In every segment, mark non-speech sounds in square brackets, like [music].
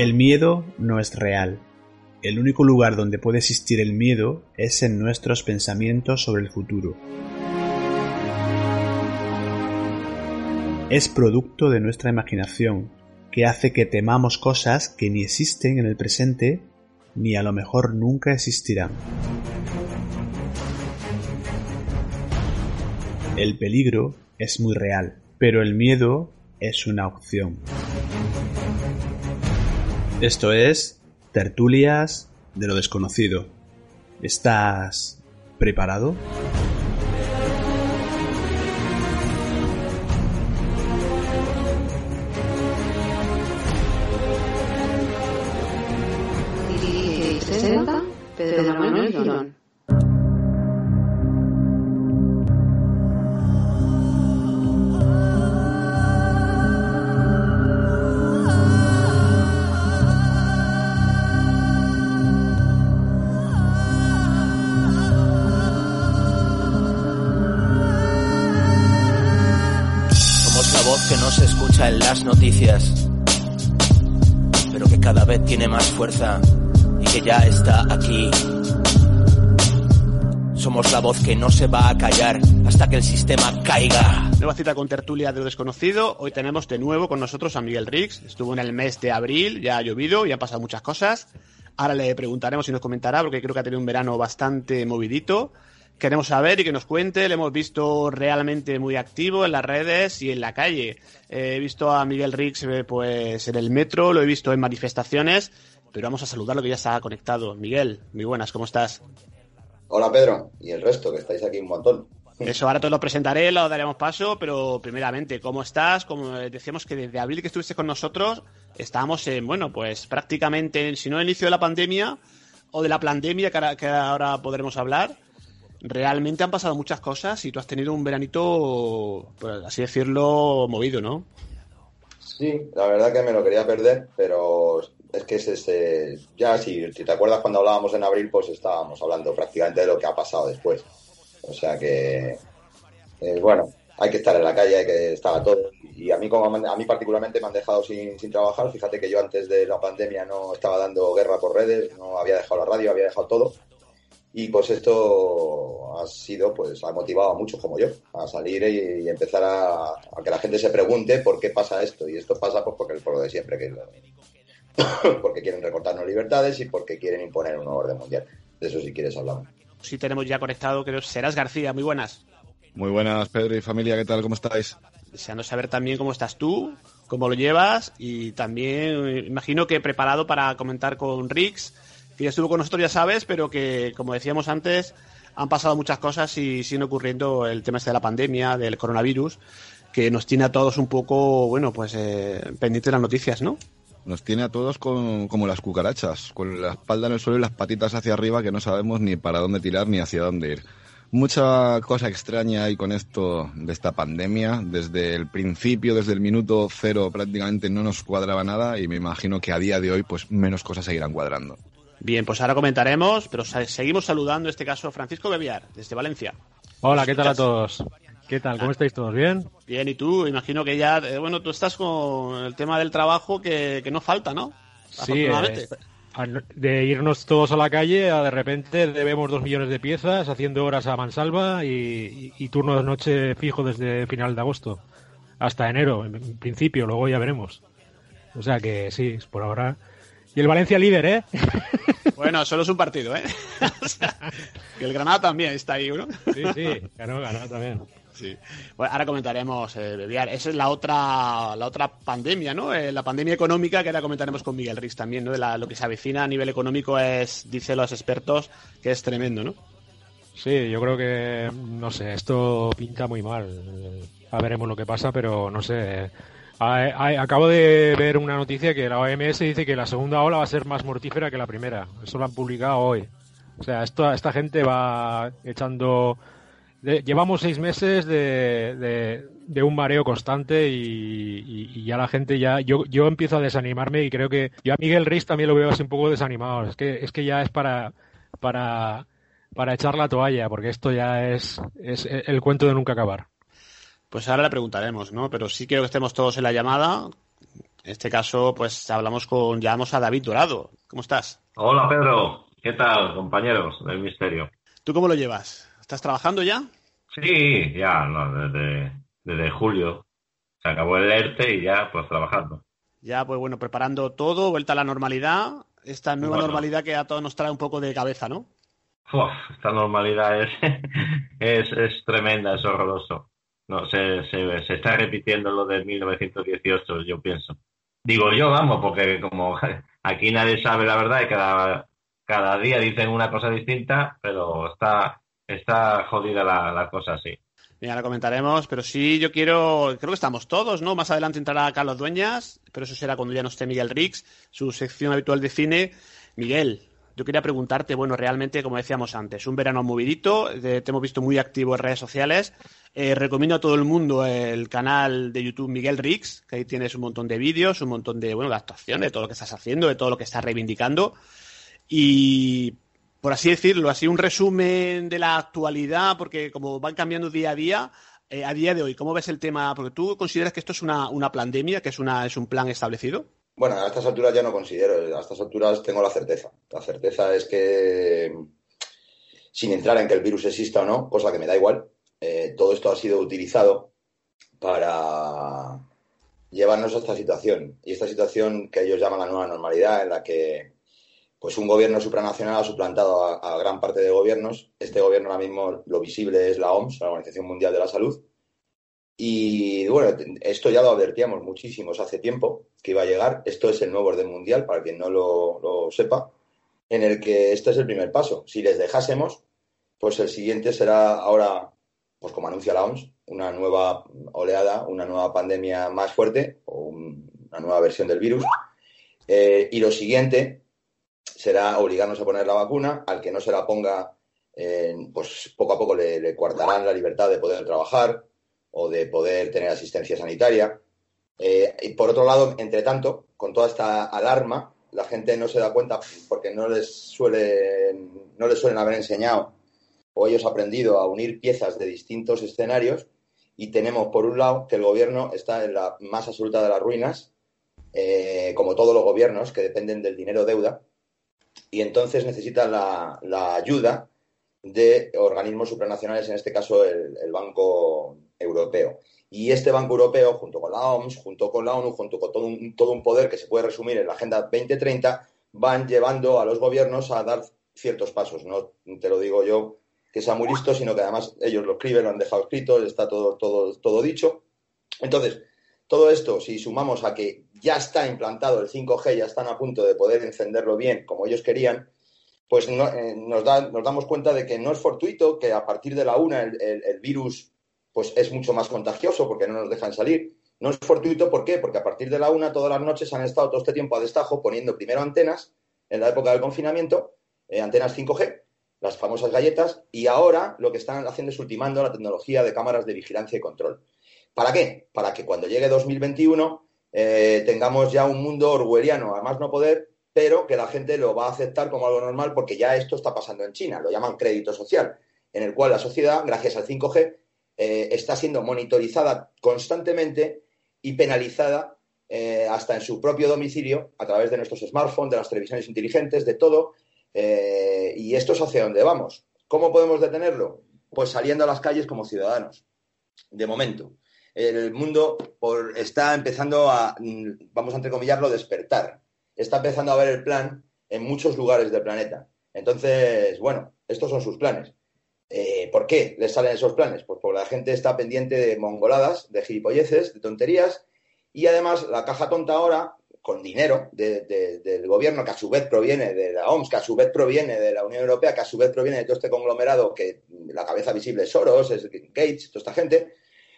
El miedo no es real. El único lugar donde puede existir el miedo es en nuestros pensamientos sobre el futuro. Es producto de nuestra imaginación, que hace que temamos cosas que ni existen en el presente ni a lo mejor nunca existirán. El peligro es muy real, pero el miedo es una opción. Esto es Tertulias de lo desconocido. ¿Estás preparado? Se va a callar hasta que el sistema caiga. Nueva cita con tertulia de lo desconocido. Hoy tenemos de nuevo con nosotros a Miguel Rix. Estuvo en el mes de abril, ya ha llovido y han pasado muchas cosas. Ahora le preguntaremos si nos comentará, porque creo que ha tenido un verano bastante movidito. Queremos saber y que nos cuente. Le hemos visto realmente muy activo en las redes y en la calle. Eh, he visto a Miguel Rix eh, pues en el metro, lo he visto en manifestaciones, pero vamos a saludarlo que ya está conectado. Miguel, muy buenas, ¿cómo estás? Hola Pedro y el resto, que estáis aquí un montón. Eso ahora te lo presentaré, lo daremos paso, pero primeramente, ¿cómo estás? Como decíamos que desde abril que estuviste con nosotros, estábamos en, bueno, pues prácticamente, si no el inicio de la pandemia o de la pandemia, que ahora, que ahora podremos hablar, realmente han pasado muchas cosas y tú has tenido un veranito, por así decirlo, movido, ¿no? Sí, la verdad que me lo quería perder, pero es que es ese, ya si, te acuerdas cuando hablábamos en abril, pues estábamos hablando prácticamente de lo que ha pasado después. O sea que, eh, bueno, hay que estar en la calle, hay que estar a todo. Y a mí, como a mí particularmente me han dejado sin, sin trabajar. Fíjate que yo antes de la pandemia no estaba dando guerra por redes, no había dejado la radio, había dejado todo. Y pues esto ha sido, pues ha motivado a muchos como yo a salir y, empezar a, a, que la gente se pregunte por qué pasa esto. Y esto pasa pues porque por lo de siempre, que [coughs] porque quieren recortarnos libertades y porque quieren imponer un nuevo orden mundial. De eso si quieres hablamos. Sí tenemos ya conectado, creo, Serás García, muy buenas. Muy buenas, Pedro y familia, ¿qué tal? ¿Cómo estáis? Deseando saber también cómo estás tú, cómo lo llevas y también imagino que preparado para comentar con Rix, que ya estuvo con nosotros, ya sabes, pero que, como decíamos antes, han pasado muchas cosas y siguen ocurriendo el tema este de la pandemia, del coronavirus, que nos tiene a todos un poco, bueno, pues eh, pendientes de las noticias, ¿no? Nos tiene a todos con, como las cucarachas, con la espalda en el suelo y las patitas hacia arriba que no sabemos ni para dónde tirar ni hacia dónde ir. Mucha cosa extraña hay con esto de esta pandemia. Desde el principio, desde el minuto cero, prácticamente no nos cuadraba nada y me imagino que a día de hoy, pues menos cosas seguirán cuadrando. Bien, pues ahora comentaremos, pero seguimos saludando en este caso a Francisco Beviar, desde Valencia. Hola, ¿qué tal a todos? ¿Qué tal? ¿Cómo estáis todos? ¿Bien? Bien, y tú, imagino que ya, eh, bueno, tú estás con el tema del trabajo que, que no falta, ¿no? Sí, eh, de irnos todos a la calle a de repente debemos dos millones de piezas haciendo horas a mansalva y, y, y turno de noche fijo desde final de agosto hasta enero, en principio, luego ya veremos. O sea que sí, por ahora. Y el Valencia líder, ¿eh? [laughs] Bueno, solo es un partido, ¿eh? [laughs] o sea, que el Granada también está ahí, ¿no? Sí, sí, ganó, ganó también. Sí. Ahora comentaremos, eh, Bebiar. Esa es la otra, la otra pandemia, ¿no? Eh, la pandemia económica que ahora comentaremos con Miguel Rix también, ¿no? Lo que se avecina a nivel económico es, dice los expertos, que es tremendo, ¿no? Sí, yo creo que, no sé, esto pinta muy mal. A veremos lo que pasa, pero no sé. Acabo de ver una noticia que la OMS dice que la segunda ola va a ser más mortífera que la primera. Eso lo han publicado hoy. O sea, esto, esta gente va echando de, llevamos seis meses de, de, de, un mareo constante y, y, y, ya la gente ya yo, yo empiezo a desanimarme y creo que yo a Miguel Riz también lo veo así un poco desanimado es que es que ya es para para para echar la toalla porque esto ya es, es el cuento de nunca acabar pues ahora le preguntaremos no pero sí quiero que estemos todos en la llamada En este caso, pues hablamos con, llamamos a David Dorado. ¿Cómo estás? Hola Pedro, ¿qué tal, compañeros del misterio? ¿Tú cómo lo llevas? ¿Estás trabajando ya? Sí, ya, no, desde, desde julio. Se acabó el ERTE y ya, pues trabajando. Ya, pues bueno, preparando todo, vuelta a la normalidad, esta nueva Bueno. normalidad que a todos nos trae un poco de cabeza, ¿no? Uf, esta normalidad es, [laughs] es, es tremenda, es horroroso. No, se, se, se está repitiendo lo de 1918, yo pienso. Digo yo, vamos, porque como [laughs] aquí nadie sabe la verdad y cada, cada día dicen una cosa distinta, pero está, está jodida la, cosa así. Ya la comentaremos, pero sí, yo quiero, creo que estamos todos, ¿no? Más adelante entrará Carlos Dueñas, pero eso será cuando ya no esté Miguel Rix, su sección habitual de cine. Miguel, yo quería preguntarte, bueno, realmente, como decíamos antes, un verano movidito, eh, te hemos visto muy activo en redes sociales. Eh, recomiendo a todo el mundo el canal de YouTube Miguel Rix, que ahí tienes un montón de vídeos, un montón de, bueno, de actuaciones, de todo lo que estás haciendo, de todo lo que estás reivindicando. Y por así decirlo, así un resumen de la actualidad, porque como van cambiando día a día, eh, a día de hoy, ¿cómo ves el tema? Porque tú consideras que esto es una, una pandemia, que es, una, es un plan establecido. Bueno, a estas alturas ya no considero, a estas alturas tengo la certeza. La certeza es que, sin entrar en que el virus exista o no, cosa que me da igual, eh, todo esto ha sido utilizado para llevarnos a esta situación. Y esta situación que ellos llaman la nueva normalidad, en la que pues un gobierno supranacional ha suplantado a, gran parte de gobiernos. Este gobierno ahora mismo lo visible es la OMS, la Organización Mundial de la Salud. Y bueno, esto ya lo advertíamos muchísimos hace tiempo que iba a llegar. Esto es el nuevo orden mundial, para quien no lo, sepa, en el que este es el primer paso. Si les dejásemos, pues el siguiente será ahora, pues como anuncia la OMS, una nueva oleada, una nueva pandemia más fuerte o un- una nueva versión del virus. Eh, y lo siguiente será obligarnos a poner la vacuna. Al que no se la ponga, eh, pues poco a poco le, le coartarán la libertad de poder trabajar o de poder tener asistencia sanitaria. Eh, y por otro lado, entre tanto, con toda esta alarma, la gente no se da cuenta porque no les suelen, no les suelen haber enseñado o ellos aprendido a unir piezas de distintos escenarios y tenemos por un lado que el gobierno está en la más absoluta de las ruinas, eh, como todos los gobiernos que dependen del dinero deuda, y entonces necesita la, ayuda de organismos supranacionales, en este caso el, el Banco Europeo. Y este Banco Europeo, junto con la OMS, junto con la ONU, junto con todo un, todo un poder que se puede resumir en la Agenda 2030, van llevando a los gobiernos a dar ciertos pasos. No te lo digo yo que sea muy listo, sino que además ellos lo escriben, lo han dejado escrito, está todo, todo, todo dicho. Entonces, todo esto, si sumamos a que ya está implantado el 5G, ya están a punto de poder encenderlo bien como ellos querían, pues eh, nos, da, nos, damos cuenta de que no es fortuito que a partir de la una el, virus pues es mucho más contagioso porque no nos dejan salir. No es fortuito, ¿por qué? Porque a partir de la una todas las noches han estado todo este tiempo a destajo poniendo primero antenas en la época del confinamiento, eh, antenas 5G, las famosas galletas, y ahora lo que están haciendo es ultimando la tecnología de cámaras de vigilancia y control. ¿Para qué? Para que cuando llegue 2021 eh, tengamos ya un mundo orwelliano, a más no poder, pero que la gente lo va a aceptar como algo normal porque ya esto está pasando en China, lo llaman crédito social, en el cual la sociedad, gracias al 5G, eh, está siendo monitorizada constantemente y penalizada eh, hasta en su propio domicilio a través de nuestros smartphones, de las televisiones inteligentes, de todo. Eh, y esto es hacia dónde vamos. ¿Cómo podemos detenerlo? Pues saliendo a las calles como ciudadanos, de momento. El mundo por, está empezando a, vamos a entrecomillarlo, despertar. Está empezando a ver el plan en muchos lugares del planeta. Entonces, bueno, estos son sus planes. Eh, ¿Por qué les salen esos planes? Pues porque la gente está pendiente de mongoladas, de gilipolleces, de tonterías, y además la caja tonta ahora, con dinero de, del gobierno, que a su vez proviene de la OMS, que a su vez proviene de la Unión Europea, que a su vez proviene de todo este conglomerado, que la cabeza visible es Soros, es Gates, toda esta gente,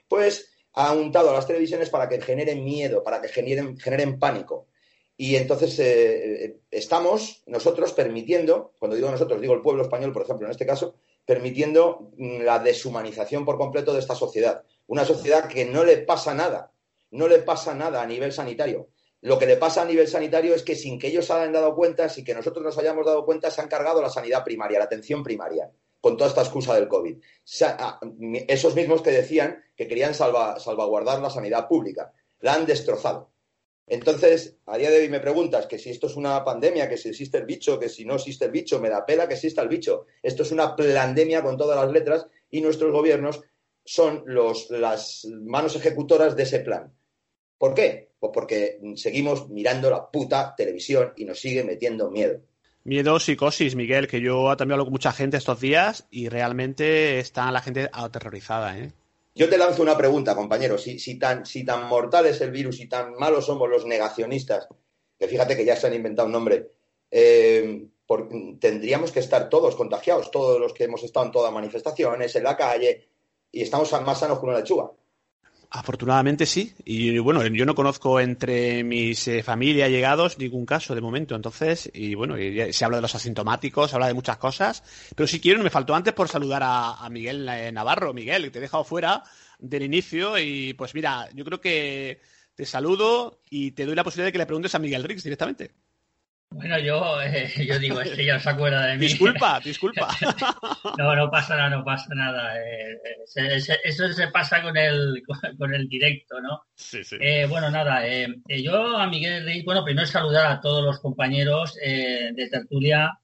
pues ha untado a las televisiones para que generen miedo, para que generen, generen pánico. Y entonces eh, estamos nosotros permitiendo, cuando digo nosotros, digo el pueblo español, por ejemplo, en este caso, permitiendo la deshumanización por completo de esta sociedad. Una sociedad que no le pasa nada, no le pasa nada a nivel sanitario. Lo que le pasa a nivel sanitario es que sin que ellos se hayan dado cuenta, sin que nosotros nos hayamos dado cuenta, se han cargado la sanidad primaria, la atención primaria, con toda esta excusa del COVID. Esos mismos que decían que querían salva, salvaguardar la sanidad pública, la han destrozado. Entonces, a día de hoy me preguntas que si esto es una pandemia, que si existe el bicho, que si no existe el bicho, me da pela que exista el bicho. Esto es una pandemia con todas las letras y nuestros gobiernos son los, las manos ejecutoras de ese plan. ¿Por qué? Pues porque seguimos mirando la puta televisión y nos sigue metiendo miedo. Miedo, psicosis, Miguel, que yo también hablo con mucha gente estos días y realmente está la gente aterrorizada, ¿eh? Yo te lanzo una pregunta, compañero. Si, tan, si tan mortal es el virus y tan malos somos los negacionistas, que fíjate que ya se han inventado un nombre, eh, tendríamos que estar todos contagiados, todos los que hemos estado en todas manifestaciones, en la calle, y estamos más sanos que una lechuga. Afortunadamente sí. Y bueno, yo no conozco entre mis eh, familia llegados ningún caso de momento. Entonces, y bueno, se habla de los asintomáticos, se habla de muchas cosas. Pero si quiero, me faltó antes por saludar a, Miguel eh, Navarro. Miguel, que te he dejado fuera del inicio. Y pues mira, yo creo que te saludo y te doy la posibilidad de que le preguntes a Miguel Rix directamente. Bueno, yo, eh, yo digo, es que ya se acuerda de mí. Disculpa, disculpa. [laughs] no, no pasa nada, no pasa nada. Eh, eso se pasa con el, con el directo, ¿no? Sí, sí. Eh, bueno, nada, yo a Miguel Reis, bueno, primero saludar a todos los compañeros de tertulia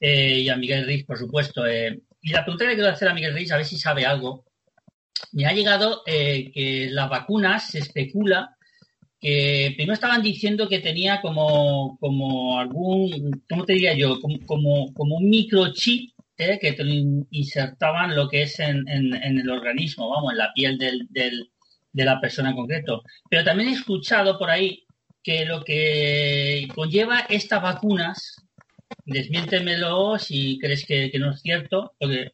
y a Miguel Reis, por supuesto. y la pregunta que le quiero hacer a Miguel Reis, a ver si sabe algo. Me ha llegado que las vacunas se especula que primero estaban diciendo que tenía como, como algún, ¿cómo te diría yo? Como, como, un microchip ¿eh? que te insertaban lo que es en, en, el organismo, vamos, en la piel del, del, de la persona en concreto. Pero también he escuchado por ahí que lo que conlleva estas vacunas, desmiéntemelo si crees que, que no es cierto, porque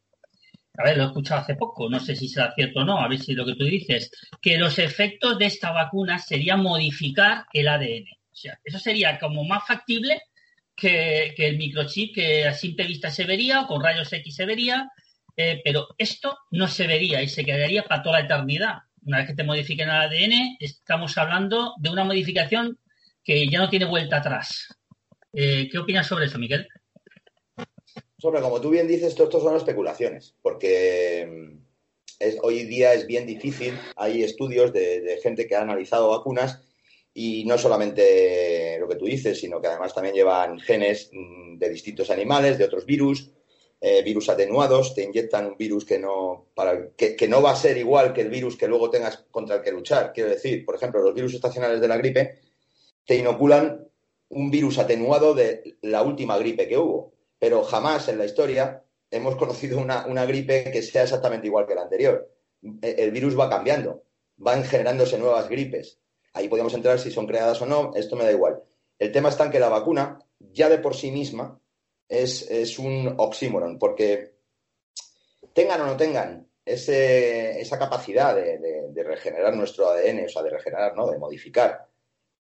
a ver, lo he escuchado hace poco, no sé si será cierto o no, a ver si lo que tú dices, que los efectos de esta vacuna serían modificar el ADN. O sea, eso sería como más factible que, el microchip que a simple vista se vería o con rayos X se vería, eh, pero esto no se vería y se quedaría para toda la eternidad. Una vez que te modifiquen el ADN, estamos hablando de una modificación que ya no tiene vuelta atrás. Eh, ¿Qué opinas sobre eso, Miguel? Sobre, como tú bien dices, todo esto son especulaciones, porque mm, hoy día es bien difícil. Hay estudios de, gente que ha analizado vacunas y no solamente lo que tú dices, sino que además también llevan genes mm, de distintos animales, de otros virus, eh, virus atenuados, te inyectan un virus que no, para, que, no va a ser igual que el virus que luego tengas contra el que luchar. Quiero decir, por ejemplo, los virus estacionales de la gripe te inoculan un virus atenuado de la última gripe que hubo pero jamás en la historia hemos conocido una, gripe que sea exactamente igual que la anterior. E, el virus va cambiando, van generándose nuevas gripes. Ahí podemos entrar si son creadas o no, esto me da igual. El tema está en que la vacuna, ya de por sí misma, es, un oxímoron, porque tengan o no tengan esa capacidad de, regenerar nuestro ADN, o sea, de regenerar, ¿no? De modificar,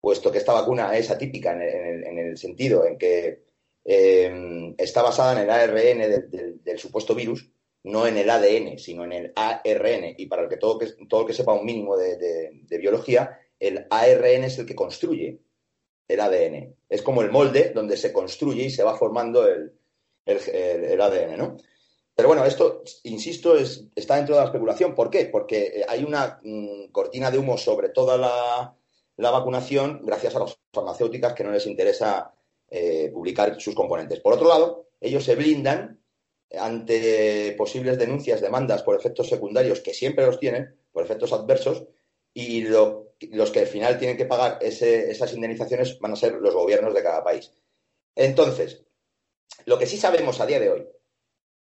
puesto que esta vacuna es atípica en el sentido en que eh, está basada en el ARN del, supuesto virus, no en el ADN, sino en el ARN. Y para el que todo, que, todo el que sepa un mínimo de, biología, el ARN es el que construye el ADN. Es como el molde donde se construye y se va formando el, ADN, ¿no? Pero bueno, esto, insisto, es, está dentro de la especulación. ¿Por qué? Porque hay una mm, cortina de humo sobre toda la, la, vacunación gracias a las farmacéuticas que no les interesa eh, publicar sus componentes. Por otro lado, ellos se blindan ante posibles denuncias, demandas por efectos secundarios, que siempre los tienen, por efectos adversos, y los que al final tienen que pagar esas indemnizaciones van a ser los gobiernos de cada país. Entonces, lo que sí sabemos a día de hoy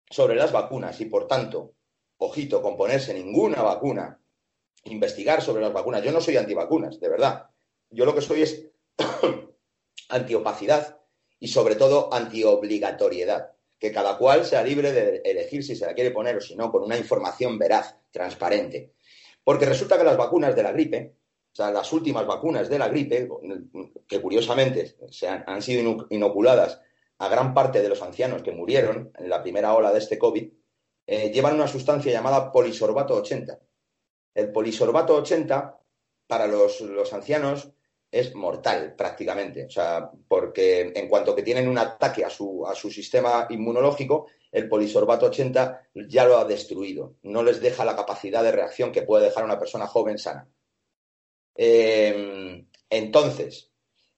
sobre las vacunas y, por tanto, ojito, con ponerse ninguna vacuna, investigar sobre las vacunas. Yo no soy antivacunas, de verdad. Yo lo que soy es [coughs] antiopacidad y sobre todo antiobligatoriedad, que cada cual sea libre de elegir si se la quiere poner o si no, con una información veraz, transparente. Porque resulta que las vacunas de la gripe, o sea, las últimas vacunas de la gripe, que curiosamente se han, sido inoculadas a gran parte de los ancianos que murieron en la primera ola de este COVID, eh, llevan una sustancia llamada polisorbato 80. El polisorbato 80, para los, los ancianos, es mortal prácticamente. O sea, porque en cuanto que tienen un ataque a su, a su sistema inmunológico, el polisorbato 80 ya lo ha destruido. No les deja la capacidad de reacción que puede dejar una persona joven sana. Eh, Entonces,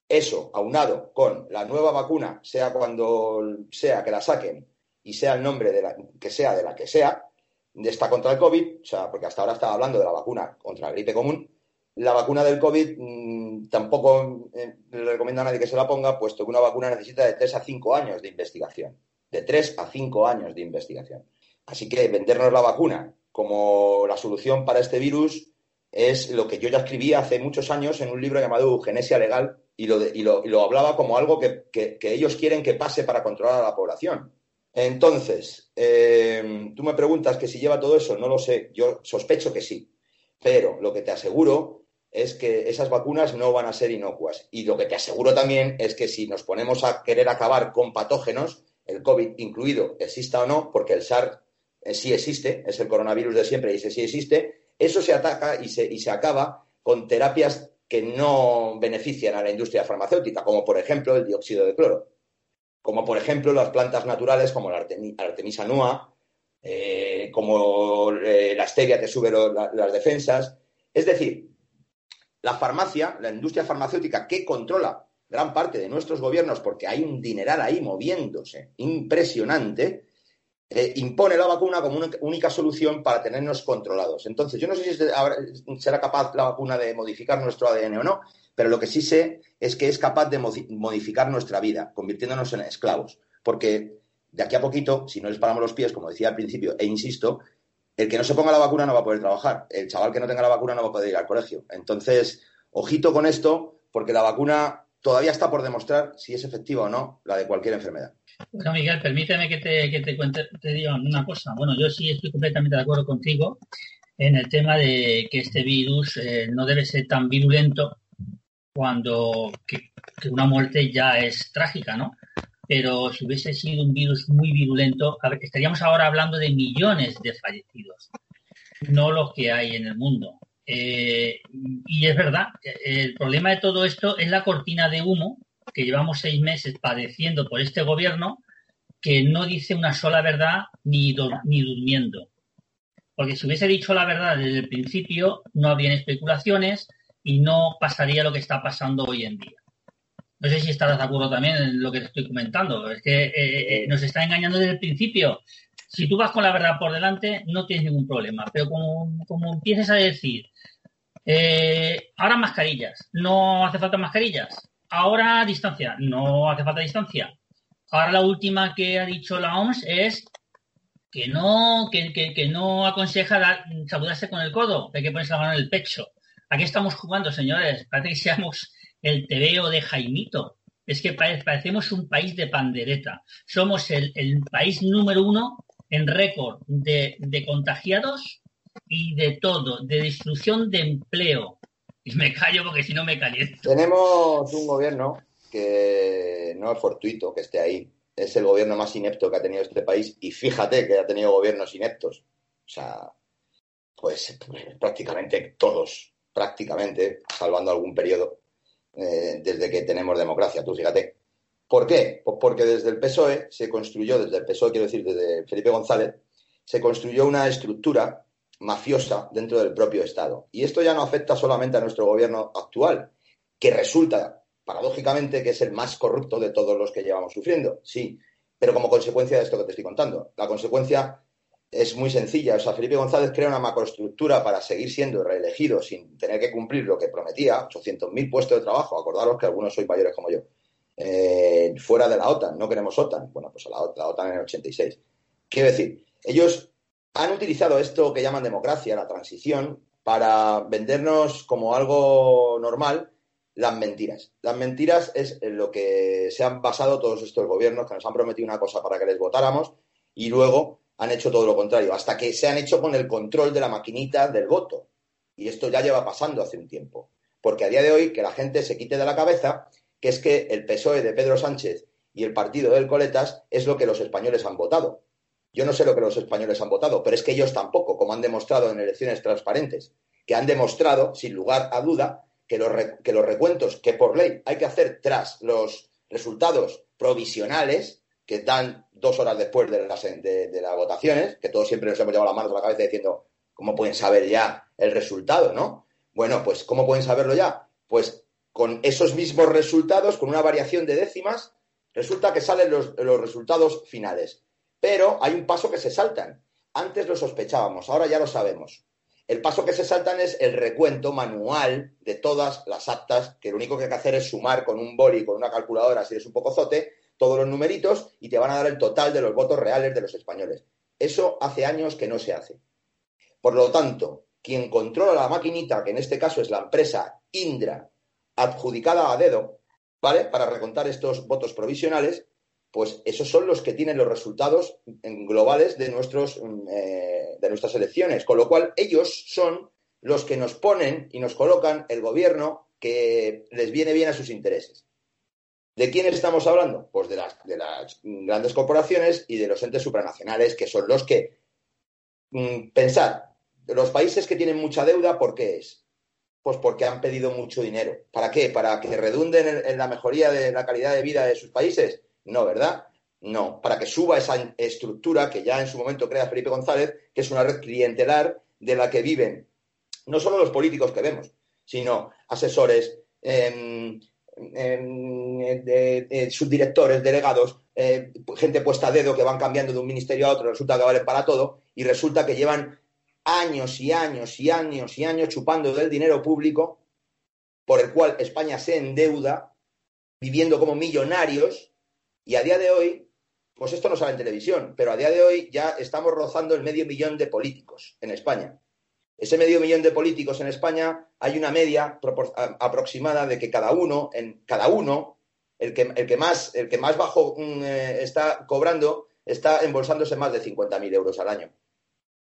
eso aunado con la nueva vacuna, sea cuando sea que la saquen y sea el nombre de la, que sea de la que sea, de esta contra el COVID, o sea, porque hasta ahora estaba hablando de la vacuna contra la gripe común, la vacuna del COVID mmm, tampoco eh, le recomiendo a nadie que se la ponga, puesto que una vacuna necesita de 3 a 5 años de investigación. De 3 a 5 años de investigación. Así que vendernos la vacuna como la solución para este virus es lo que yo ya escribí hace muchos años en un libro llamado Eugenesia Legal y lo, de, y lo, y lo hablaba como algo que, que, que, ellos quieren que pase para controlar a la población. Entonces, eh, tú me preguntas que si lleva todo eso, no lo sé, yo sospecho que sí, pero lo que te aseguro es que esas vacunas no van a ser inocuas. Y lo que te aseguro también es que si nos ponemos a querer acabar con patógenos, el COVID incluido, exista o no, porque el SARS eh, sí existe, es el coronavirus de siempre y ese sí existe, eso se ataca y se, y se acaba con terapias que no benefician a la industria farmacéutica, como por ejemplo el dióxido de cloro, como por ejemplo las plantas naturales como la Artemisa nua, eh, como eh, la stevia que sube las defensas. Es decir, la farmacia, la industria farmacéutica que controla gran parte de nuestros gobiernos, porque hay un dineral ahí moviéndose impresionante, eh, impone la vacuna como una única solución para tenernos controlados. Entonces, yo no sé si será capaz la vacuna de modificar nuestro ADN o no, pero lo que sí sé es que es capaz de modificar nuestra vida, convirtiéndonos en esclavos. Porque de aquí a poquito, si no les paramos los pies, como decía al principio, e insisto, el que no se ponga la vacuna no va a poder trabajar. El chaval que no tenga la vacuna no va a poder ir al colegio. Entonces, ojito con esto, porque la vacuna todavía está por demostrar si es efectiva o no la de cualquier enfermedad. Bueno, Miguel, permíteme que te, que te cuente, te diga una cosa. Bueno, yo sí estoy completamente de acuerdo contigo en el tema de que este virus eh, no debe ser tan virulento cuando una muerte ya es trágica, ¿no? Pero si hubiese sido un virus muy virulento, estaríamos ahora hablando de millones de fallecidos, no los que hay en el mundo. Eh, y es verdad, el problema de todo esto es la cortina de humo que llevamos seis meses padeciendo por este gobierno que no dice una sola verdad ni, ni durmiendo. Porque si hubiese dicho la verdad desde el principio, no habrían especulaciones y no pasaría lo que está pasando hoy en día. No sé si estarás de acuerdo también en lo que te estoy comentando. Es que eh, eh, nos está engañando desde el principio. Si tú vas con la verdad por delante, no tienes ningún problema. Pero como, como empieces a decir, eh, ahora mascarillas, no hace falta mascarillas. Ahora distancia, no hace falta distancia. Ahora la última que ha dicho la OMS es que no, que, que, que no aconseja dar, saludarse con el codo, hay que ponerse la mano en el pecho. Aquí estamos jugando, señores. Parece que seamos el tebeo de Jaimito. Es que parecemos un país de pandereta. Somos el, país número uno en récord de, de, contagiados y de todo, de destrucción de empleo. Y me callo porque si no me caliento. Tenemos un gobierno que no es fortuito que esté ahí. Es el gobierno más inepto que ha tenido este país y fíjate que ha tenido gobiernos ineptos. O sea, pues, pues prácticamente todos, prácticamente, salvando algún periodo, eh, desde que tenemos democracia, tú fíjate. ¿Por qué? Pues porque desde el PSOE se construyó, desde el PSOE quiero decir, desde Felipe González, se construyó una estructura mafiosa dentro del propio Estado. Y esto ya no afecta solamente a nuestro gobierno actual, que resulta, paradójicamente, que es el más corrupto de todos los que llevamos sufriendo, sí, pero como consecuencia de esto que te estoy contando. La consecuencia es muy sencilla. O sea, Felipe González crea una macroestructura para seguir siendo reelegido sin tener que cumplir lo que prometía, 800.000 puestos de trabajo. Acordaros que algunos sois mayores como yo. Eh, fuera de la OTAN, no queremos OTAN. Bueno, pues la, la OTAN en el 86. Quiero decir, ellos han utilizado esto que llaman democracia, la transición, para vendernos como algo normal las mentiras. Las mentiras es en lo que se han basado todos estos gobiernos que nos han prometido una cosa para que les votáramos y luego han hecho todo lo contrario, hasta que se han hecho con el control de la maquinita del voto. Y esto ya lleva pasando hace un tiempo. Porque a día de hoy que la gente se quite de la cabeza que es que el PSOE de Pedro Sánchez y el partido del Coletas es lo que los españoles han votado. Yo no sé lo que los españoles han votado, pero es que ellos tampoco, como han demostrado en elecciones transparentes, que han demostrado, sin lugar a duda, que los, que los recuentos que por ley hay que hacer tras los resultados provisionales, que dan dos horas después de las, de, las votaciones, que todos siempre nos hemos llevado las manos a la cabeza diciendo, ¿cómo pueden saber ya el resultado, no? Bueno, pues ¿cómo pueden saberlo ya? Pues con esos mismos resultados, con una variación de décimas, resulta que salen los, los resultados finales. Pero hay un paso que se saltan. Antes lo sospechábamos, ahora ya lo sabemos. El paso que se saltan es el recuento manual de todas las actas, que lo único que hay que hacer es sumar con un boli, con una calculadora, si eres un poco zote, todos los numeritos y te van a dar el total de los votos reales de los españoles. Eso hace años que no se hace. Por lo tanto, quien controla la maquinita, que en este caso es la empresa Indra, adjudicada a dedo, ¿vale? Para recontar estos votos provisionales, pues esos son los que tienen los resultados globales de, nuestros, mm, eh, de nuestras elecciones. Con lo cual, ellos son los que nos ponen y nos colocan el gobierno que les viene bien a sus intereses. ¿De quiénes estamos hablando? Pues de las, de las grandes corporaciones y de los entes supranacionales, que son los que, mm, pensar, los países que tienen mucha deuda, ¿por qué es? Pues porque han pedido mucho dinero. ¿Para qué? ¿Para que redunden en la mejoría de la calidad de vida de sus países? No, ¿verdad? No, para que suba esa estructura que ya en su momento crea Felipe González, que es una red clientelar de la que viven no solo los políticos que vemos, sino asesores, em, em, subdirectores, delegados, eh, gente puesta a dedo que van cambiando de un ministerio a otro, resulta que valen para todo y resulta que llevan años y años y años y años chupando del dinero público por el cual España se endeuda, viviendo como millonarios y a día de hoy, pues esto no sale en televisión, pero a día de hoy ya estamos rozando el medio millón de políticos en España. Ese medio millón de políticos en España hay una media aproximada de que cada uno, en cada uno, el que, más, el que más bajo mm, eh, está cobrando, está embolsándose más de 50.000 euros al año.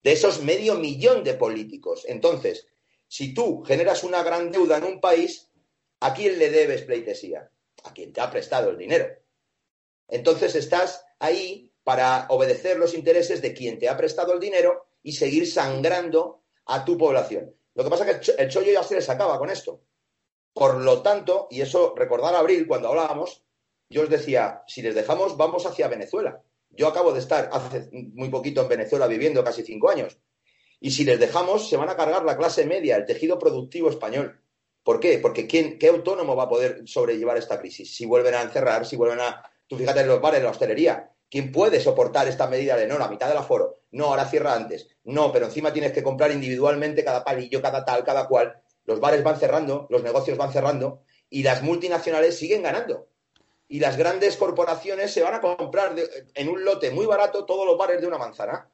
De esos medio millón de políticos. Entonces, si tú generas una gran deuda en un país, ¿a quién le debes pleitesía? A quien te ha prestado el dinero. Entonces estás ahí para obedecer los intereses de quien te ha prestado el dinero y seguir sangrando a tu población. Lo que pasa es que el chollo ya se les acaba con esto. Por lo tanto, y eso recordar abril cuando hablábamos, yo os decía, si les dejamos, vamos hacia Venezuela. Yo acabo de estar hace muy poquito en Venezuela viviendo casi cinco años. Y si les dejamos, se van a cargar la clase media, el tejido productivo español. ¿Por qué? Porque ¿quién, ¿qué autónomo va a poder sobrellevar esta crisis? Si vuelven a encerrar, si vuelven a Tú fíjate en los bares, en la hostelería. ¿Quién puede soportar esta medida de no, la mitad del aforo? No, ahora cierra antes. No, pero encima tienes que comprar individualmente cada palillo, cada tal, cada cual. Los bares van cerrando, los negocios van cerrando y las multinacionales siguen ganando. Y las grandes corporaciones se van a comprar en un lote muy barato todos los bares de una manzana.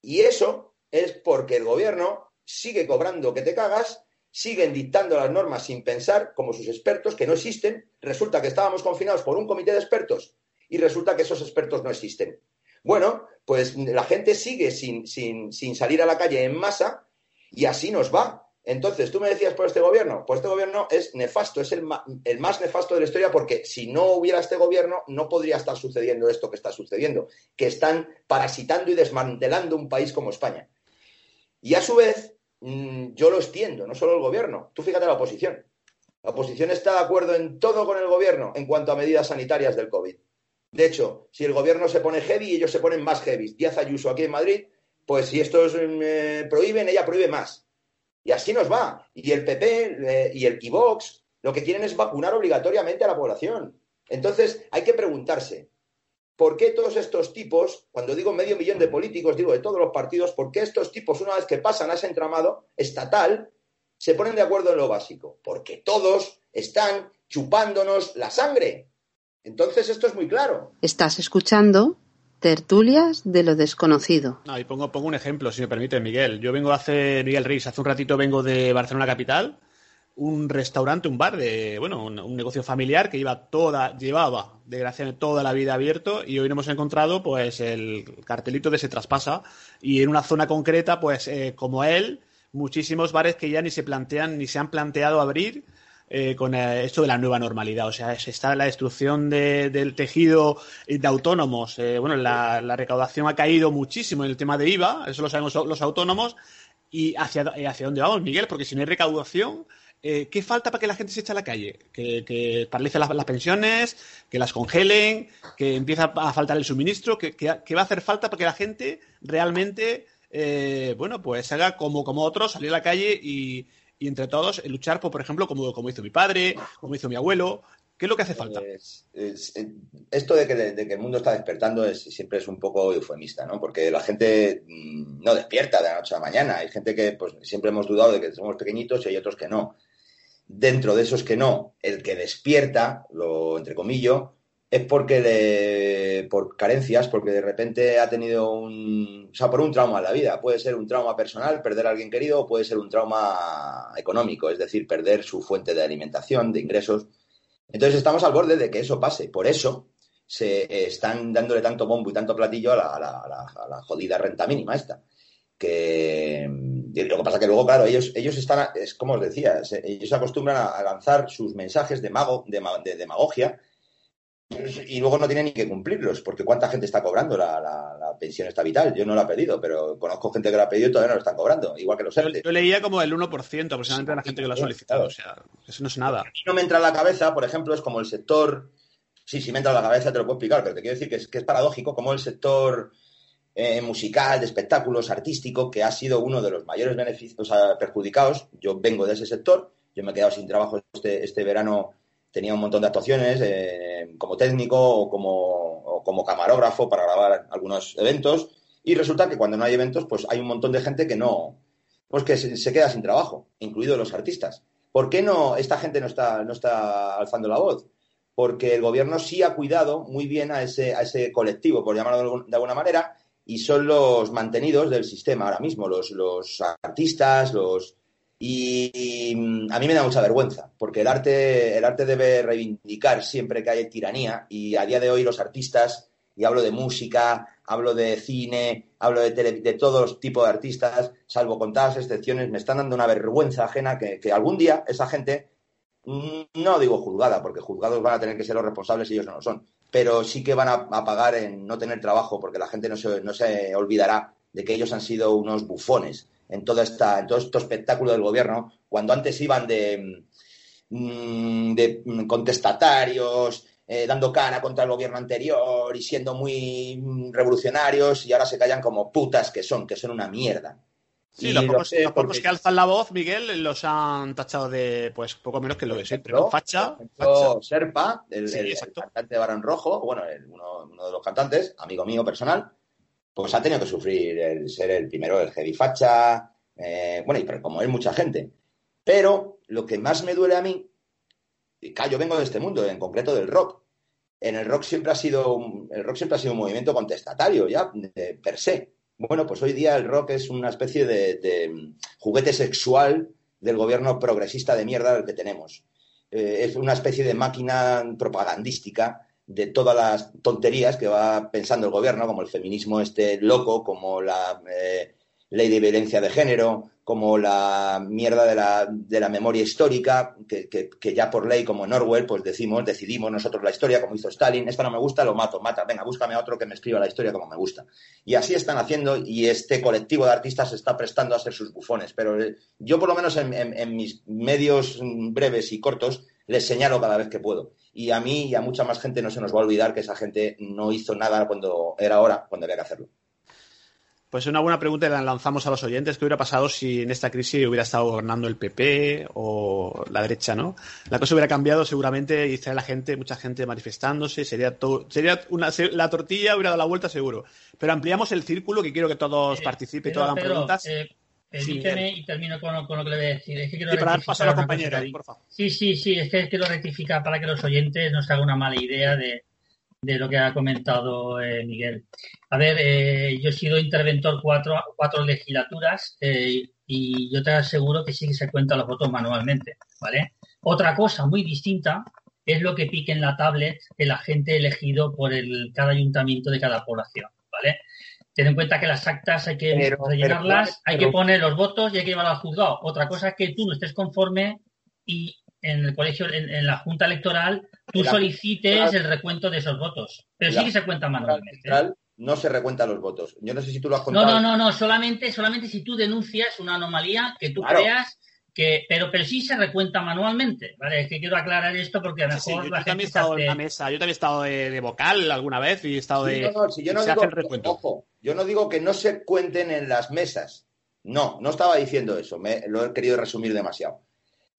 Y eso es porque el gobierno sigue cobrando que te cagas siguen dictando las normas sin pensar, como sus expertos, que no existen. Resulta que estábamos confinados por un comité de expertos y resulta que esos expertos no existen. Bueno, pues la gente sigue sin, salir a la calle en masa y así nos va. Entonces, tú me decías por este gobierno, pues este gobierno es nefasto, es el, el, más nefasto de la historia porque si no hubiera este gobierno no podría estar sucediendo esto que está sucediendo, que están parasitando y desmantelando un país como España. Y a su vez, Mm, yo lo extiendo, no solo el gobierno. Tú fíjate la oposición. La oposición está de acuerdo en todo con el gobierno en cuanto a medidas sanitarias del COVID. De hecho, si el gobierno se pone heavy, ellos se ponen más heavy. Díaz Ayuso aquí en Madrid, pues si estos eh, prohíben, ella prohíbe más. Y así nos va. Y el PP eh, y el Kivox lo que quieren es vacunar obligatoriamente a la población. Entonces, hay que preguntarse, ¿por qué todos estos tipos, cuando digo medio millón de políticos, digo de todos los partidos, por qué estos tipos, una vez que pasan a ese entramado estatal, se ponen de acuerdo en lo básico? Porque todos están chupándonos la sangre. Entonces esto es muy claro. Estás escuchando tertulias de lo desconocido. y pongo, pongo un ejemplo, si me permite, Miguel. Yo vengo hace, Miguel Reis, hace un ratito vengo de Barcelona Capital un restaurante, un bar de, bueno, un, negocio familiar que lleva toda, llevaba, desgraciadamente, toda la vida abierto y hoy hemos encontrado, pues, el cartelito de se traspasa y en una zona concreta, pues, eh, como él, muchísimos bares que ya ni se plantean, ni se han planteado abrir eh, con eh, esto de la nueva normalidad. O sea, está la destrucción del tejido de autónomos. bueno, la, la, recaudación ha caído muchísimo en el tema de IVA, eso lo sabemos los autónomos. ¿Y hacia, hacia dónde vamos, Miguel? Porque si no hay recaudación, eh, ¿qué falta para que la gente se eche a la calle? Que, que paralicen las, pensiones, que las congelen, que empieza a faltar el suministro, que, va a hacer falta para que la gente realmente, eh, bueno, pues haga como, como otros, salir a la calle y, y entre todos luchar por, por ejemplo, como, como hizo mi padre, como hizo mi abuelo. ¿Qué es lo que hace falta? Es- es- eh, esto de que, de que el mundo está despertando es, siempre es un poco eufemista, ¿no? Porque la gente mm, no despierta de la noche a la mañana. Hay gente que pues, siempre hemos dudado de que somos pequeñitos y hay otros que no. Dentro de esos que no, el que despierta, lo entre comillas, es porque le- por carencias, porque de repente ha tenido un, o sea, por un trauma en la vida. Puede ser un trauma personal, perder a alguien querido, o puede ser un trauma económico, es decir, perder su fuente de alimentación, de ingresos. Entonces estamos al borde de que eso pase. Por eso se eh, están dándole tanto bombo y tanto platillo a la, a la- jodida renta mínima esta. Que lo que pasa que luego, claro, ellos, ellos están, es como os decía, ellos acostumbran a, lanzar sus mensajes de mago, de, de demagogia, y luego no tienen ni que cumplirlos, porque cuánta gente está cobrando la, la- la pensión esta vital. Yo no la he pedido, pero conozco gente que la ha pedido y todavía no lo están cobrando, igual que los Yo, ERTE. yo leía como el 1% aproximadamente de la gente que lo ha solicitado. O sea, eso no es nada. A mí no me entra en la cabeza, por ejemplo, es como el sector. Sí, sí me entra en la cabeza, te lo puedo explicar, pero te quiero decir que es, que es paradójico como el sector eh, musical, de espectáculos, artístico, que ha sido uno de los mayores beneficios, o sea, perjudicados. Yo vengo de ese sector, yo me he quedado sin trabajo este, este verano, tenía un montón de actuaciones eh, como técnico o como, camarógrafo para grabar algunos eventos, y resulta que cuando no hay eventos, pues hay un montón de gente que no, pues que se, queda sin trabajo, incluidos los artistas. ¿Por qué no esta gente no está, no está alzando la voz? Porque el gobierno sí ha cuidado muy bien a ese, a ese colectivo, por llamarlo de alguna manera, y son los mantenidos del sistema ahora mismo, los, los artistas, los... Y, mm, a mí me da mucha vergüenza, porque el arte, el arte debe reivindicar siempre que hay tiranía, y a día de hoy los artistas, y hablo de música, hablo de cine, hablo de, tele- de todos tipos de artistas, salvo contadas excepciones, me están dando una vergüenza ajena que, que algún día esa gente Mm, no digo juzgada, porque juzgados van a tener que ser los responsables y ellos no lo son, pero sí que van a, a pagar en no tener trabajo, porque la gente no se, no se olvidará de que ellos han sido unos bufones en, toda esta, en todo este espectáculo del gobierno, cuando antes iban de, mm, de mm, contestatarios, eh, dando cara contra el gobierno anterior y siendo muy mm, revolucionarios, y ahora se callan como putas que son, que son una mierda. Sí, los lo pocos, sé los pocos porque- que alzan la voz, Miguel, los han tachado de, pues, poco menos que lo de siempre. ¿no? Facha. Ejemplo, Serpa, el, Sí, el- el exacto. cantante de Barón Rojo, bueno, el- uno, uno de los cantantes, amigo mío personal, pues ha tenido que sufrir el ser el primero del heavy facha, eh, bueno, y como él, mucha gente. Pero lo que más me duele a mí, y yo vengo de este mundo, en concreto del rock. En el rock siempre ha sido un, el rock siempre ha sido un movimiento contestatario, ya, de- per se. Bueno, pues hoy día el rock es una especie de, de juguete sexual del gobierno progresista de mierda del que tenemos. Eh, es una especie de máquina propagandística de todas las tonterías que va pensando el gobierno, como el feminismo este loco, como la eh, ley de violencia de género, como la mierda de la, de la memoria histórica, que, que- ya por ley, como en pues decimos, decidimos nosotros la historia, como hizo Stalin, esta no me gusta, lo mato, mata, venga, búscame a otro que me escriba la historia como me gusta. Y así están haciendo, y este colectivo de artistas está prestando a ser sus bufones. Pero eh, yo, por lo menos en, en- mis medios breves y cortos, les señalo cada vez que puedo. Y a mí y a mucha más gente no se nos va a olvidar que esa gente no hizo nada cuando era hora, cuando había que hacerlo. Pues una buena pregunta la lanzamos a los oyentes. ¿Qué hubiera pasado si en esta crisis hubiera estado gobernando el PP o la derecha, no? La cosa hubiera cambiado seguramente y estaría la gente, mucha gente manifestándose, sería todo, sería una, la tortilla hubiera dado la vuelta seguro. Pero ampliamos el círculo que quiero que todos participen y todos hagan preguntas. eh, permíteme Miguel. y termino con, con lo que le voy a decir. Es que quiero para dar paso a la compañera, por favor. Sí, sí, sí, es que quiero rectificar para que los oyentes no se hagan una mala idea de, de lo que ha comentado eh, Miguel. A ver, eh, yo he sido interventor cuatro, cuatro legislaturas eh, y yo te aseguro que sí que se cuentan los votos manualmente, ¿vale? Otra cosa muy distinta es lo que pique en la tablet el agente elegido por el, cada ayuntamiento de cada población, ¿vale? Ten en cuenta que las actas hay que Pero- rellenarlas, pero- hay que poner los votos y hay que llevarlo al juzgado. Otra cosa es que tú no estés conforme y en el colegio, en, en la junta electoral, tú La- solicites el recuento de esos votos. Pero sí que se cuenta manualmente. ¿eh? Central no se recuentan los votos. Yo no sé si tú lo has No, contado. no, no, no, solamente, solamente si tú denuncias una anomalía que tú Claro. creas que, pero, pero sí se recuenta manualmente, ¿vale? Es que quiero aclarar esto porque a lo Sí, mejor sí, yo, la yo también he estado en la mesa, yo también he estado de, de vocal alguna vez y he estado Sí, de. no, no, si yo no digo, ojo, yo no digo que no se cuenten en las mesas. No, no estaba diciendo eso, me, lo he querido resumir demasiado.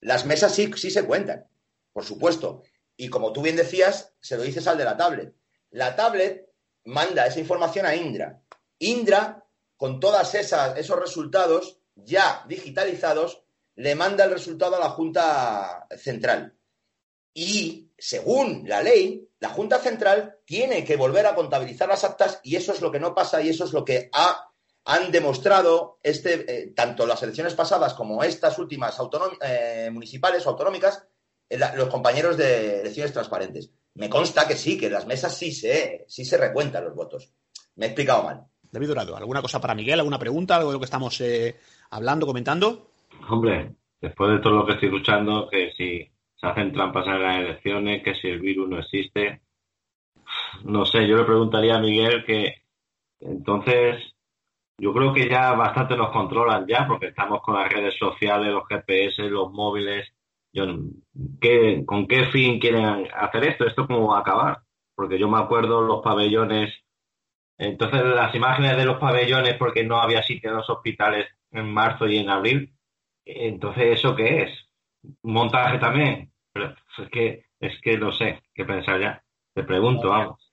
Las mesas sí, sí se cuentan, por supuesto. Y como tú bien decías, se lo dices al de la tablet. La tablet manda esa información a Indra. Indra, con todos esos resultados ya digitalizados, le manda el resultado a la Junta Central. Y, según la ley, la Junta Central tiene que volver a contabilizar las actas y eso es lo que no pasa y eso es lo que han demostrado este, eh, tanto las elecciones pasadas como estas últimas eh, municipales o autonómicas, eh, los compañeros de elecciones transparentes. Me consta que sí, que en las mesas sí se, sí se recuentan los votos. Me he explicado mal. David Dorado, ¿alguna cosa para Miguel? ¿Alguna pregunta? ¿Algo de lo que estamos hablando, comentando? Hombre, después de todo lo que estoy luchando, que si se hacen trampas en las elecciones, que si el virus no existe. No sé, yo le preguntaría a Miguel que entonces yo creo que ya bastante nos controlan ya porque estamos con las redes sociales, los GPS, los móviles. Yo, ¿Con qué fin quieren hacer esto? ¿Esto cómo va a acabar? Porque yo me acuerdo los pabellones, entonces las imágenes de los pabellones porque no había sitio en los hospitales en marzo y en abril. Entonces, ¿eso qué es? montaje también. Pero es que, es que no sé qué pensar ya. Te pregunto, vamos.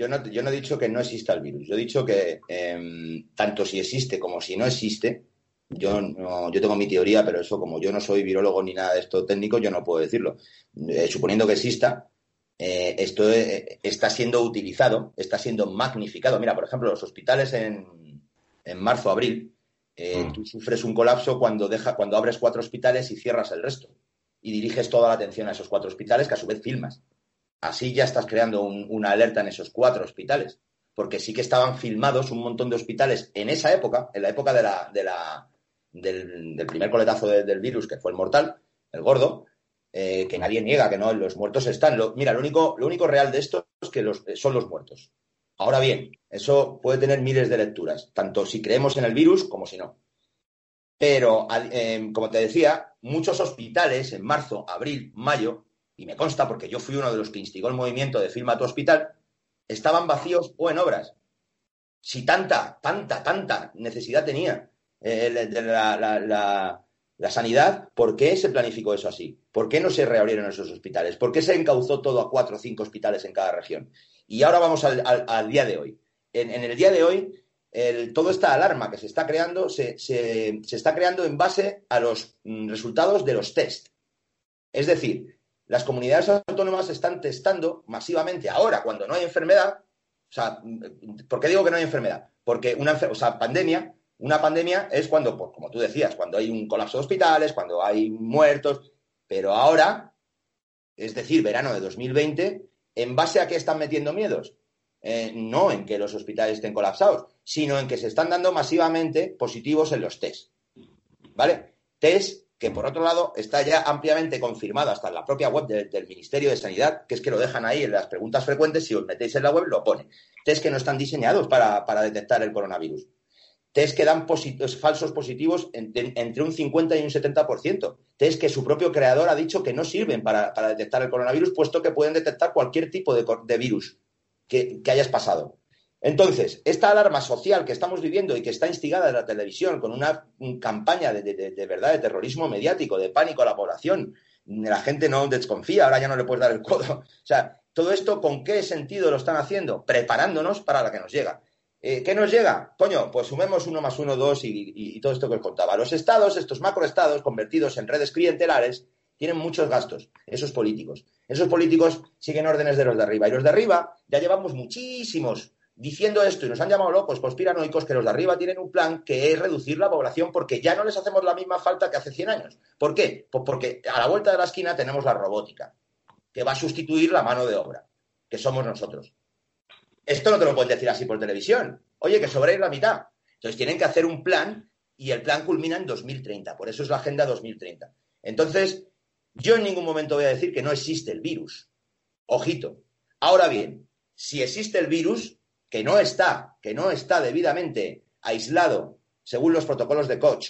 Yo no, yo no he dicho que no exista el virus. Yo he dicho que em, tanto si existe como si no existe, yo, no, yo tengo mi teoría, pero eso como yo no soy virólogo ni nada de esto técnico, yo no puedo decirlo. Eh, suponiendo que exista, eh, esto eh, está siendo utilizado, está siendo magnificado. Mira, por ejemplo, los hospitales en, en marzo, abril, mm. tú sufres un colapso cuando, deja, cuando abres cuatro hospitales y cierras el resto y diriges toda la atención a esos cuatro hospitales que a su vez filmas. Así ya estás creando una alerta en esos cuatro hospitales, porque sí que estaban filmados un montón de hospitales en esa época, en la época de la, de la, del, primer coletazo del virus, que fue el mortal, el gordo, eh, que nadie niega que no, los muertos están. mira, lo único, lo único real de esto es que los, son los muertos. Ahora bien, eso puede tener miles de lecturas, tanto si creemos en el virus como si no. Pero, em, como te decía, muchos hospitales en marzo, abril, mayo, y me consta porque yo fui uno de los que instigó el movimiento de Firma tu Hospital, estaban vacíos o en obras. Si tanta, tanta, tanta necesidad tenía eh, la, la, sanidad, ¿por qué se planificó eso así? ¿Por qué no se reabrieron esos hospitales? ¿Por qué se encauzó todo a cuatro o cinco hospitales en cada región? Y ahora vamos al, día de hoy. en, el día de hoy el, toda esta alarma que se está creando se, está creando en base a los mm, resultados de los test. Es decir, las comunidades autónomas están testando masivamente ahora, cuando no hay enfermedad. O sea, ¿por qué digo que no hay enfermedad? Porque una o sea, pandemia, una pandemia es cuando, pues, como tú decías, cuando hay un colapso de hospitales, cuando hay muertos. Pero ahora, es decir, verano de 2020, ¿en base a qué están metiendo miedos? Eh, no en que los hospitales estén colapsados, sino en que se están dando masivamente positivos en los test. ¿Vale? Test que, por otro lado, está ya ampliamente confirmado hasta en la propia web del Ministerio de Sanidad, que es que lo dejan ahí en las preguntas frecuentes, si os metéis en la web lo pone. Test que no están diseñados para, detectar el coronavirus. Test que dan falsos positivos entre un 50 y un 70%. Test que su propio creador ha dicho que no sirven para, detectar el coronavirus, puesto que pueden detectar cualquier tipo de virus que, hayas pasado. Entonces, esta alarma social que estamos viviendo y que está instigada en la televisión con una campaña de, verdad de terrorismo mediático, de pánico a la población, la gente no desconfía, ahora ya no le puedes dar el codo. [laughs] O sea, todo esto, ¿con qué sentido lo están haciendo? Preparándonos para la que nos llega. Eh, ¿Qué nos llega? Coño, pues sumemos uno más uno, dos y, y todo esto que os contaba. Los estados, estos macroestados convertidos en redes clientelares, tienen muchos gastos, esos políticos. Esos políticos siguen órdenes de los de arriba. Y los de arriba ya llevamos muchísimos diciendo esto y nos han llamado locos, conspiranoicos, que los de arriba tienen un plan que es reducir la población porque ya no les hacemos la misma falta que hace 100 años. ¿Por qué? Pues porque a la vuelta de la esquina tenemos la robótica, que va a sustituir la mano de obra, que somos nosotros. Esto no te lo pueden decir así por televisión. Oye, que sobréis la mitad. Entonces tienen que hacer un plan y el plan culmina en 2030. Por eso es la Agenda 2030. Entonces, yo en ningún momento voy a decir que no existe el virus. Ojito. Ahora bien, si existe el virus, que no está, que no está debidamente aislado según los protocolos de Koch,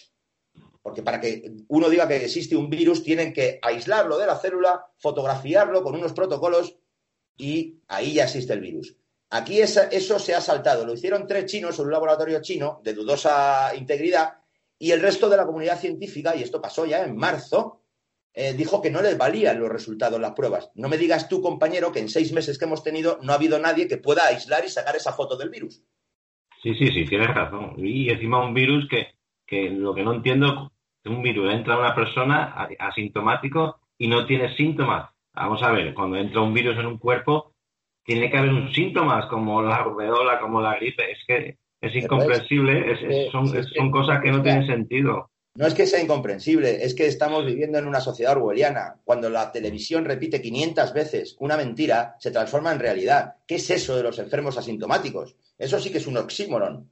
porque para que uno diga que existe un virus, tienen que aislarlo de la célula, fotografiarlo con unos protocolos y ahí ya existe el virus. Aquí eso se ha saltado. Lo hicieron tres chinos en un laboratorio chino de dudosa integridad y el resto de la comunidad científica, y esto pasó ya en marzo, eh, dijo que no les valían los resultados, las pruebas. No me digas tú, compañero, que en seis meses que hemos tenido no ha habido nadie que pueda aislar y sacar esa foto del virus. Sí, sí, sí, tienes razón. Y encima un virus que, que lo que no entiendo, un virus entra una persona asintomático y no tiene síntomas. Vamos a ver, cuando entra un virus en un cuerpo, tiene que haber un síntomas como la rubeola, como la gripe. Es que es incomprensible, es, son, son cosas que no tienen sentido. No es que sea incomprensible, es que estamos viviendo en una sociedad orwelliana. Cuando la televisión repite 500 veces una mentira, se transforma en realidad. ¿Qué es eso de los enfermos asintomáticos? Eso sí que es un oxímoron.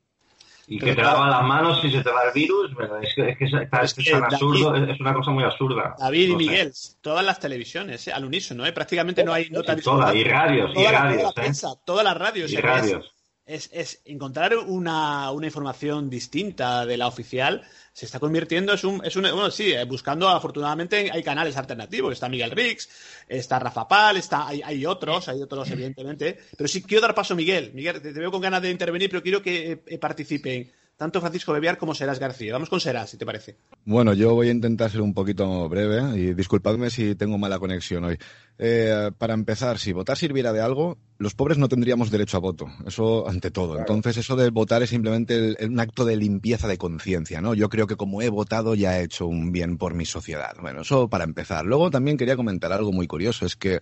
Y que te lavan las manos y se te va el virus, es que, es, es, absurdo, es una cosa muy absurda. David y Miguel, todas las televisiones, ¿eh? al unísono, ¿eh? prácticamente no hay notas. Todas, y radios, y radios. ¿eh? todas las radios. Y radios es, encontrar una, información distinta de la oficial se está convirtiendo es un, es un bueno sí eh, buscando afortunadamente hay canales alternativos. Está Miguel Rix está Rafa Pal está hay, otros hay otros evidentemente. Pero sí quiero dar paso a Miguel. Miguel te, veo con ganas de intervenir pero quiero que eh, participen tanto Francisco Bebiar como Serás García. Vamos con Serás, si te parece. Bueno, yo voy a intentar ser un poquito breve y disculpadme si tengo mala conexión hoy. Eh, para empezar, si votar sirviera de algo, los pobres no tendríamos derecho a voto. Eso ante todo. Entonces, eso de votar es simplemente un acto de limpieza de conciencia, ¿no? Yo creo que como he votado ya he hecho un bien por mi sociedad. Bueno, eso para empezar. Luego también quería comentar algo muy curioso. Es que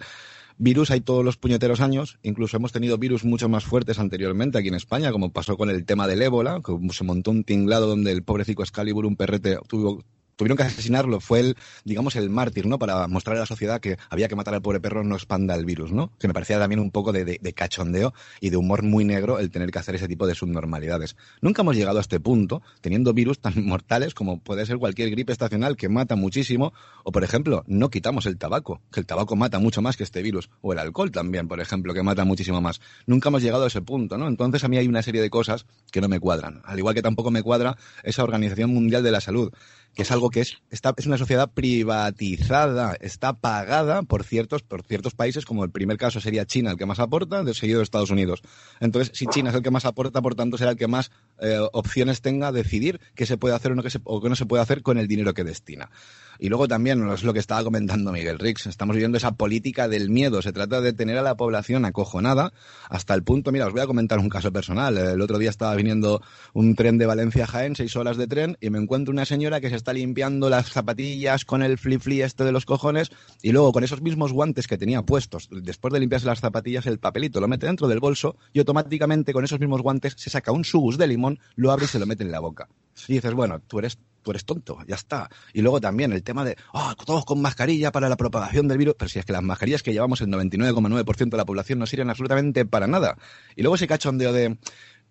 Virus hay todos los puñeteros años, incluso hemos tenido virus mucho más fuertes anteriormente aquí en España, como pasó con el tema del ébola, que se montó un tinglado donde el pobrecito Excalibur, un perrete, tuvo, tuvieron que asesinarlo, fue el, digamos, el mártir, ¿no? Para mostrar a la sociedad que había que matar al pobre perro, no expanda el virus, ¿no? Que me parecía también un poco de, cachondeo y de humor muy negro el tener que hacer ese tipo de subnormalidades. Nunca hemos llegado a este punto teniendo virus tan [laughs] mortales como puede ser cualquier gripe estacional que mata muchísimo, o por ejemplo, no quitamos el tabaco, que el tabaco mata mucho más que este virus, o el alcohol también, por ejemplo, que mata muchísimo más. Nunca hemos llegado a ese punto, ¿no? Entonces a mí hay una serie de cosas que no me cuadran. Al igual que tampoco me cuadra esa Organización Mundial de la Salud, que es algo que es, está, es una sociedad privatizada, está pagada por ciertos, por ciertos países, como el primer caso sería China, el que más aporta, seguido de Estados Unidos. Entonces, si China es el que más aporta, por tanto, será el que más eh, opciones tenga a decidir qué se puede hacer o, no, qué o qué no se puede hacer con el dinero que destina. Y luego también, es lo que estaba comentando Miguel Rix, estamos viviendo esa política del miedo. Se trata de tener a la población acojonada hasta el punto, mira, os voy a comentar un caso personal. El otro día estaba viniendo un tren de Valencia Jaén, seis horas de tren, y me encuentro una señora que se está limpiando las zapatillas con el flip-flip este de los cojones, y luego con esos mismos guantes que tenía puestos, después de limpiarse las zapatillas, el papelito lo mete dentro del bolso y automáticamente con esos mismos guantes se saca un sugus de limón, lo abre y se lo mete en la boca. Y dices, bueno, tú eres tú eres tonto, ya está. Y luego también el tema de, oh, todos con mascarilla para la propagación del virus, pero si es que las mascarillas que llevamos el 99,9% de la población no sirven absolutamente para nada. Y luego ese cachondeo de,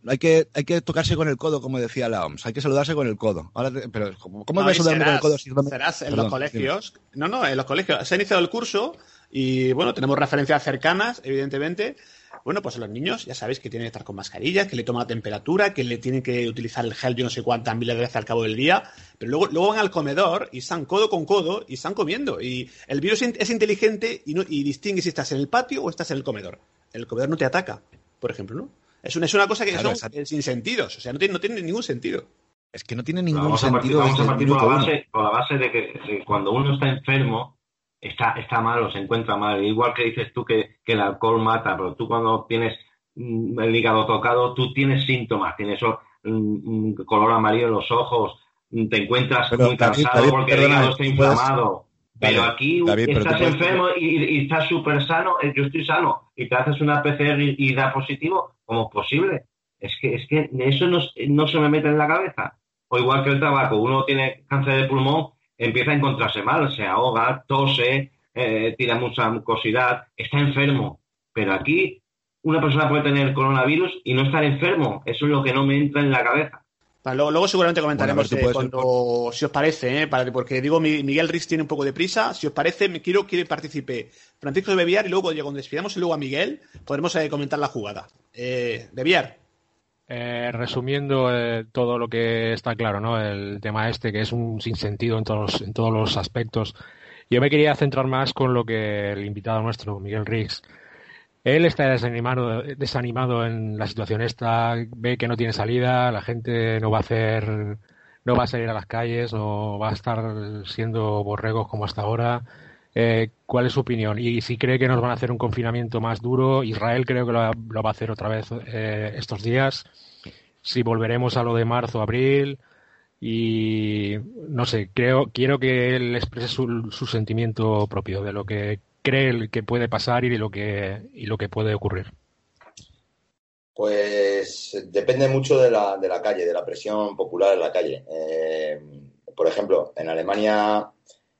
hay que, hay que tocarse con el codo, como decía la OMS. Hay que saludarse con el codo. Ahora, pero, ¿cómo, cómo no, con el codo? Si serás en los colegios. No, no, en los colegios. Se ha iniciado el curso y, bueno, tenemos referencias cercanas, evidentemente, bueno, pues los niños ya sabéis que tienen que estar con mascarilla, que le toma la temperatura, que le tienen que utilizar el gel yo no sé cuántas miles de veces al cabo del día, pero luego, luego van al comedor y están codo con codo y están comiendo. Y el virus es inteligente y, no, y distingue si estás en el patio o estás en el comedor. El comedor no te ataca, por ejemplo, ¿no? Es una, es una cosa que son sin sentidos, o sea, no tiene, no tiene ningún sentido. Es que no tiene ningún sentido. vamos a partir por la, base, por la base de que cuando uno está enfermo, está, está mal o se encuentra mal. Igual que dices tú que, el alcohol mata, pero tú cuando tienes mm, el hígado tocado, tú tienes síntomas, tienes un, color amarillo en los ojos, te encuentras muy cansado porque el hígado está inflamado. Pero aquí estás enfermo y, estás súper sano, eh, yo estoy sano, y te haces una PCR y, da positivo, ¿cómo es posible? Es que, es que eso no, no se me mete en la cabeza. O igual que el tabaco, uno tiene cáncer de pulmón empieza a encontrarse mal, se ahoga, tose, eh, tira mucha mucosidad, está enfermo. Pero aquí una persona puede tener coronavirus y no estar enfermo. Eso es lo que no me entra en la cabeza. Luego, seguramente comentaremos cuando, si os parece, ¿eh? porque digo, Miguel Riz tiene un poco de prisa. Si os parece, me quiero que participe Francisco de Bebiar y luego cuando despidamos y luego a Miguel, podremos eh, comentar la jugada. Eh, Bebiar. Eh, resumiendo eh, todo lo que está claro, ¿no? El tema este que es un sinsentido en todos, en todos los aspectos. Yo me quería centrar más con lo que el invitado nuestro, Miguel Riggs, él está desanimado, desanimado en la situación esta, ve que no tiene salida, la gente no va a hacer no va a salir a las calles, no va a estar siendo borregos como hasta ahora. Eh, ¿Cuál es su opinión? Y si cree que nos van a hacer un confinamiento más duro, Israel creo que lo, va a hacer otra vez eh, estos días. Si volveremos a lo de marzo, abril, y no sé, creo, quiero que él exprese su, sentimiento propio de lo que cree que puede pasar y de lo que, y lo que puede ocurrir. Pues depende mucho de la, de la calle, de la presión popular en la calle. Eh, por ejemplo, en Alemania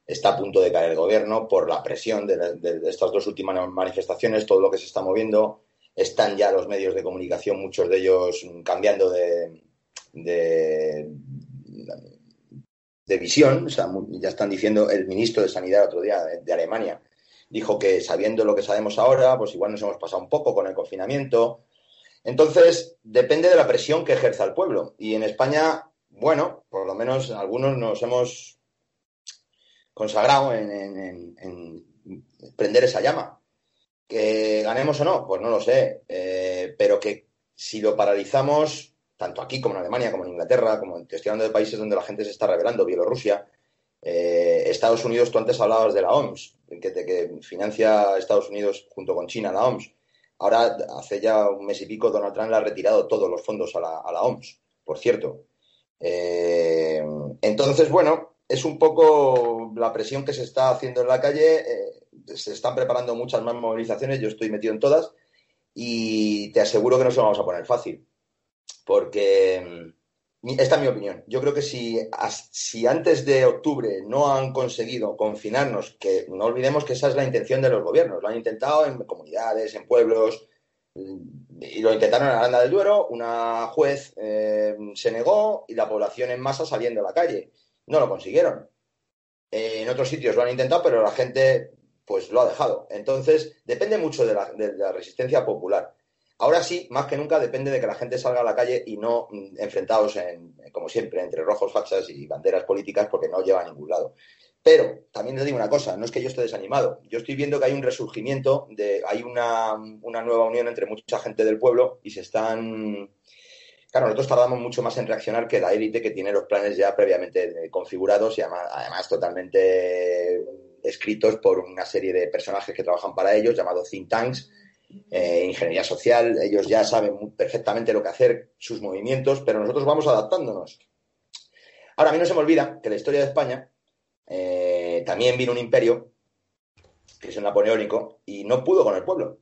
está a punto de caer el gobierno por la presión de, estas dos últimas manifestaciones, todo lo que se está moviendo. Están ya los medios de comunicación, muchos de ellos cambiando de, de, visión. O sea, ya están diciendo el ministro de Sanidad otro día de, Alemania. Dijo que sabiendo lo que sabemos ahora, pues igual nos hemos pasado un poco con el confinamiento. Entonces, depende de la presión que ejerza el pueblo. Y en España, bueno, por lo menos algunos nos hemos consagrado en, prender esa llama. Que ganemos o no, pues no lo sé, eh, pero que si lo paralizamos, tanto aquí como en Alemania, como en Inglaterra, como en, estoy de países donde la gente se está rebelando, Bielorrusia, eh, Estados Unidos, tú antes hablabas de la OMS, que, que financia Estados Unidos junto con China la OMS. Ahora, hace ya un mes y pico, Donald Trump le ha retirado todos los fondos a la, OMS, por cierto. Eh, entonces, bueno, es un poco la presión que se está haciendo en la calle. Eh, se están preparando muchas más movilizaciones, yo estoy metido en todas y te aseguro que no se lo vamos a poner fácil. Porque esta es mi opinión. Yo creo que si, antes de octubre no han conseguido confinarnos, que no olvidemos que esa es la intención de los gobiernos, lo han intentado en comunidades, en pueblos, y lo intentaron en Aranda del Duero, una juez eh, se negó y la población en masa saliendo a la calle. No lo consiguieron. Eh, en otros sitios lo han intentado, pero la gente pues lo ha dejado. Entonces, depende mucho de la, resistencia popular. Ahora sí, más que nunca, depende de que la gente salga a la calle y no mm, enfrentados, en, como siempre, entre rojos, fachas y banderas políticas, porque no lleva a ningún lado. Pero también les digo una cosa, no es que yo esté desanimado. Yo estoy viendo que hay un resurgimiento, de, hay una, una nueva unión entre mucha gente del pueblo y se están Claro, nosotros tardamos mucho más en reaccionar que la élite que tiene los planes ya previamente configurados y además, totalmente escritos por una serie de personajes que trabajan para ellos, llamados think tanks, eh, ingeniería social. Ellos ya saben perfectamente lo que hacer, sus movimientos, pero nosotros vamos adaptándonos. Ahora, a mí no se me olvida que la historia de España eh, también vino un imperio, que es el napoleónico, y no pudo con el pueblo.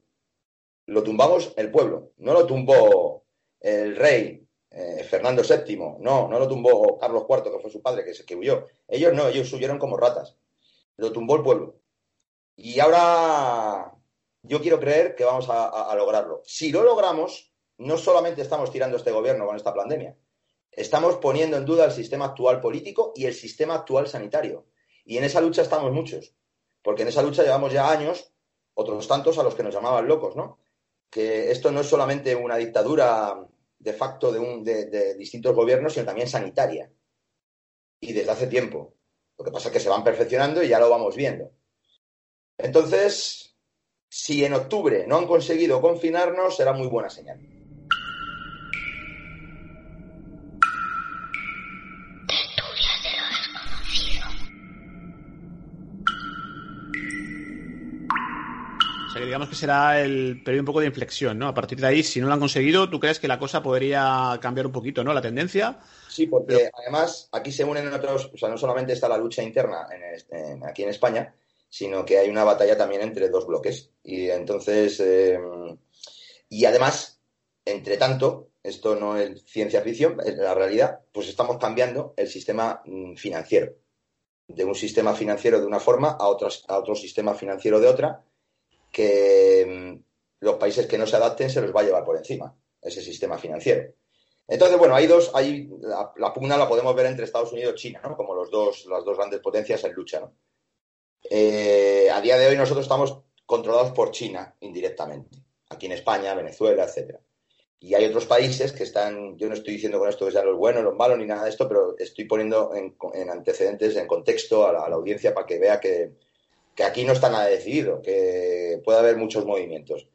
Lo tumbamos el pueblo, no lo tumbó el rey eh, Fernando VII, no, no lo tumbó Carlos IV, que fue su padre, que, que huyó. Ellos no, ellos huyeron como ratas. Lo tumbó el pueblo. Y ahora yo quiero creer que vamos a, lograrlo. Si lo logramos, no solamente estamos tirando este gobierno con esta pandemia, estamos poniendo en duda el sistema actual político y el sistema actual sanitario. Y en esa lucha estamos muchos, porque en esa lucha llevamos ya años, otros tantos a los que nos llamaban locos, ¿no? Que esto no es solamente una dictadura de facto de, un, de, distintos gobiernos, sino también sanitaria. Y desde hace tiempo. Lo que pasa es que se van perfeccionando y ya lo vamos viendo. Entonces, si en octubre no han conseguido confinarnos, será muy buena señal. digamos que será el periodo un poco de inflexión, ¿no? A partir de ahí, si no lo han conseguido, ¿tú crees que la cosa podría cambiar un poquito, ¿no? La tendencia. Sí, porque además aquí se unen otros, o sea, no solamente está la lucha interna aquí en España, sino que hay una batalla también entre dos bloques. Y entonces, eh, y además, entre tanto, esto no es ciencia ficción, es la realidad, pues estamos cambiando el sistema mm, financiero. De un sistema financiero de una forma a, otros, a otro sistema financiero de otra que mm, los países que no se adapten se los va a llevar por encima, ese sistema financiero. Entonces, bueno, hay dos, hay, la, pugna la podemos ver entre Estados Unidos y China, ¿no? Como los dos, las dos grandes potencias en lucha, ¿no? Eh, a día de hoy nosotros estamos controlados por China indirectamente, aquí en España, Venezuela, etcétera. Y hay otros países que están, yo no estoy diciendo con esto que sean los buenos, los malos, ni nada de esto, pero estoy poniendo en, antecedentes, en contexto a la, audiencia para que vea que, que aquí no está nada decidido, que puede haber muchos movimientos.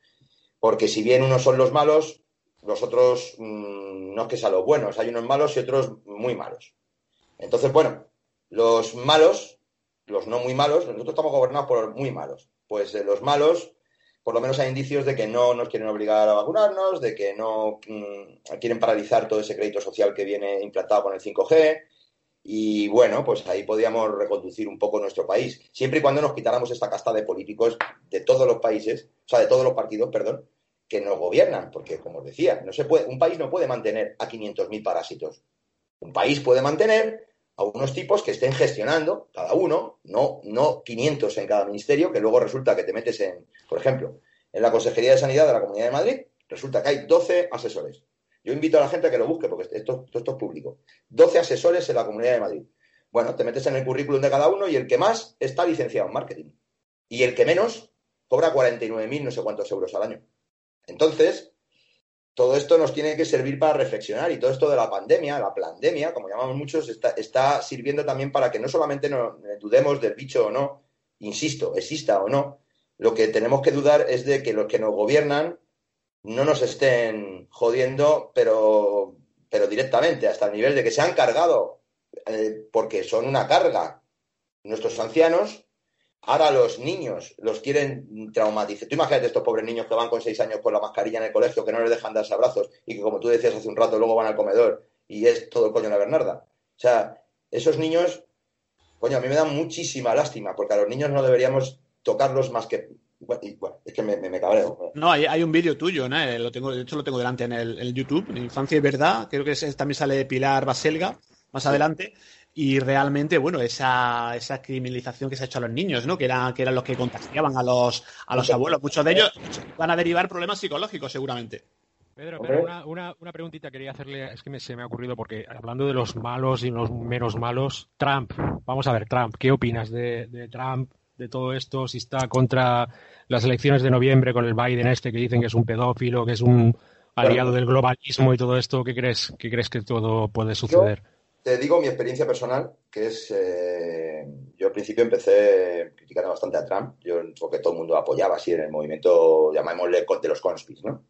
Porque si bien unos son los malos, los otros mm, no es que sean los buenos, hay unos malos y otros muy malos. Entonces, bueno, los malos, los no muy malos, nosotros estamos gobernados por los muy malos. Pues eh, los malos, por lo menos hay indicios de que no nos quieren obligar a vacunarnos, de que no mm, quieren paralizar todo ese crédito social que viene implantado con el 5G. Y bueno, pues ahí podríamos reconducir un poco nuestro país, siempre y cuando nos quitáramos esta casta de políticos de todos los países, o sea, de todos los partidos, perdón, que nos gobiernan, porque como os decía, no se puede, un país no puede mantener a 500.000 parásitos. Un país puede mantener a unos tipos que estén gestionando, cada uno, no, no 500 en cada ministerio, que luego resulta que te metes en, por ejemplo, en la Consejería de Sanidad de la Comunidad de Madrid, resulta que hay 12 asesores. Yo invito a la gente a que lo busque, porque esto, esto es público. 12 asesores en la Comunidad de Madrid. Bueno, te metes en el currículum de cada uno y el que más está licenciado en marketing. Y el que menos cobra 49.000 no sé cuántos euros al año. Entonces, todo esto nos tiene que servir para reflexionar y todo esto de la pandemia, la pandemia, como llamamos muchos, está, sirviendo también para que no solamente no, dudemos del bicho o no, insisto, exista o no, lo que tenemos que dudar es de que los que nos gobiernan no nos estén jodiendo, pero, pero directamente, hasta el nivel de que se han cargado, eh, porque son una carga. Nuestros ancianos, Ahora los niños los quieren traumatizar. Tú imagínate estos pobres niños que van con seis años con la mascarilla en el colegio, que no les dejan darse abrazos y que, como tú decías hace un rato, luego van al comedor y es todo el coño la Bernarda. O sea, esos niños, coño, a mí me dan muchísima lástima, porque a los niños no deberíamos tocarlos más que. Bueno, es que me, me, cabreo. No, hay, un vídeo tuyo, ¿no? Eh, lo tengo, de hecho lo tengo delante en el, YouTube, en Infancia y Verdad. Creo que también sale Pilar Baselga más adelante y realmente, bueno, esa, esa criminalización que se ha hecho a los niños, ¿no? Que, era, que eran los que contagiaban a los, a los abuelos. Muchos de ellos van a derivar problemas psicológicos, seguramente. Pedro, pero una, una, una, preguntita quería hacerle, es que se me ha ocurrido, porque hablando de los malos y los menos malos, Trump, vamos a ver, Trump, ¿qué opinas de, de Trump, de todo esto? Si está contra las elecciones de noviembre con el Biden este, que dicen que es un pedófilo, que es un aliado del globalismo y todo esto, ¿qué crees, qué crees que todo puede suceder? Te digo mi experiencia personal, que es, eh, yo al principio empecé criticando bastante a Trump, yo porque todo el mundo apoyaba así en el movimiento, llamémosle, de los conspis, ¿no?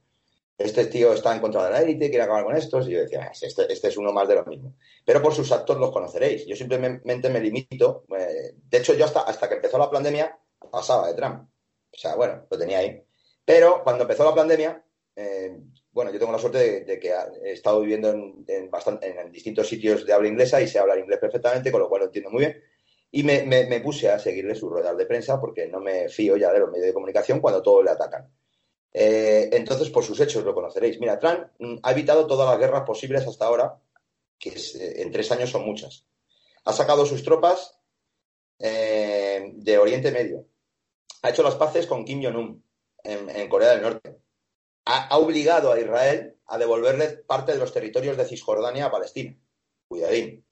Este tío está en contra de la élite, quiere acabar con estos, y yo decía, este, este, es uno más de lo mismo. Pero por sus actos los conoceréis. Yo simplemente me limito, eh, de hecho yo hasta, hasta que empezó la pandemia pasaba de Trump. O sea, bueno, lo tenía ahí. Pero cuando empezó la pandemia, eh, bueno, yo tengo la suerte de, que he estado viviendo en, bastante, en, distintos sitios de habla inglesa y sé hablar inglés perfectamente, con lo cual lo entiendo muy bien. Y me, puse a seguirle su ruedas de prensa porque no me fío ya de los medios de comunicación cuando todos le atacan. Eh, entonces, por sus hechos lo conoceréis. Mira, Trump mm, ha evitado todas las guerras posibles hasta ahora, que eh, en tres años son muchas. Ha sacado sus tropas eh, de Oriente Medio. Ha hecho las paces con Kim Jong-un en Corea del Norte ha, obligado a Israel a devolverle parte de los territorios de Cisjordania a Palestina. Cuidadín.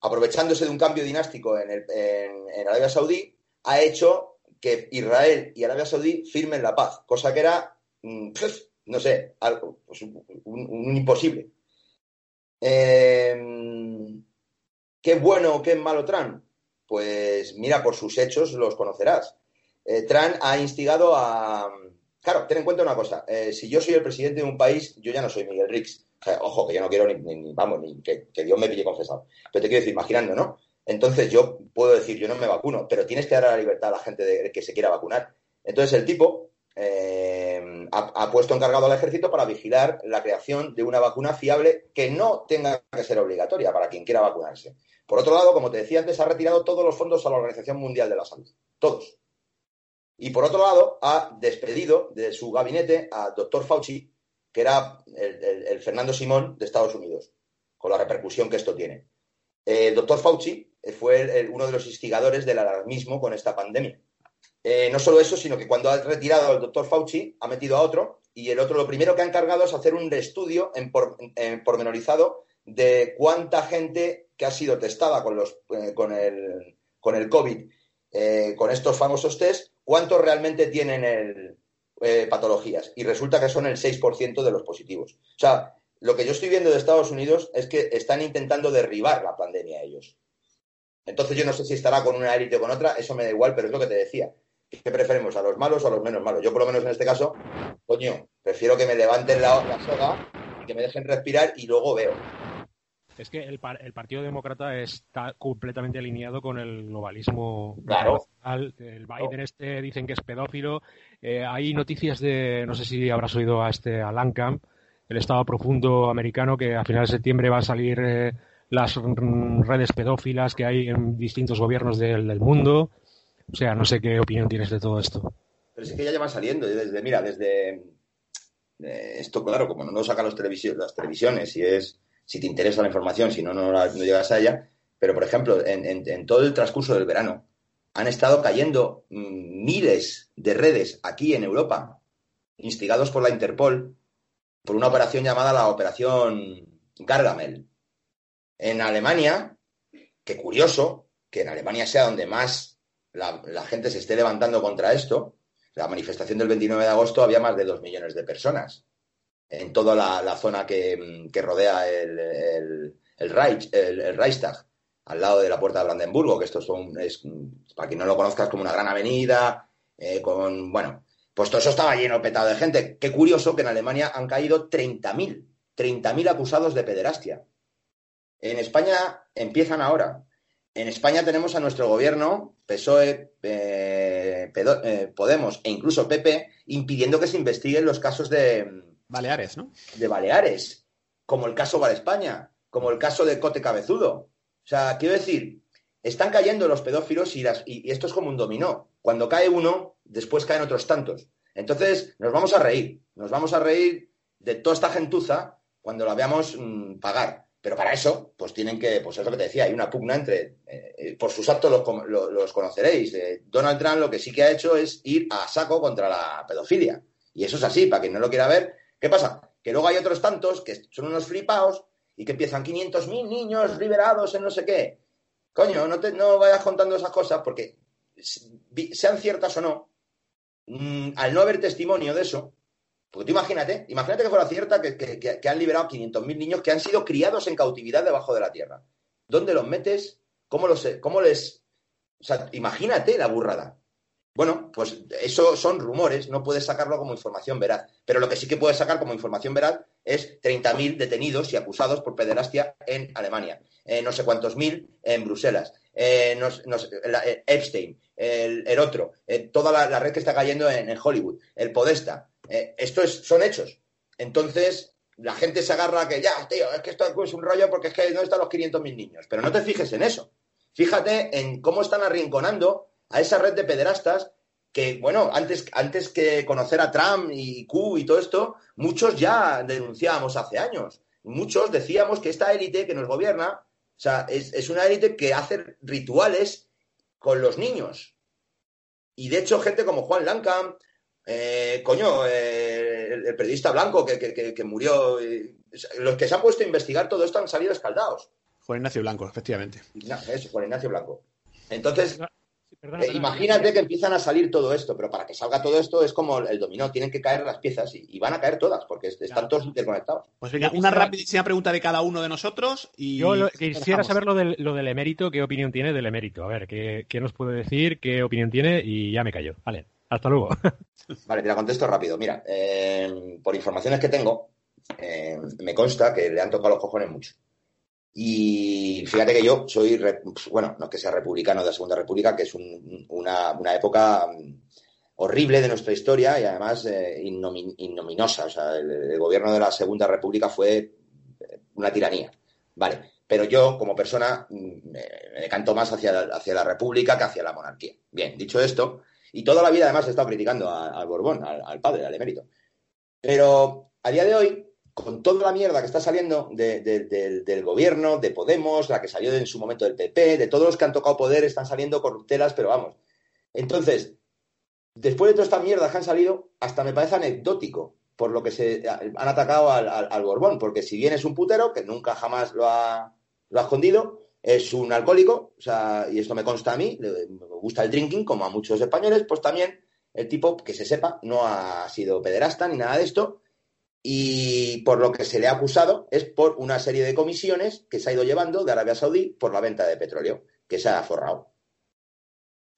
Aprovechándose de un cambio dinástico en, Arabia Saudí, ha hecho que Israel y Arabia Saudí firmen la paz, cosa que era, mm, no sé, algo, pues, un, imposible. Em, ¿Qué bueno o qué malo Trump? Pues mira, por sus hechos los conocerás. Eh, Trump ha instigado a, Claro, ten en cuenta una cosa. Eh, si yo soy el presidente de un país, yo ya no soy Miguel Rix. ojo, que yo no quiero ni, vamos, ni que, Dios me pille confesado. Pero te quiero decir, imaginando, ¿no? Entonces yo puedo decir, yo no me vacuno, pero tienes que dar la libertad a la gente de, que se quiera vacunar. Entonces el tipo eh, ha, puesto encargado al ejército para vigilar la creación de una vacuna fiable que no tenga que ser obligatoria para quien quiera vacunarse. Por otro lado, como te decía antes, ha retirado todos los fondos a la Organización Mundial de la Salud. Todos. Y por otro lado, ha despedido de su gabinete al doctor Fauci, que era el, Fernando Simón de Estados Unidos, con la repercusión que esto tiene. El doctor Fauci fue uno de los instigadores del alarmismo con esta pandemia. Eh, no solo eso, sino que cuando ha retirado al doctor Fauci, ha metido a otro, y el otro lo primero que ha encargado es hacer un estudio en, pormenorizado de cuánta gente que ha sido testada con, los, eh, con, el, con el COVID, eh, con estos famosos test, ¿cuántos realmente tienen eh, patologías? Y resulta que son el 6% de los positivos. O sea, lo que yo estoy viendo de Estados Unidos es que están intentando derribar la pandemia ellos. Entonces yo no sé si estará con una élite o con otra, eso me da igual, pero es lo que te decía. ¿Qué preferimos, a los malos o a los menos malos? Yo por lo menos en este caso, coño, prefiero que me levanten la soga y que me dejen respirar y luego veo. Es que el, par- el Partido Demócrata está completamente alineado con el globalismo. Claro. El Biden este dicen que es pedófilo. Eh, hay noticias de, no sé si habrás oído a este a Lancam, el Estado profundo americano, que a final de septiembre va a salir eh, las redes pedófilas que hay en distintos gobiernos del, del mundo. O sea, no sé qué opinión tienes de todo esto. Pero es que ya llevan saliendo, y desde, mira, desde eh, esto, claro, como no lo sacan los las televisiones, si es, si te interesa la información, si no, no, llegas a ella, pero por ejemplo, en, todo el transcurso del verano, han estado cayendo mm, miles de redes aquí en Europa, instigados por la Interpol, por una operación llamada la Operación Gargamel. En Alemania, que curioso, que en Alemania sea donde más la, la gente se esté levantando contra esto, la manifestación del 29 de agosto había más de dos millones de personas en toda la, zona que, que rodea el, el- el Reich- Reichstag, al lado de la puerta de Brandenburgo, que esto son, es, para quien no lo conozca, es como una gran avenida, eh, con, bueno, pues todo eso estaba lleno, petado de gente. Qué curioso que en Alemania han caído 30.000, 30.000 acusados de pederastia. En España empiezan ahora. En España tenemos a nuestro gobierno, PSOE, eh, eh, Podemos e incluso PP, impidiendo que se investiguen los casos de, Baleares, ¿no? de Baleares, como el caso Val España, como el caso de Cote Cabezudo. O sea, quiero decir, están cayendo los pedófilos y, las- y- esto es como un dominó. Cuando cae uno, después caen otros tantos. Entonces, nos vamos a reír, nos vamos a reír de toda esta gentuza cuando la veamos mm, pagar. Pero para eso, pues tienen que, pues es lo que te decía, hay una pugna entre, eh, eh, por sus actos los, com- lo- los conoceréis. Donald Trump lo que sí que ha hecho es ir a saco contra la pedofilia. Y eso es así, para quien no lo quiera ver. ¿Qué pasa? Que luego hay otros tantos que son unos flipaos y que empiezan 500.000 niños liberados en no sé qué. Coño, no, te, no vayas contando esas cosas porque sean ciertas o no, mm, al no haber testimonio de eso, porque tú imagínate, imagínate que fuera cierta que- que han liberado 500.000 niños que han sido criados en cautividad debajo de la tierra. ¿Dónde los metes? ¿Cómo, los, cómo les...? O sea, imagínate la burrada. Bueno, pues eso son rumores, no puedes sacarlo como información veraz. Pero lo que sí que puedes sacar como información veraz es 30.000 detenidos y acusados por pederastia en Alemania, eh, no sé cuántos mil en Bruselas, eh, eh, Epstein, el, otro, toda la, red que está cayendo en, Hollywood, el Podesta. Esto es, son hechos. Entonces, la gente se agarra que ya, tío, es que esto es un rollo porque es que no están los 500.000 niños. Pero no te fijes en eso. Fíjate en cómo están arrinconando a esa red de pederastas que, bueno, antes, antes que conocer a Trump y Q y todo esto, muchos ya denunciábamos hace años. Muchos decíamos que esta élite que nos gobierna, o sea, es, es una élite que hace rituales con los niños. Y de hecho, gente como Juan Lancam, eh, coño, eh, el, el periodista blanco que, que- que- que murió, eh, los que se han puesto a investigar todo esto han salido escaldados. Juan Ignacio Blanco, efectivamente. Eso, Juan Ignacio Blanco. Entonces, Perdona, eh, perdona. imagínate que empiezan a salir todo esto, pero para que salga todo esto es como el dominó, tienen que caer las piezas y, y van a caer todas, porque est- están todos interconectados. Pues venga, una rapidísima pregunta de cada uno de nosotros y... Yo lo- quisiera dejamos. saber lo del, lo del emérito, qué opinión tiene del emérito. A ver, qué, qué nos puede decir, qué opinión tiene y ya me callo. Vale, hasta luego. [laughs] Vale, te la contesto rápido. Mira, eh, por informaciones que tengo, eh, me consta que le han tocado los cojones mucho. Y fíjate que yo soy, bueno, no es que sea republicano de la Segunda República, que es un- una, época mm, horrible de nuestra historia y además eh, innomi- ignominiosa. O sea, el, gobierno de la Segunda República fue eh, una tiranía. Vale, pero yo como persona mm, me, me decanto más hacia hacia la República que hacia la monarquía. Bien, dicho esto, y toda la vida además he estado criticando al Borbón, al padre, al emérito. Pero a día de hoy, con toda la mierda que está saliendo de- de- del- gobierno, de Podemos, la que salió en su momento del PP, de todos los que han tocado poder, están saliendo corruptelas, pero vamos. Entonces, después de toda esta mierda que han salido, hasta me parece anecdótico por lo que se han atacado al, Borbón, porque si bien es un putero, que nunca jamás lo ha, lo ha escondido, es un alcohólico, o sea, y esto me consta a mí, me gusta el drinking, como a muchos españoles, pues también el tipo, que se sepa, no ha sido pederasta ni nada de esto, y por lo que se le ha acusado es por una serie de comisiones que se ha ido llevando de Arabia Saudí por la venta de petróleo, que se ha forrado.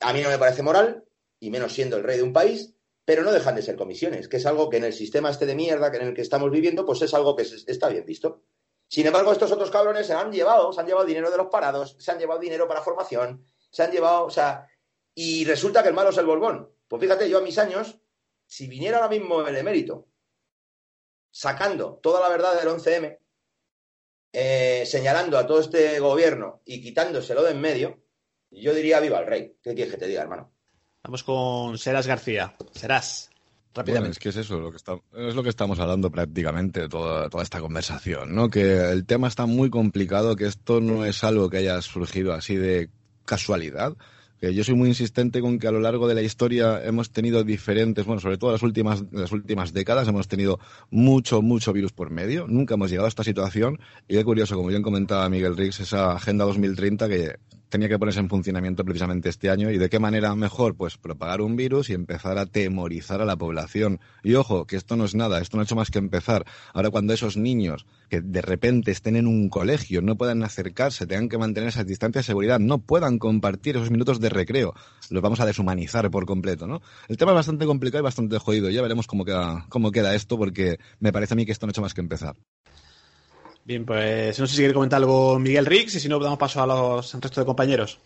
A mí no me parece moral, y menos siendo el rey de un país, pero no dejan de ser comisiones, que es algo que en el sistema este de mierda que en el que estamos viviendo, pues es algo que está bien visto. Sin embargo, estos otros cabrones se han llevado, se han llevado dinero de los parados, se han llevado dinero para formación, se han llevado, o sea, y resulta que el malo es el Borbón. Pues fíjate, yo a mis años, si viniera ahora mismo el emérito, sacando toda la verdad del 11M, eh, señalando a todo este gobierno y quitándoselo de en medio, yo diría viva el rey. ¿Qué quieres que te diga, hermano? Vamos con Seras García. Serás, Bueno, rápidamente. es que es eso, lo que está- es lo que estamos hablando prácticamente toda, toda esta conversación, ¿no? Que el tema está muy complicado, que esto no es algo que haya surgido así de casualidad. Yo soy muy insistente con que a lo largo de la historia hemos tenido diferentes, bueno, sobre todo las últimas, las últimas décadas hemos tenido mucho, mucho virus por medio. Nunca hemos llegado a esta situación. Y qué curioso, como bien comentaba Miguel Riggs, esa Agenda 2030 que tenía que ponerse en funcionamiento precisamente este año. ¿Y de qué manera mejor? Pues propagar un virus y empezar a temorizar a la población. Y ojo, que esto no es nada, esto no ha hecho más que empezar. Ahora cuando esos niños que de repente estén en un colegio, no puedan acercarse, tengan que mantener esas distancias de seguridad, no puedan compartir esos minutos de recreo, los vamos a deshumanizar por completo, ¿no? El tema es bastante complicado y bastante jodido. Ya veremos cómo queda, cómo queda esto, porque me parece a mí que esto no ha hecho más que empezar. Bien, pues no sé si quiere comentar algo Miguel Rix y si no, damos paso a los al resto de compañeros.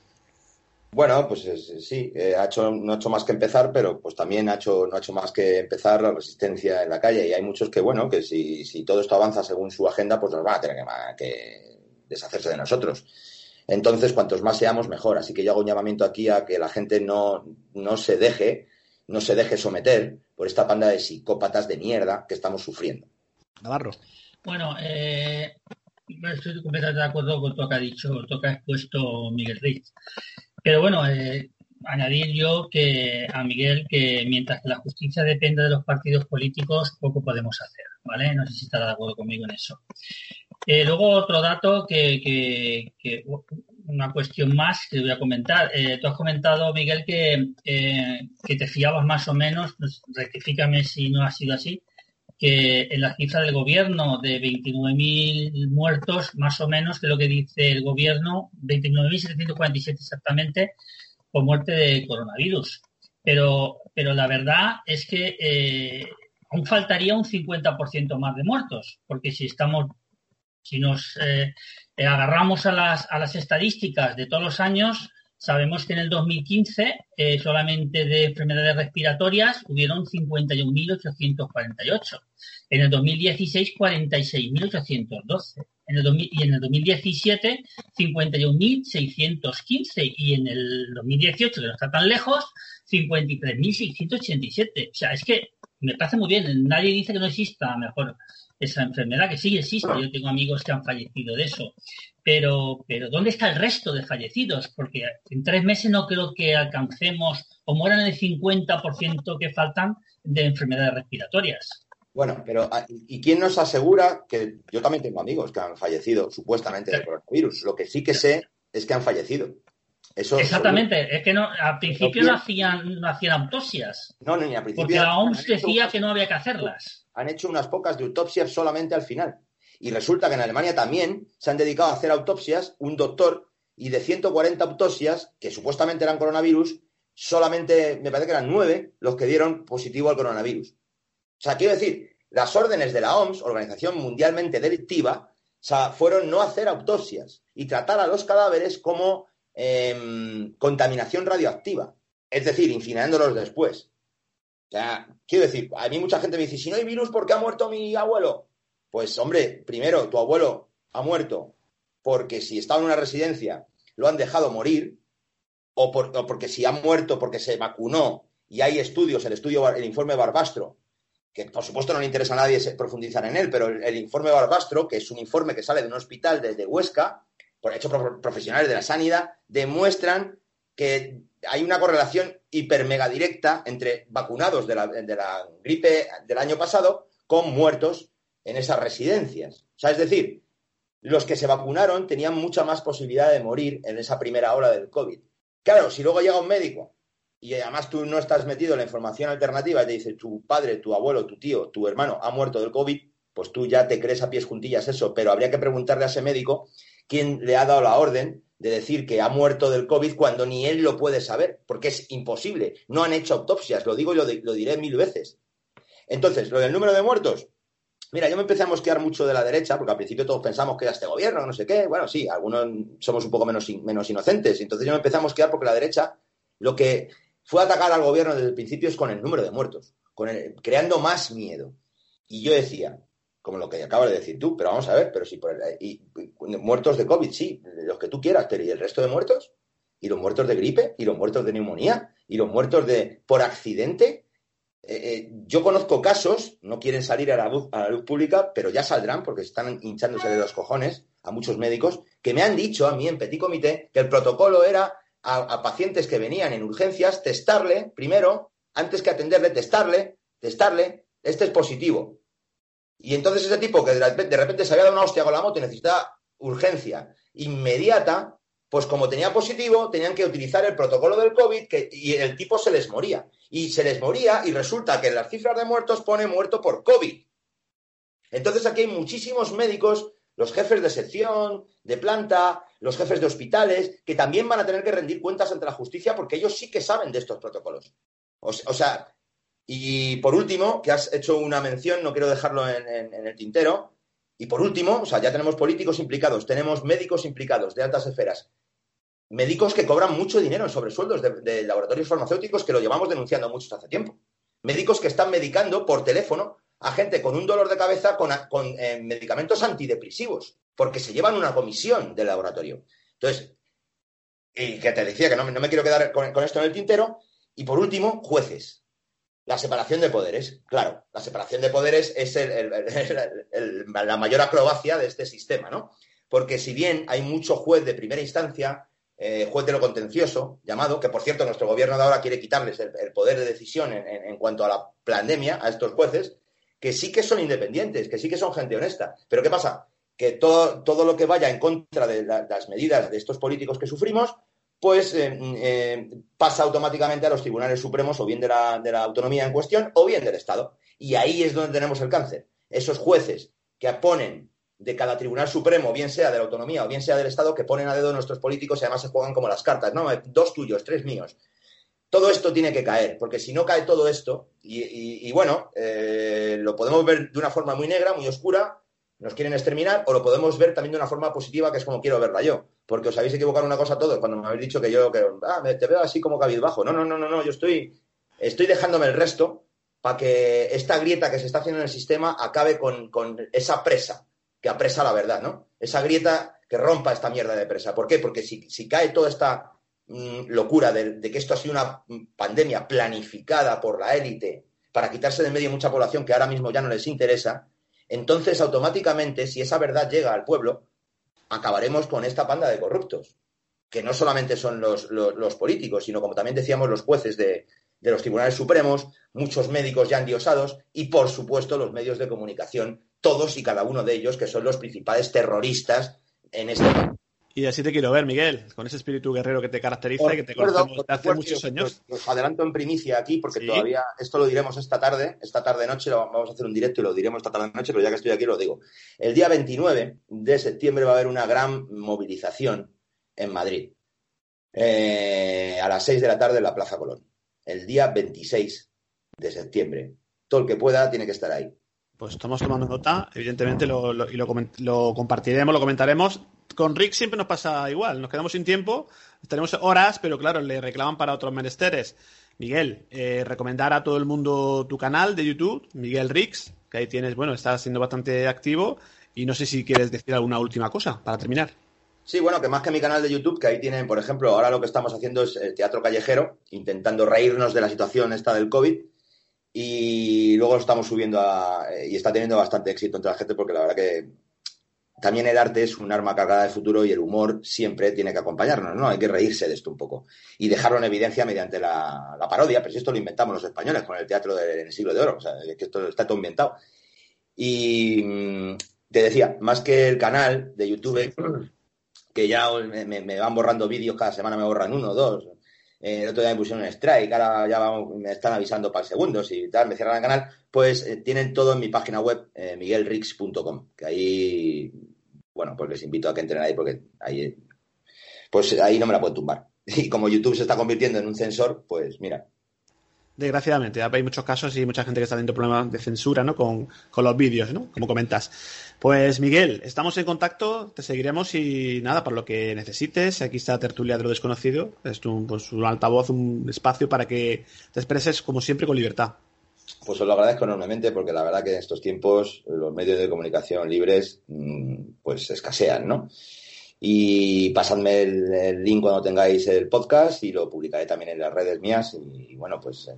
Bueno, pues es- sí, eh, ha hecho, no ha hecho más que empezar, pero pues también ha hecho, no ha hecho más que empezar la resistencia en la calle. Y hay muchos que, bueno, que si, si todo esto avanza según su agenda, pues nos van a tener que, que deshacerse de nosotros. Entonces, cuantos más seamos, mejor. Así que yo hago un llamamiento aquí a que la gente no, no se deje, no se deje someter por esta panda de psicópatas de mierda que estamos sufriendo. Navarro. Bueno, eh, estoy completamente de acuerdo con lo que ha dicho, lo que ha expuesto Miguel Rich. Pero bueno, eh, añadir yo que a Miguel que mientras que la justicia dependa de los partidos políticos, poco podemos hacer, ¿vale? No sé si estará de acuerdo conmigo en eso. Eh, luego otro dato que, que- que- una cuestión más que voy a comentar. Eh, tú has comentado, Miguel, que, eh, que te fiabas más o menos, pues, rectifícame si no ha sido así, que en la cifra del gobierno de 29.000 muertos, más o menos, que lo que dice el gobierno, 29.747 exactamente, por muerte de coronavirus. Pero, pero la verdad es que eh, aún faltaría un 50% más de muertos, porque si estamos, si nos eh, eh, agarramos a las, a las estadísticas de todos los años, sabemos que en el 2015 eh, solamente de enfermedades respiratorias hubieron 51.848. En el 2016, 46.812. En el 2000 y en el 2017, 51.615. Y en el 2018, que no está tan lejos, 53.687. O sea, es que me parece muy bien. Nadie dice que no exista, mejor, esa enfermedad, que sí existe. Yo tengo amigos que han fallecido de eso. Pero, pero ¿dónde está el resto de fallecidos? Porque en tres meses no creo que alcancemos o mueran el 50% que faltan de enfermedades respiratorias. Bueno, pero ah, ¿y quién nos asegura que yo también tengo amigos que han fallecido supuestamente de coronavirus? Lo que sí que sé es que han fallecido. Eso Exactamente, es que no, al principio no hacían, no hacían autopsias, No, ni al principio. porque la OMS hecho decía que no había que hacerlas. Han hecho unas pocas de autopsias solamente al final. Y resulta que en Alemania también se han dedicado a hacer autopsias un doctor y de 140 autopsias, que supuestamente eran coronavirus, solamente me parece que eran nueve los que dieron positivo al coronavirus. O sea, quiero decir, las órdenes de la OMS, Organización Mundialmente Delictiva, o fueron no hacer autopsias y tratar a los cadáveres como em, contaminación radioactiva. Es decir, incinerándolos después. O sea, quiero decir, a mí mucha gente me dice, si no hay virus, ¿por qué ha muerto mi abuelo? Pues, hombre, primero, tu abuelo ha muerto porque si estaba en una residencia lo han dejado morir, o, o porque si ha muerto porque se vacunó y hay estudios, el estudio, el informe Barbastro, que por supuesto no le interesa a nadie profundizar en él, pero el, informe Barbastro, que es un informe que sale de un hospital desde Huesca, por hecho profesionales de la sanidad, demuestran que hay una correlación hiper mega directa entre vacunados de la, de la gripe del año pasado con muertos en esas residencias. O sea, es decir, los que se vacunaron tenían mucha más posibilidad de morir en esa primera ola del COVID. Claro, si luego llega un médico y además tú no estás metido en la información alternativa y te dice tu padre, tu abuelo, tu tío, tu hermano ha muerto del COVID, pues tú ya te crees a pies juntillas eso, pero habría que preguntarle a ese médico quién le ha dado la orden de decir que ha muerto del COVID cuando ni él lo puede saber, porque es imposible. No han hecho autopsias, lo digo y lo, di- lo diré mil veces. Entonces, lo del número de muertos, Mira, yo me empecé a mosquear mucho de la derecha, porque al principio todos pensamos que era este gobierno, no sé qué. Bueno, sí, algunos somos un poco menos, menos inocentes. Entonces yo me empecé a mosquear porque la derecha lo que fue atacar al gobierno desde el principio es con el número de muertos, con creando más miedo. Y yo decía, como lo que acabas de decir tú, pero vamos a ver, pero si por y, muertos de COVID, sí, los que tú quieras, pero ¿y el resto de muertos? ¿Y los muertos de gripe? ¿Y los muertos de neumonía? ¿Y los muertos de por accidente? Eh, eh, yo conozco casos, no quieren salir a la, luz, a la luz pública, pero ya saldrán porque están hinchándose de los cojones a muchos médicos que me han dicho a mí en Petit Comité que el protocolo era a, pacientes que venían en urgencias testarle primero, antes que atenderle, testarle, testarle, este es positivo. Y entonces ese tipo que de repente se había dado una hostia con la moto y necesitaba urgencia inmediata, pues como tenía positivo, tenían que utilizar el protocolo del COVID y el tipo se les moría y se les moría y resulta que en las cifras de muertos pone muerto por COVID. Entonces aquí hay muchísimos médicos, los jefes de sección, de planta, los jefes de hospitales, que también van a tener que rendir cuentas ante la justicia porque ellos sí que saben de estos protocolos. O, sea, y por último, que has hecho una mención, no quiero dejarlo en, el tintero, y por último, o sea, ya tenemos políticos implicados, tenemos médicos implicados de altas esferas, médicos que cobran mucho dinero en sobresueldos de, laboratorios farmacéuticos que lo llevamos denunciando muchos hace tiempo. Médicos que están medicando por teléfono a gente con un dolor de cabeza con, eh, medicamentos antidepresivos, porque se llevan una comisión del laboratorio. Entonces, y que te decía que no, me quiero quedar con, esto en el tintero. Y por último, jueces. La separación de poderes. Claro, la separación de poderes es la mayor acrobacia de este sistema, ¿no? Porque si bien hay mucho juez de primera instancia, eh, juez de lo contencioso, llamado, que por cierto nuestro gobierno de ahora quiere quitarles el, poder de decisión en, cuanto a la pandemia a estos jueces, que sí que son independientes, que sí que son gente honesta. Pero ¿qué pasa? Que todo, todo lo que vaya en contra de las medidas de estos políticos que sufrimos, pues eh, eh, pasa automáticamente a los tribunales supremos o bien de la, de la autonomía en cuestión o bien del Estado. Y ahí es donde tenemos el cáncer. Esos jueces que ponen de cada Tribunal Supremo, bien sea de la autonomía o bien sea del Estado, que ponen a dedo nuestros políticos y además se juegan como las cartas, ¿no? Dos tuyos, tres míos. Todo esto tiene que caer, porque si no cae todo esto, y, bueno, eh, lo podemos ver de una forma muy negra, muy oscura, nos quieren exterminar, o lo podemos ver también de una forma positiva, que es como quiero verla yo. Porque os habéis equivocado una cosa todos cuando me habéis dicho que yo, que, ah, te veo así como cabizbajo. No, no, no, no, no, yo estoy, estoy dejándome el resto para que esta grieta que se está haciendo en el sistema acabe con, con esa presa que apresa la verdad, ¿no? Esa grieta que rompa esta mierda de presa. ¿Por qué? Porque si, cae toda esta locura de, que esto ha sido una pandemia planificada por la élite para quitarse de medio mucha población que ahora mismo ya no les interesa, entonces automáticamente, si esa verdad llega al pueblo, acabaremos con esta panda de corruptos, que no solamente son los, políticos, sino como también decíamos los jueces de, de los tribunales supremos, muchos médicos ya endiosados y, por supuesto, los medios de comunicación todos y cada uno de ellos, que son los principales terroristas en este Y así te quiero ver, Miguel, con ese espíritu guerrero que te caracteriza y que te conocemos desde hace muchos años. Os adelanto en primicia aquí, porque todavía esto lo diremos esta tarde, esta tarde noche, lo, vamos a hacer un directo y lo diremos esta tarde noche, pero ya que estoy aquí lo digo. El día 29 de septiembre va a haber una gran movilización en Madrid, eh, a las 6 de la tarde en la Plaza Colón. El día 26 de septiembre. Todo el que pueda tiene que estar ahí. Pues estamos tomando nota, evidentemente, lo, y lo, compartiremos, lo comentaremos. Con Rick siempre nos pasa igual, nos quedamos sin tiempo, tenemos horas, pero claro, le reclaman para otros menesteres. Miguel, eh, recomendar a todo el mundo tu canal de YouTube, Miguel Rix, que ahí tienes, bueno, estás siendo bastante activo y no sé si quieres decir alguna última cosa para terminar. Sí, bueno, que más que mi canal de YouTube, que ahí tienen, por ejemplo, ahora lo que estamos haciendo es eh, teatro callejero, intentando reírnos de la situación esta del COVID y luego lo estamos subiendo a, y está teniendo bastante éxito entre la gente porque la verdad que también el arte es un arma cargada de futuro y el humor siempre tiene que acompañarnos, ¿no? Hay que reírse de esto un poco y dejarlo en evidencia mediante la, parodia, pero si esto lo inventamos los españoles con el teatro del siglo de oro, o sea, que esto está todo inventado. Y mm, te decía, más que el canal de YouTube, que ya me, me van borrando vídeos, cada semana me borran uno o dos, eh, el otro día me pusieron un strike, ahora ya me están avisando para el segundo, si tal, me cierran el canal, pues eh, tienen todo en mi página web, eh, miguelrix.com, que ahí, bueno, pues les invito a que entren ahí porque ahí, pues ahí no me la puedo tumbar. [laughs] Y como YouTube se está convirtiendo en un censor, pues mira. Desgraciadamente, hay muchos casos y mucha gente que está teniendo problemas de censura, ¿no? Con, con los vídeos, ¿no? Como comentas. Pues Miguel, estamos en contacto, te seguiremos y nada, por lo que necesites, aquí está Tertulia de lo Desconocido, es un, pues, un altavoz, un espacio para que te expreses como siempre con libertad. Pues os lo agradezco enormemente porque la verdad que en estos tiempos los medios de comunicación libres mm, pues escasean, ¿no? Y pasadme el, link cuando tengáis el podcast y lo publicaré también en las redes mías y, bueno, pues eh,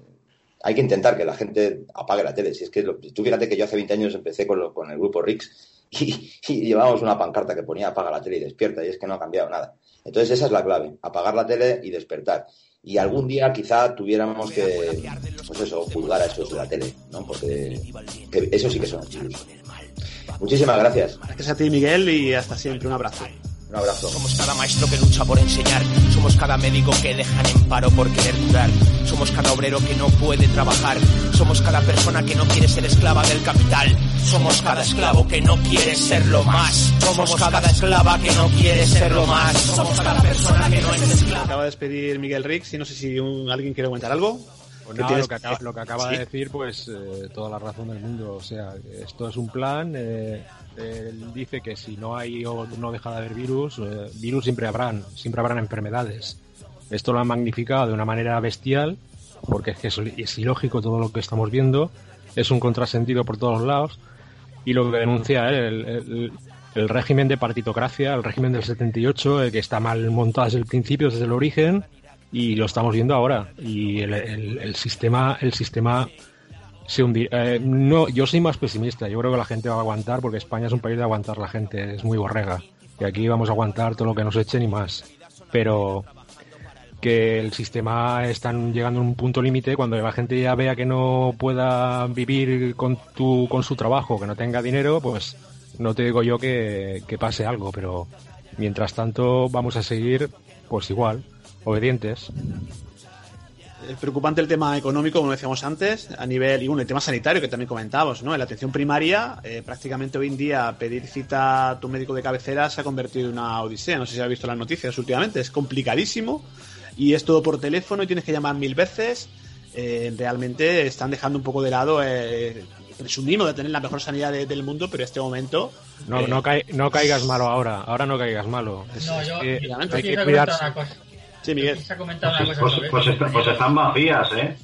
hay que intentar que la gente apague la tele. Si es que lo- tú fíjate que yo hace 20 años empecé con, lo- con el grupo Rix [laughs] y, llevábamos una pancarta que ponía apaga la tele y despierta y es que no ha cambiado nada. Entonces esa es la clave, apagar la tele y despertar. Y algún día quizá tuviéramos que, pues eso, juzgar a esos de la tele, ¿no? Porque que eso sí que son archivos. Muchísimas gracias. Gracias a ti, Miguel, y hasta siempre. Un abrazo. Un abrazo. Somos cada maestro que lucha por enseñar. Somos cada médico que dejan en paro por querer curar. Somos cada obrero que no puede trabajar. Somos cada persona que no quiere ser esclava del capital. Somos cada esclavo que no quiere serlo más. Somos cada esclava que no quiere serlo más. Somos cada persona que no es esclava. Acaba de despedir Miguel Rix y no sé si un- alguien quiere comentar algo. Pues ¿Qué nada, tienes? lo que acaba, lo que acaba Sí. de decir, pues eh, toda la razón del mundo. O sea, esto es un plan. eh, él dice que si no hay o no deja de haber virus, eh, virus siempre habrán, siempre habrán enfermedades. Esto lo han magnificado de una manera bestial, porque es que es, es ilógico todo lo que estamos viendo. Es un contrasentido por todos lados. Y lo que denuncia el, el- el régimen de partitocracia, el régimen del 78, eh, que está mal montado desde el principio, desde el origen, y lo estamos viendo ahora. Y el, el- sistema el sistema se hundirá no yo soy más pesimista. Yo creo que la gente va a aguantar porque España es un país de aguantar la gente. Es muy borrega. Y aquí vamos a aguantar todo lo que nos echen y más. Pero que el sistema está llegando a un punto límite cuando la gente ya vea que no pueda vivir con tu con su trabajo que no tenga dinero pues no te digo yo que, que pase algo. Pero mientras tanto vamos a seguir pues igual obedientes Es preocupante el tema económico, como decíamos antes, a nivel, y bueno, el tema sanitario que también comentábamos, ¿no? En la atención primaria, eh, prácticamente hoy en día pedir cita a tu médico de cabecera se ha convertido en una odisea. No sé si has visto las noticias últimamente, es complicadísimo y es todo por teléfono y tienes que llamar mil veces. Eh, realmente están dejando un poco de lado, eh, presumimos de tener la mejor sanidad de- del mundo, pero en este momento. No, eh, no, cai- no caigas malo ahora, ahora no caigas malo. Es- No, es yo, que hay que cuidarse. una cosa. Sí, Miguel. quisiera comentar una cosa Pues, sobre pues, esto, está- pues están vacías, ¿eh?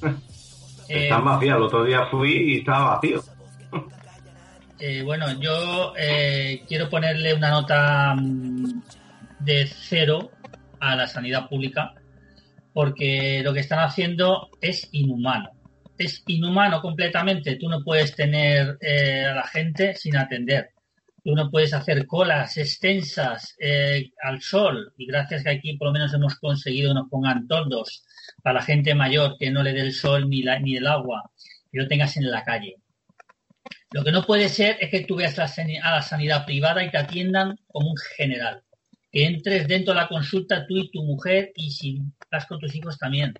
Eh, Están vacías. El otro día fui y estaba vacío. Eh, bueno, yo eh, quiero ponerle una nota mm, de cero a la sanidad pública porque lo que están haciendo es inhumano. Es inhumano completamente. Tú no puedes tener eh, a la gente sin atender. Tú no puedes hacer colas extensas eh, al sol y gracias que aquí por lo menos hemos conseguido que nos pongan toldos para la gente mayor que no le dé el sol ni, la, ni el agua y lo tengas en la calle. Lo que no puede ser es que tú veas a la sanidad privada y te atiendan como un general. Que entres dentro de la consulta tú y tu mujer y si vas con tus hijos también.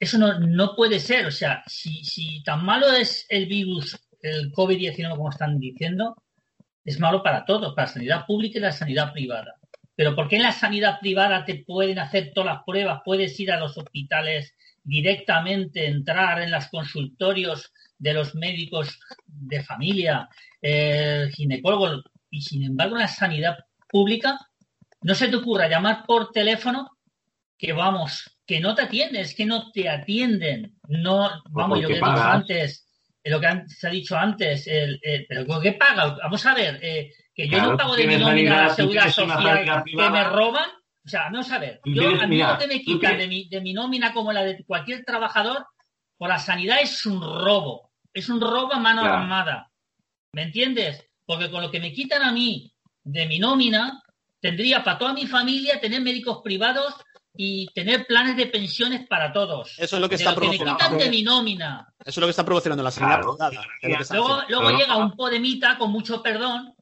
Eso no, no puede ser. O sea, si, si tan malo es el virus, el COVID-19, como están diciendo, es malo para todos, para la sanidad pública y la sanidad privada. Pero ¿por qué en la sanidad privada te pueden hacer todas las pruebas? Puedes ir a los hospitales directamente, entrar en los consultorios de los médicos de familia, eh, ginecólogos, y sin embargo en la sanidad pública no se te ocurra llamar por teléfono que vamos, que no te atienden, es que no te atienden. No, vamos, porque que he dicho pagas. antes, lo que han- se ha dicho antes, el, el- pero ¿con qué paga? Vamos a ver, eh, que yo Claro, no pago de mi nómina la seguridad social que me roban. O sea, vamos a ver, yo, tienes- a mí mira, lo que me quitan de mi, de mi nómina como la de cualquier trabajador por la sanidad es un robo. Es un robo a mano armada. ¿Me entiendes? Porque con lo que me quitan a mí de mi nómina, tendría para toda mi familia tener médicos privados y tener planes de pensiones para todos. Eso es lo que está lo que me promocionando. quitan de mi nómina. Eso es lo que está promocionando la sanidad Claro. Luego, luego llega un podemita, con mucho perdón,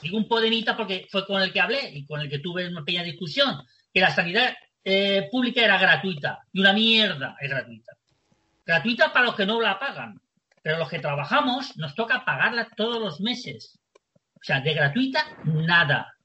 digo un podemita porque fue con el que hablé y con el que tuve una pequeña discusión, que la sanidad eh, pública era gratuita y una mierda es gratuita. Gratuita para los que no la pagan, pero los que trabajamos nos toca pagarla todos los meses. O sea, de gratuita, nada.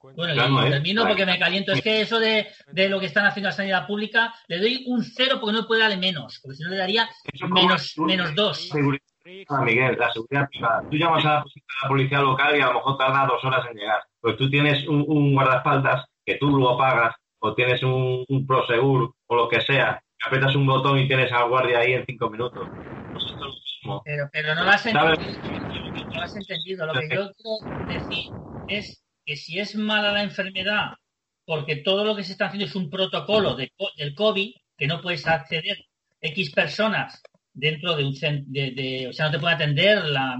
Bueno, Claro, y ¿eh? termino porque me caliento. Es que eso de, de lo que están haciendo la sanidad pública, le doy un cero porque no puede darle menos, porque si no le daría menos, menos dos. Seguridad, Ah, Miguel, la seguridad privada. Tú llamas a la, policía local y a lo mejor tarda dos horas en llegar. Pues tú tienes un, un guardaespaldas que tú lo pagas, o tienes un, un Prosegur o lo que sea, apretas un botón y tienes al guardia ahí en cinco minutos. Pues esto es lo mismo. Pero, pero no lo has ¿Sabes? entendido. No lo has entendido. Lo que yo quiero decir es que si es mala la enfermedad, porque todo lo que se está haciendo es un protocolo de co- del COVID, que no puedes acceder X personas dentro de un cen- de, de- o sea, no te puede atender la,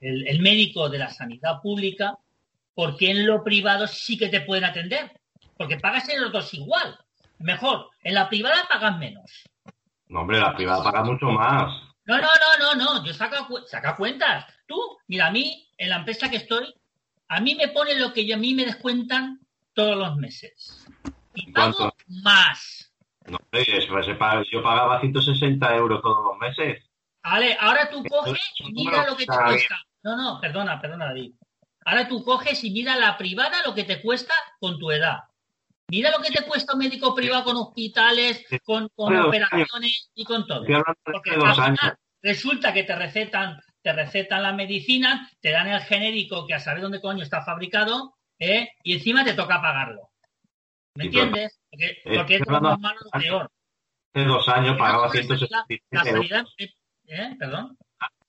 el, el médico de la sanidad pública, porque en lo privado sí que te pueden atender, porque pagas en los dos igual. Mejor, en la privada pagas menos. No, hombre, la privada paga mucho más. No, no, no, no, no. Yo saca, saca cuentas. Tú, mira, a mí, en la empresa que estoy, a mí me pone lo que a mí me descuentan todos los meses. Y pago ¿Cuánto? más. No, yo pagaba 160 euros todos los meses. Vale, ahora tú coges y mira lo que te cuesta. No, no, perdona, perdona, David. Ahora tú coges y mira la privada lo que te cuesta con tu edad. Mira lo que te cuesta un médico privado con hospitales, con, con operaciones y con todo. Porque al final resulta que te recetan, te recetan la medicina, te dan el genérico que a saber dónde coño está fabricado, ¿eh? y encima te toca pagarlo. ¿Me Sí, entiendes? Porque, Eh, porque es lo más malo, lo peor. Hace dos años pagaba La sanidad, 167 la euros. sanidad, ¿eh? Perdón.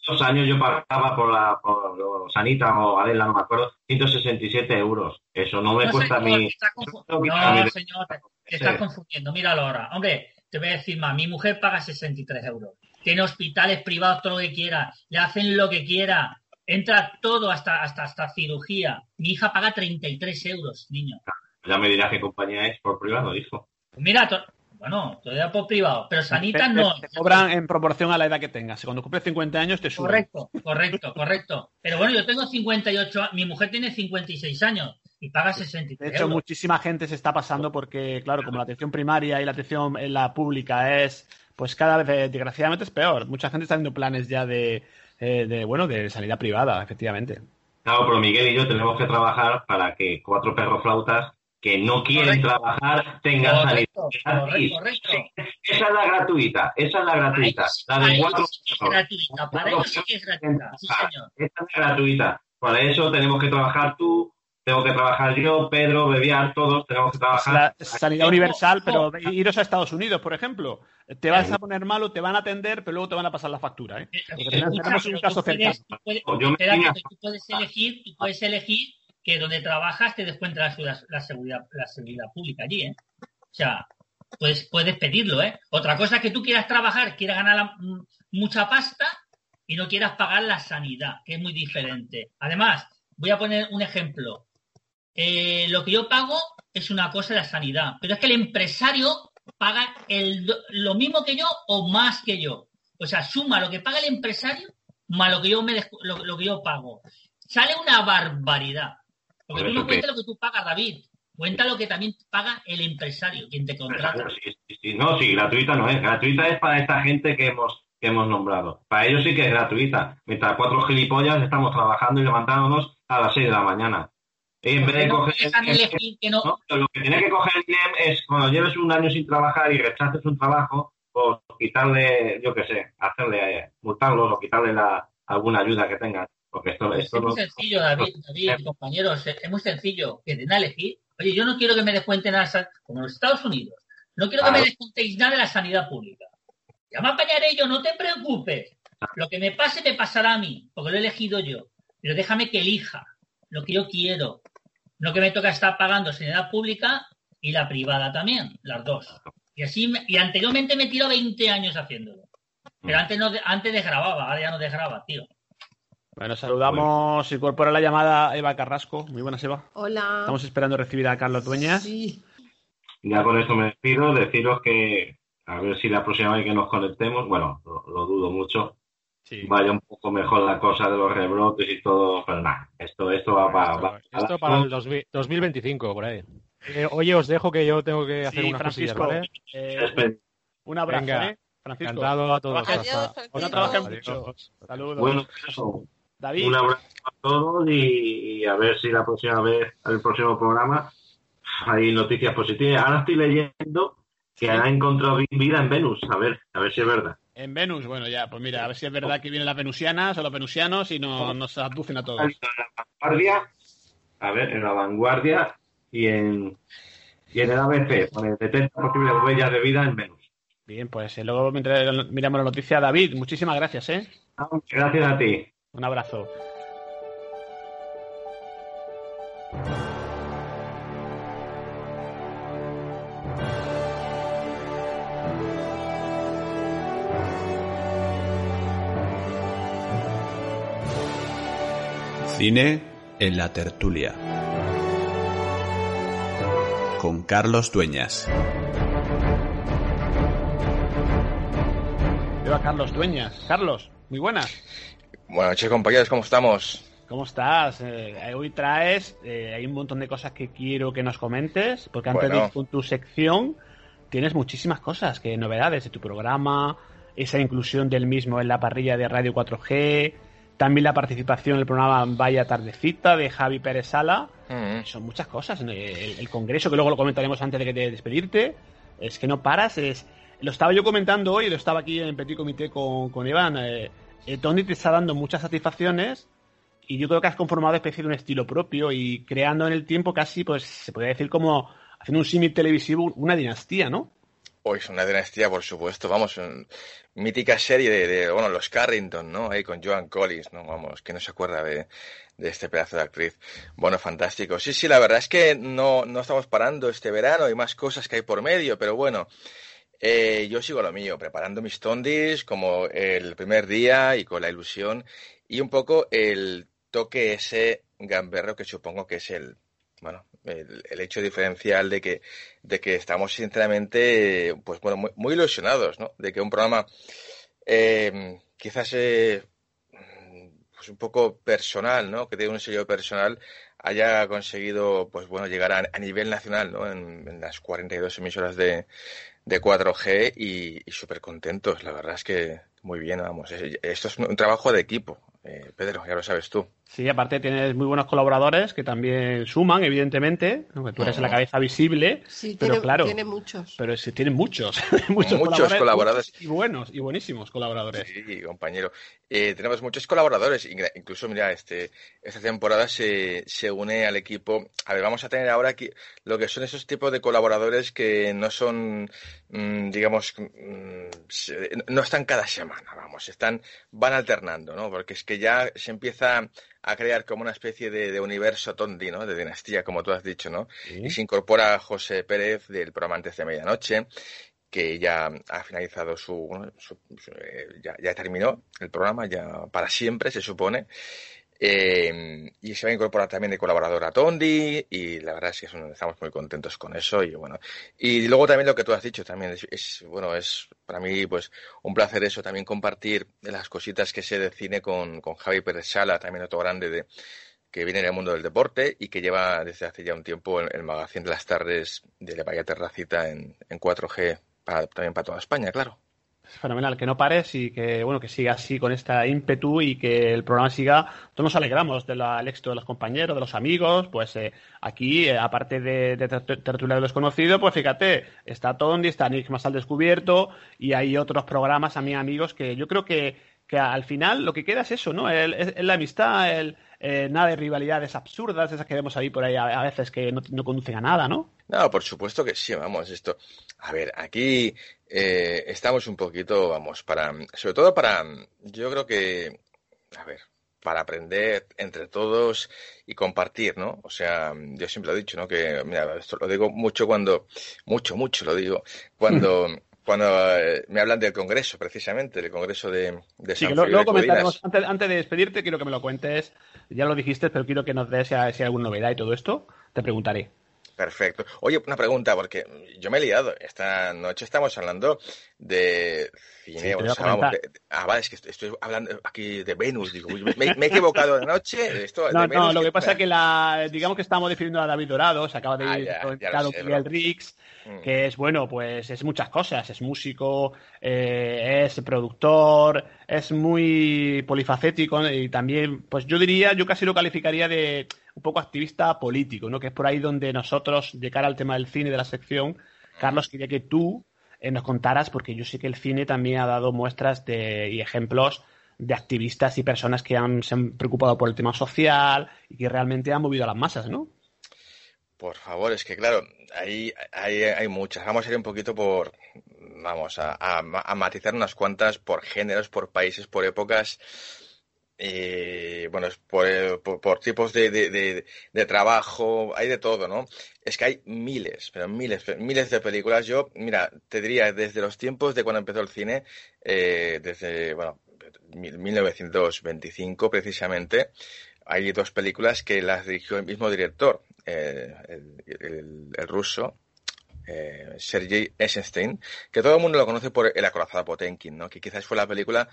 dos años yo pagaba por la por los Sanita o Adela, no me acuerdo, 167 euros. Eso no me No, cuesta a señor, estás confu- no No, señor, te, te estás confundiendo. Míralo ahora. Hombre, te voy a decir más. Mi mujer paga 63 euros. Tiene hospitales privados, todo lo que quiera. Le hacen lo que quiera. Entra todo hasta, hasta, hasta cirugía. Mi hija paga 33 euros, niño. Ya me dirás qué compañía es por privado, hijo. Pues mira, to- bueno, todavía por privado, pero Sanita Te- no. Te, te cobran en proporción a la edad que tengas. Si Cuando cumples 50 años te suben. Correcto, correcto, correcto. Pero bueno, yo tengo 58, a- mi mujer tiene 56 años y paga 63 De hecho, euros. muchísima gente se está pasando porque, claro, como la atención primaria y la atención en la pública es, pues cada vez, eh, desgraciadamente, es peor. Mucha gente está haciendo planes ya de, eh, de, bueno, de sanidad privada, efectivamente. Claro, pero Miguel y yo tenemos que trabajar para que cuatro perros flautas que no quieren Correcto. trabajar tengan sanidad Correcto, gratis. correcto, correcto. Esa es la gratuita, esa es la gratuita. La de cuatro sí que es perros. gratuita, para eso sí que es gratuita, sí señor. Esta es gratuita. Para eso tenemos que trabajar tú, tengo que trabajar yo, Pedro, Bebiar, todos tenemos que trabajar. la sanidad universal, pero iros a Estados Unidos, por ejemplo. Te vas a poner malo, te van a atender, pero luego te van a pasar la factura. ¿eh? Porque tenemos, tenemos un caso tú puedes- cercano. tú puedes- elegir, tú puedes elegir que donde trabajas te descuenta la, seguridad- la seguridad, la seguridad pública allí, ¿eh? O sea, pues puedes pedirlo, ¿eh? Otra cosa es que tú quieras trabajar, quieras ganar la- m- mucha pasta y no quieras pagar la sanidad, que es muy diferente. Además, voy a poner un ejemplo. Eh, lo que yo pago es una cosa de la sanidad, pero es que el empresario paga el, lo mismo que yo o más que yo. O sea, suma lo que paga el empresario más lo que yo me lo, lo que yo pago. Sale una barbaridad. Porque Por tú no cuentas lo que tú pagas, David. Cuenta lo que también paga el empresario, quien te contrata. Sí, sí, sí. No, sí, gratuita no es. Gratuita es para esta gente que hemos que hemos nombrado. Para ellos sí que es gratuita. Mientras cuatro gilipollas estamos trabajando y levantándonos a las 6 de la mañana. En vez de no coger... que no. No, lo que tiene que coger el INEM es cuando lleves un año sin trabajar y rechaces un trabajo, pues quitarle, yo qué sé, hacerle, eh, multarlos o quitarle la, alguna ayuda que tengan. Porque esto, esto es muy sencillo, David, David, compañeros, es muy sencillo. Que den a elegir. Oye, yo no quiero que me descuenten nada, sa- como en los Estados Unidos. No quiero que me descontéis nada de la sanidad pública. Ya me apañaré yo, no te preocupes. Lo que me pase me pasará a mí, porque lo he elegido yo. Pero déjame que elija lo que yo quiero. No que me toca estar pagando sanidad pública y la privada también, las dos. Y así, me- y anteriormente me tiro 20 años haciéndolo. Pero antes no, de- antes desgrababa, ahora ya no desgraba, tío. Bueno, saludamos, se incorpora la llamada Eva Carrasco. Muy buenas, Eva. Hola. Estamos esperando recibir a Carlos Dueñas. Sí. Ya con esto me despido, deciros que a ver si la próxima vez que nos conectemos, bueno, lo, lo dudo mucho, Sí. vaya un poco mejor la cosa de los rebrotes y todo, pero nada, esto, esto va para... Esto, esto para el 2000 2025, por ahí. Eh, oye, os dejo que yo tengo que hacer Sí, unas cosillas, eh, un abrazo, Venga. ¿eh? Francisco. Encantado a todos. Adiós. No mucho. Saludos. Bueno, eso. David. Un abrazo a todos y, y a ver si la próxima vez, el próximo programa, hay noticias positivas. Ahora estoy leyendo que han encontrado vi- vida en Venus. A ver, a ver si es verdad. En Venus, bueno, ya, pues mira, a ver si es verdad que vienen las venusianas o los venusianos y no- nos abducen a todos. En la vanguardia, a ver, en la vanguardia y en, y en el ABC, pone detecta posibles huellas de vida en Venus. Bien, pues eh, luego mientras miramos la noticia. David, muchísimas gracias, ¿eh? Ah, Gracias a ti. Un abrazo. Cine en la tertulia. Con Carlos Dueñas. Veo a Carlos Dueñas. Carlos, muy buenas. Buenas noches, compañeros, ¿cómo estamos? ¿Cómo estás? Eh, hoy traes, eh, hay un montón de cosas que quiero que nos comentes, porque antes Bueno. de ir con tu sección tienes muchísimas cosas, que novedades de tu programa, esa inclusión del mismo en la parrilla de Radio 4G, también la participación en el programa Vaya Tardecita de Javi Pérez Sala. Mm. Son muchas cosas. El, el congreso, que luego lo comentaremos antes de que te despedirte, es que no paras. Es, lo estaba yo comentando hoy, lo estaba aquí en Petit Comité con, con Iván. Eh, eh, Tony te está dando muchas satisfacciones y yo creo que has conformado especie de un estilo propio y creando en el tiempo casi, pues se podría decir como haciendo un símil televisivo, una dinastía, ¿no? Es una dinastía, por supuesto, vamos, un- mítica serie de, bueno, los Carrington, ¿no? Ahí con Joan Collins, ¿no? Vamos, que no se acuerda de, de este pedazo de actriz. Bueno, fantástico. Sí, sí, la verdad es que no, no estamos parando este verano, hay más cosas que hay por medio, pero bueno, eh, yo sigo lo mío, preparando mis tondis como el primer día y con la ilusión y un poco el toque ese gamberro que supongo que es el, bueno, el, hecho diferencial de que, de que estamos sinceramente, pues bueno, muy, muy ilusionados, ¿no? De que un programa eh, quizás eh, pues un poco personal, ¿no? Que tiene un sello personal, haya conseguido, pues bueno, llegar a, a nivel nacional, ¿no? En, en las 42 emisoras de, de 4G y, y súper contentos. La verdad es que muy bien, vamos. Es- Esto es un, un trabajo de equipo, eh, Pedro, ya lo sabes tú. Sí, aparte tienes muy buenos colaboradores que también suman, evidentemente, aunque tú eres la cabeza visible, Sí, pero tiene, claro, tiene muchos. pero sí, tienen [laughs] muchos, muchos, Muchos colaboradores. y buenos, y buenísimos colaboradores. Sí, compañero. Eh, tenemos muchos colaboradores, incluso, mira, este, esta temporada se, se une al equipo. A ver, vamos a tener ahora aquí lo que son esos tipos de colaboradores que no son, mm, digamos, mm, se- no están cada semana, vamos, están, van alternando, ¿no? Porque es que ya se empieza a crear como una especie de, de universo tondi, ¿no? De dinastía, como tú has dicho, ¿no? Y se incorpora José Pérez del programa Antes de Medianoche, que ya ha finalizado su, su- su- eh, ya, ya terminó el programa, ya para siempre se supone. Eh, y se va a incorporar también de colaborador a Tondi y la verdad es que es un- estamos muy contentos con eso y bueno. Y luego también lo que tú has dicho también es, bueno es para mí pues un placer eso también compartir las cositas que sé de cine con, con Javi Pérez Sala también otro grande de que viene del mundo del deporte y que lleva desde hace ya un tiempo el, el magazine de las tardes de la Vaya Terracita en, en 4G para, también para toda España claro Fenomenal, que no pares y que bueno que siga así con esta ímpetu y que el programa siga. Todos nos alegramos del éxito de los compañeros, de los amigos. Pues eh, aquí, eh, aparte de, de Ter- Tertulia de los Conocidos, pues fíjate, está Tondi, está más al descubierto y hay otros programas, a mí amigos, que yo creo que, que al final lo que queda es eso, ¿no? El- es, es la amistad, el, eh, nada de rivalidades absurdas, esas que vemos ahí por ahí a, a veces que no, no conducen a nada, ¿no? No, por supuesto que sí, vamos, esto. A ver, aquí eh, estamos un poquito, vamos, para, sobre todo para, yo creo que, a ver, para aprender entre todos y compartir, ¿no? O sea, yo siempre lo he dicho, ¿no? Que, mira, esto lo digo mucho cuando, mucho, mucho lo digo, cuando, [laughs] cuando eh, me hablan del Congreso, precisamente, del Congreso de, de Sí, San que luego comentaremos. Antes, antes de despedirte, quiero que me lo cuentes. Ya lo dijiste, pero quiero que nos des si hay alguna novedad y todo esto. Te preguntaré. Perfecto. Oye, una pregunta, porque yo me he liado. Esta noche estamos hablando de cine. Sí, o sea, vamos, comentar. de- ah, vale, es que estoy hablando aquí de Venus. Digo, me, me he equivocado de noche. Esto No, de no, Venus, lo que pasa es que la, digamos que estamos definiendo a David Dorado, se acaba de Ah, ir Miguel. Rix, Mm. que es bueno, pues es muchas cosas, es músico, eh, es productor, es muy polifacético y también, pues yo diría, yo casi lo calificaría de un poco activista político, ¿no? Que es por ahí donde nosotros, de cara al tema del cine de la sección, Carlos, quería que tú eh, nos contaras, porque yo sé que el cine también ha dado muestras de, y ejemplos de activistas y personas que han, se han preocupado por el tema social y que realmente han movido a las masas, ¿no? Por favor, es que claro, hay, hay, hay muchas. Vamos a ir un poquito por, vamos a, a, a matizar unas cuantas por géneros, por países, por épocas, eh, bueno, es por, eh, tipos de, trabajo, hay de todo, ¿no? Es que hay miles, pero miles, miles de películas. Yo, mira, te diría, desde los tiempos de cuando empezó el cine, eh, desde, bueno, 1925 precisamente, hay dos películas que las dirigió el mismo director, eh, el, ruso, Sergei Eisenstein, que todo el mundo lo conoce por El acorazado Potemkin, ¿no? que quizás fue la película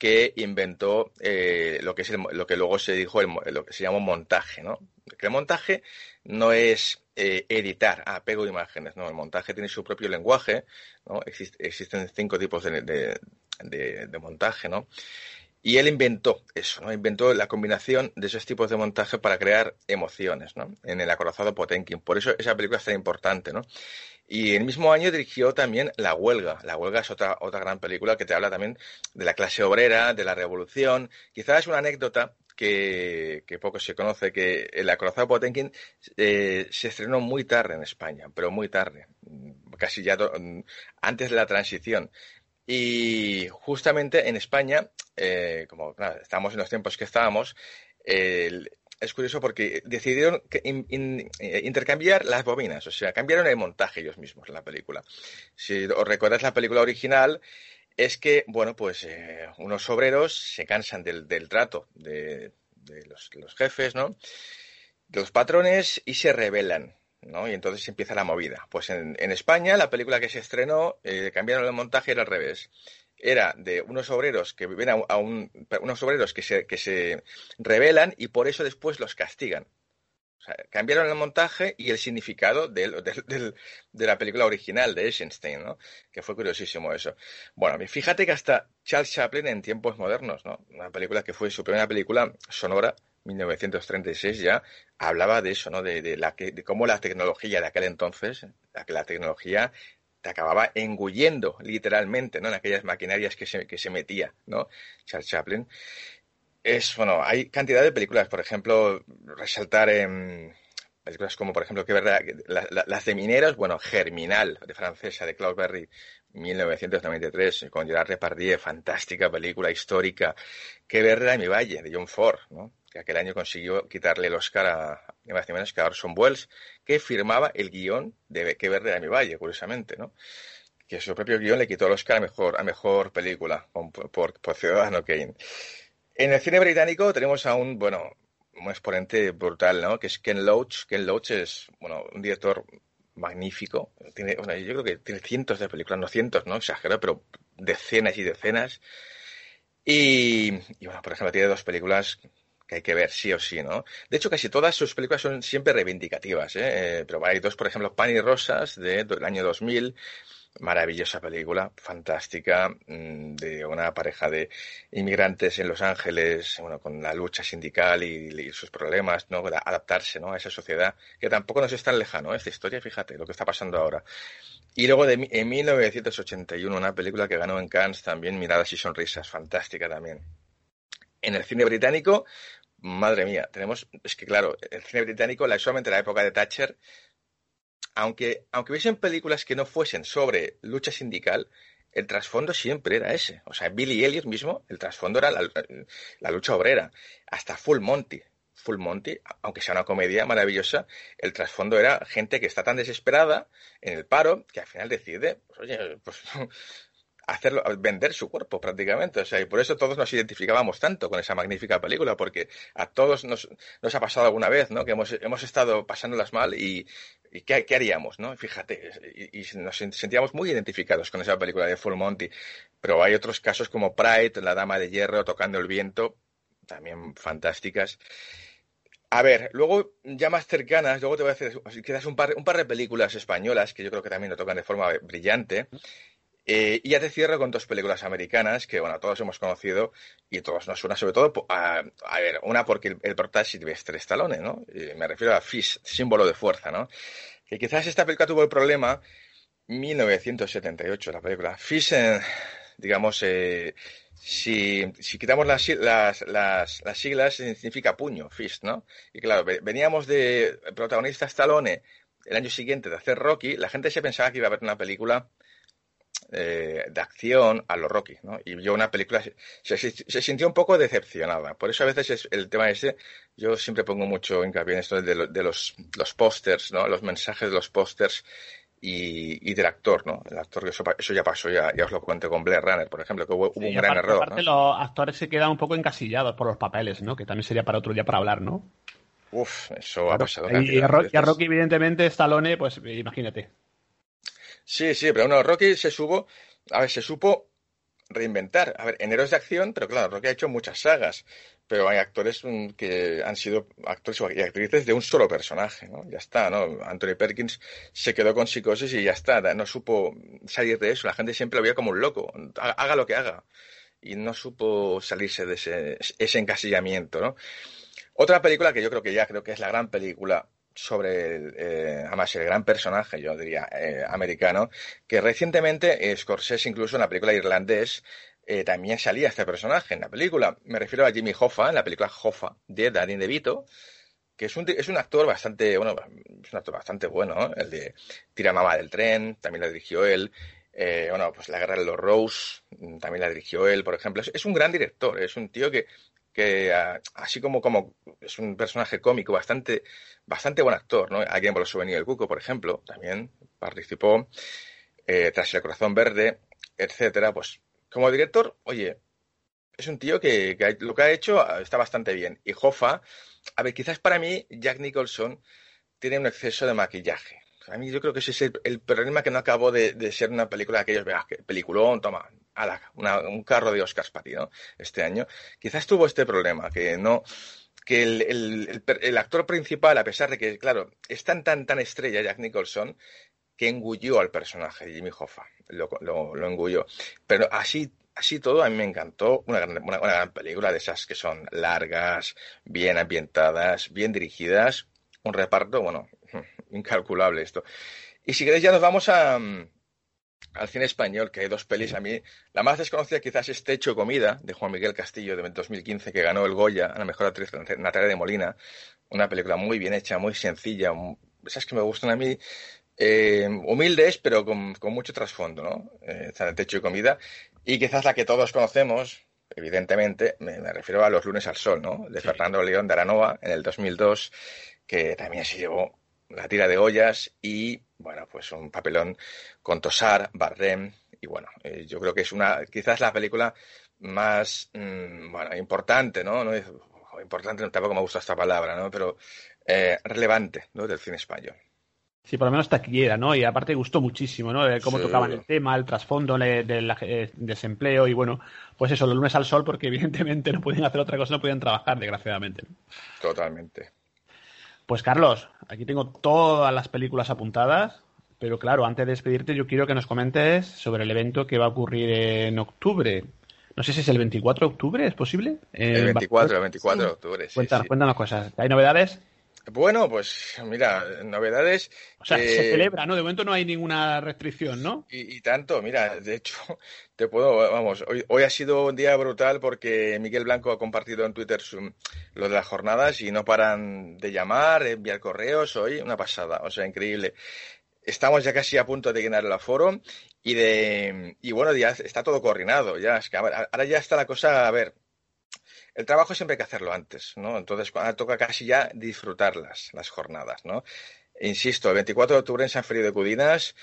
que inventó eh, lo que es el, lo que luego se dijo el, lo que se llamó montaje, ¿no? El montaje no es eh, editar apego imágenes, no, el montaje tiene su propio lenguaje, ¿no? Exist, existen cinco tipos de, de, de, montaje, ¿no? Y él inventó eso, ¿no? Inventó la combinación de esos tipos de montaje para crear emociones, ¿no? En el acorazado Potemkin. Por eso esa película es tan importante, ¿no? Y el mismo año dirigió también La Huelga. La Huelga es otra, otra gran película que te habla también de la clase obrera, de la revolución. Quizás es una anécdota que, que poco se conoce, que el acorazado Potemkin eh, se estrenó muy tarde en España, pero muy tarde, casi ya antes de la transición. Y justamente en España, eh, como claro, estábamos en los tiempos que estábamos, eh, es curioso porque decidieron que eh, intercambiar las bobinas, o sea, cambiaron el montaje ellos mismos en la película. Si os recuerdas la película original, es que, bueno, pues eh, unos obreros se cansan del, trato de, los, jefes, ¿no? De los patrones y se rebelan. ¿no? Y entonces empieza la movida. Pues en, en España, la película que se estrenó, eh, cambiaron el montaje, era al revés. Era de unos obreros que viven a, a un, unos obreros que se, que se rebelan y por eso después los castigan. Cambiaron el montaje y el significado de, la película original de Eisenstein, ¿no? Que fue curiosísimo eso. Bueno, fíjate que hasta Charles Chaplin en tiempos modernos, ¿no? Una película que fue su primera película sonora, 1936 ya, hablaba de eso, ¿no? De, la que, de cómo la tecnología de aquel entonces, la la tecnología te acababa engullendo literalmente, ¿no? En aquellas maquinarias que se, que se metía, ¿no? Charles Chaplin. Es, bueno, hay cantidad de películas, por ejemplo, resaltar películas como, por ejemplo, que verdad, la, la, las de mineros, bueno, Germinal, de francesa, de Claude Berry, 1993, con Gerard Depardieu, fantástica película histórica, Que verdad mi valle, de John Ford, ¿no? Que aquel año consiguió quitarle el Oscar a, ni más ni menos que a Orson Welles, que firmaba el guion de Que verde era mi valle, curiosamente, ¿no? Que su propio guion le quitó el Oscar a mejor, a mejor película por, por, Ciudadano Kane. En el cine británico tenemos a un, bueno, un exponente brutal, ¿no? Que es Ken Loach. Ken Loach es, bueno, un director magnífico. Tiene, bueno, yo creo que tiene cientos de películas, no cientos, ¿no? Exagero, pero decenas y decenas. Y, bueno, por ejemplo, tiene dos películas que hay que ver sí o sí, ¿no? De hecho, casi todas sus películas son siempre reivindicativas, ¿eh? Pero hay dos, por ejemplo, Pan y Rosas, de, del año 2000, maravillosa película, fantástica, de una pareja de inmigrantes en Los Ángeles, bueno, con la lucha sindical y, y sus problemas, ¿no? Adaptarse, ¿no? A esa sociedad, que tampoco nos es tan lejano, ¿eh? esta historia, fíjate, lo que está pasando ahora. Y luego de, en 1981, una película que ganó en Cannes también, Miradas y Sonrisas, fantástica también. En el cine británico, madre mía, tenemos, es que claro, el cine británico, la, solamente la época de Thatcher, aunque, aunque hubiesen películas que no fuesen sobre lucha sindical, el trasfondo siempre era ese. O sea, Billy Elliot mismo, el trasfondo era la, la, lucha obrera. Hasta Full Monty. Full Monty, aunque sea una comedia maravillosa, el trasfondo era gente que está tan desesperada en el paro que al final decide, pues oye, pues hacerlo, vender su cuerpo prácticamente. O sea, y por eso todos nos identificábamos tanto con esa magnífica película, porque a todos nos, nos ha pasado alguna vez, ¿no? Que hemos, hemos estado pasándolas mal y, ¿qué, ¿qué, haríamos, no? Fíjate, y, y, nos sentíamos muy identificados con esa película de Full Monty. Pero hay otros casos como Pride, La Dama de Hierro, Tocando el Viento, también fantásticas. A ver, luego ya más cercanas, luego te voy a hacer quizás un par, un par de películas españolas que yo creo que también lo tocan de forma brillante. Eh, y ya te cierro con dos películas americanas que, bueno, todos hemos conocido y todos nos suena sobre todo a, ver, una porque el, el es Sylvester Stallone, ¿no? Me refiero a Fish, símbolo de fuerza, ¿no? Que quizás esta película tuvo el problema 1978, la película. Fish, digamos, eh, si, si, quitamos las, las, las, las, siglas, significa puño, fist, ¿no? Y claro, veníamos de protagonista Stallone el año siguiente de hacer Rocky, la gente se pensaba que iba a ver una película eh, de acción a lo Rocky, ¿no? Y yo una película se, se, se, sintió un poco decepcionada. Por eso a veces es el tema ese, yo siempre pongo mucho hincapié en esto de, lo, de los, los pósters, ¿no? Los mensajes de los pósters y, y, del actor, ¿no? El actor, eso, eso ya pasó, ya, ya, os lo cuento con Blair Runner, por ejemplo, que hubo, sí, un aparte, gran error. Aparte, ¿no? los actores se quedan un poco encasillados por los papeles, ¿no? Que también sería para otro día para hablar, ¿no? Uf, eso claro. ha pasado. Y, y, a Rocky, a Rocky, evidentemente, Stallone, pues imagínate. Sí, sí, pero bueno, Rocky se supo, a ver, se supo reinventar. A ver, en de Acción, pero claro, Rocky ha hecho muchas sagas, pero hay actores mm, que han sido actores y actrices de un solo personaje, ¿no? Ya está, ¿no? Anthony Perkins se quedó con psicosis y ya está, no supo salir de eso. La gente siempre lo veía como un loco, haga lo que haga. Y no supo salirse de ese, ese encasillamiento, ¿no? Otra película que yo creo que ya creo que es la gran película sobre, el, eh, además, el gran personaje, yo diría, eh, americano, que recientemente eh, Scorsese, incluso en la película irlandés, eh, también salía este personaje en la película. Me refiero a Jimmy Hoffa, en la película Hoffa de Danny DeVito, que es un, es un actor bastante, bueno, es un actor bastante bueno, ¿no? El de Tira del Tren, también lo dirigió él. Bueno, pues La Guerra de los Rose, también la dirigió él, por ejemplo. Es un gran director, es un tío que, que así como, es un personaje cómico, bastante, bastante buen actor, ¿no? Alguien por los souvenirs del Cuco, por ejemplo, también participó, eh, tras el corazón verde, etcétera, pues como director, oye, es un tío que, lo que ha hecho está bastante bien. Y Hoffa, a ver, quizás para mí Jack Nicholson tiene un exceso de maquillaje. A mí yo creo que ese es el, problema que no acabó de, ser una película de aquellos, que peliculón, toma, un carro de Oscars para. Este año. Quizás tuvo este problema, que no, que el, el, actor principal, a pesar de que, claro, es tan, tan, tan estrella Jack Nicholson, que engulló al personaje Jimmy Hoffa, lo, lo, lo engulló. Pero así, así todo, a mí me encantó una gran, una, una gran película de esas que son largas, bien ambientadas, bien dirigidas, un reparto, bueno, [laughs] incalculable esto. Y si queréis ya nos vamos a, al cine español, que hay dos pelis a mí. La más desconocida quizás es Techo Comida, de Juan Miguel Castillo, de 2015, que ganó el Goya a la mejor actriz Natalia de Molina. Una película muy bien hecha, muy sencilla, esas que me gustan a mí. Eh, humildes, pero con, con mucho trasfondo, ¿no? Eh, Techo y Comida. Y quizás la que todos conocemos, evidentemente, me, me, refiero a Los lunes al sol, ¿no? De sí. Fernando León de Aranoa, en el 2002, que también se llevó la tira de ollas y, bueno, pues un papelón con Tosar, Bardem, y bueno, eh, yo creo que es una, quizás la película más, mmm, bueno, importante, ¿no? no es, importante, tampoco me gusta esta palabra, ¿no? Pero eh, relevante, ¿no? Del cine español. Sí, por lo menos taquillera, ¿no? Y aparte gustó muchísimo, ¿no? Cómo sí. tocaban el tema, el trasfondo del eh, desempleo y bueno, pues eso, los lunes al sol, porque [laughs] evidentemente no pueden hacer otra cosa, no pueden trabajar, desgraciadamente. Totalmente. Pues Carlos, aquí tengo todas las películas apuntadas, pero claro, antes de despedirte yo quiero que nos comentes sobre el evento que va a ocurrir en octubre. No sé si es el 24 de octubre, ¿es posible? El 24, el 24 de octubre, sí, cuéntanos, sí. cuéntanos cosas. ¿Hay novedades? Bueno, pues mira, novedades. O sea, eh, se celebra, ¿no? De momento no hay ninguna restricción, ¿no? Y, y tanto, mira, de hecho, [laughs] te puedo, vamos, hoy, hoy, ha sido un día brutal porque Miguel Blanco ha compartido en Twitter su, lo de las jornadas y no paran de llamar, de enviar correos, hoy una pasada, o sea, increíble. Estamos ya casi a punto de llenar el aforo y de y bueno, ya está todo coordinado, ya es que ahora ya está la cosa, a ver, el trabajo siempre hay que hacerlo antes, ¿no? Entonces, ahora toca casi ya disfrutar las, jornadas, ¿no? insisto, el 24 de octubre en San Felipe de Cudinas.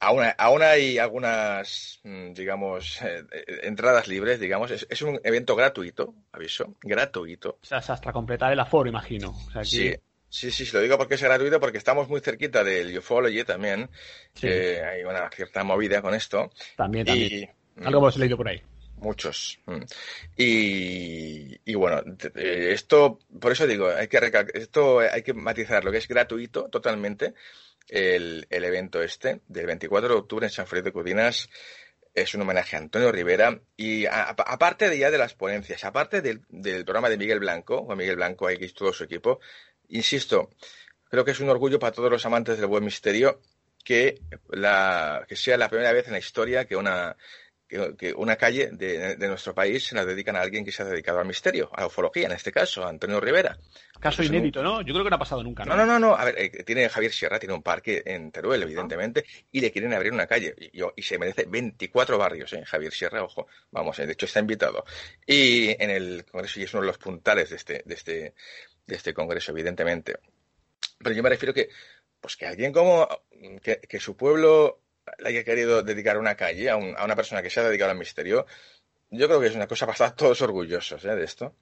Aún, aún hay algunas, mm, digamos, eh, eh, entradas libres, digamos. Es, es un evento gratuito, aviso, gratuito. O sea, es hasta completar el aforo, imagino. O sea, aquí- Sí, sí, sí, sí, lo digo porque es gratuito, porque estamos muy cerquita del Ufology también. Sí. hay una cierta movida con esto. También, también. Y, Algo hemos leído por ahí. Muchos. Mm. Y, y bueno, eh, esto, por eso digo, hay que esto hay que matizar lo que es gratuito totalmente. El, el evento este del 24 de octubre en San Felipe de Cudinas es un homenaje a Antonio Rivera y aparte de ya de las ponencias, aparte del, del programa de Miguel Blanco, con Miguel Blanco y todo su equipo, insisto, creo que es un orgullo para todos los amantes del buen misterio que, la, que sea la primera vez en la historia que una, que, que una calle de, de nuestro país se la dedican a alguien que se ha dedicado al misterio, a la ufología en este caso, a Antonio Rivera. Caso Es un- inédito, ¿no? Yo creo que no ha pasado nunca, ¿no? No, no, no, no. A ver, eh, tiene Javier Sierra, tiene un parque en Teruel, evidentemente, y le quieren abrir una calle. Y, yo- y se merece 24 barrios, ¿eh? Javier Sierra, ojo. Vamos, eh, de hecho está invitado. Y en el Congreso, y es uno de los puntales de este, de este, de este Congreso, evidentemente. Pero yo me refiero que, pues que alguien como, que, que su pueblo haya querido dedicar una calle a, un- a una persona que se ha dedicado al misterio, yo creo que es una cosa para estar todos orgullosos, ¿eh? De esto.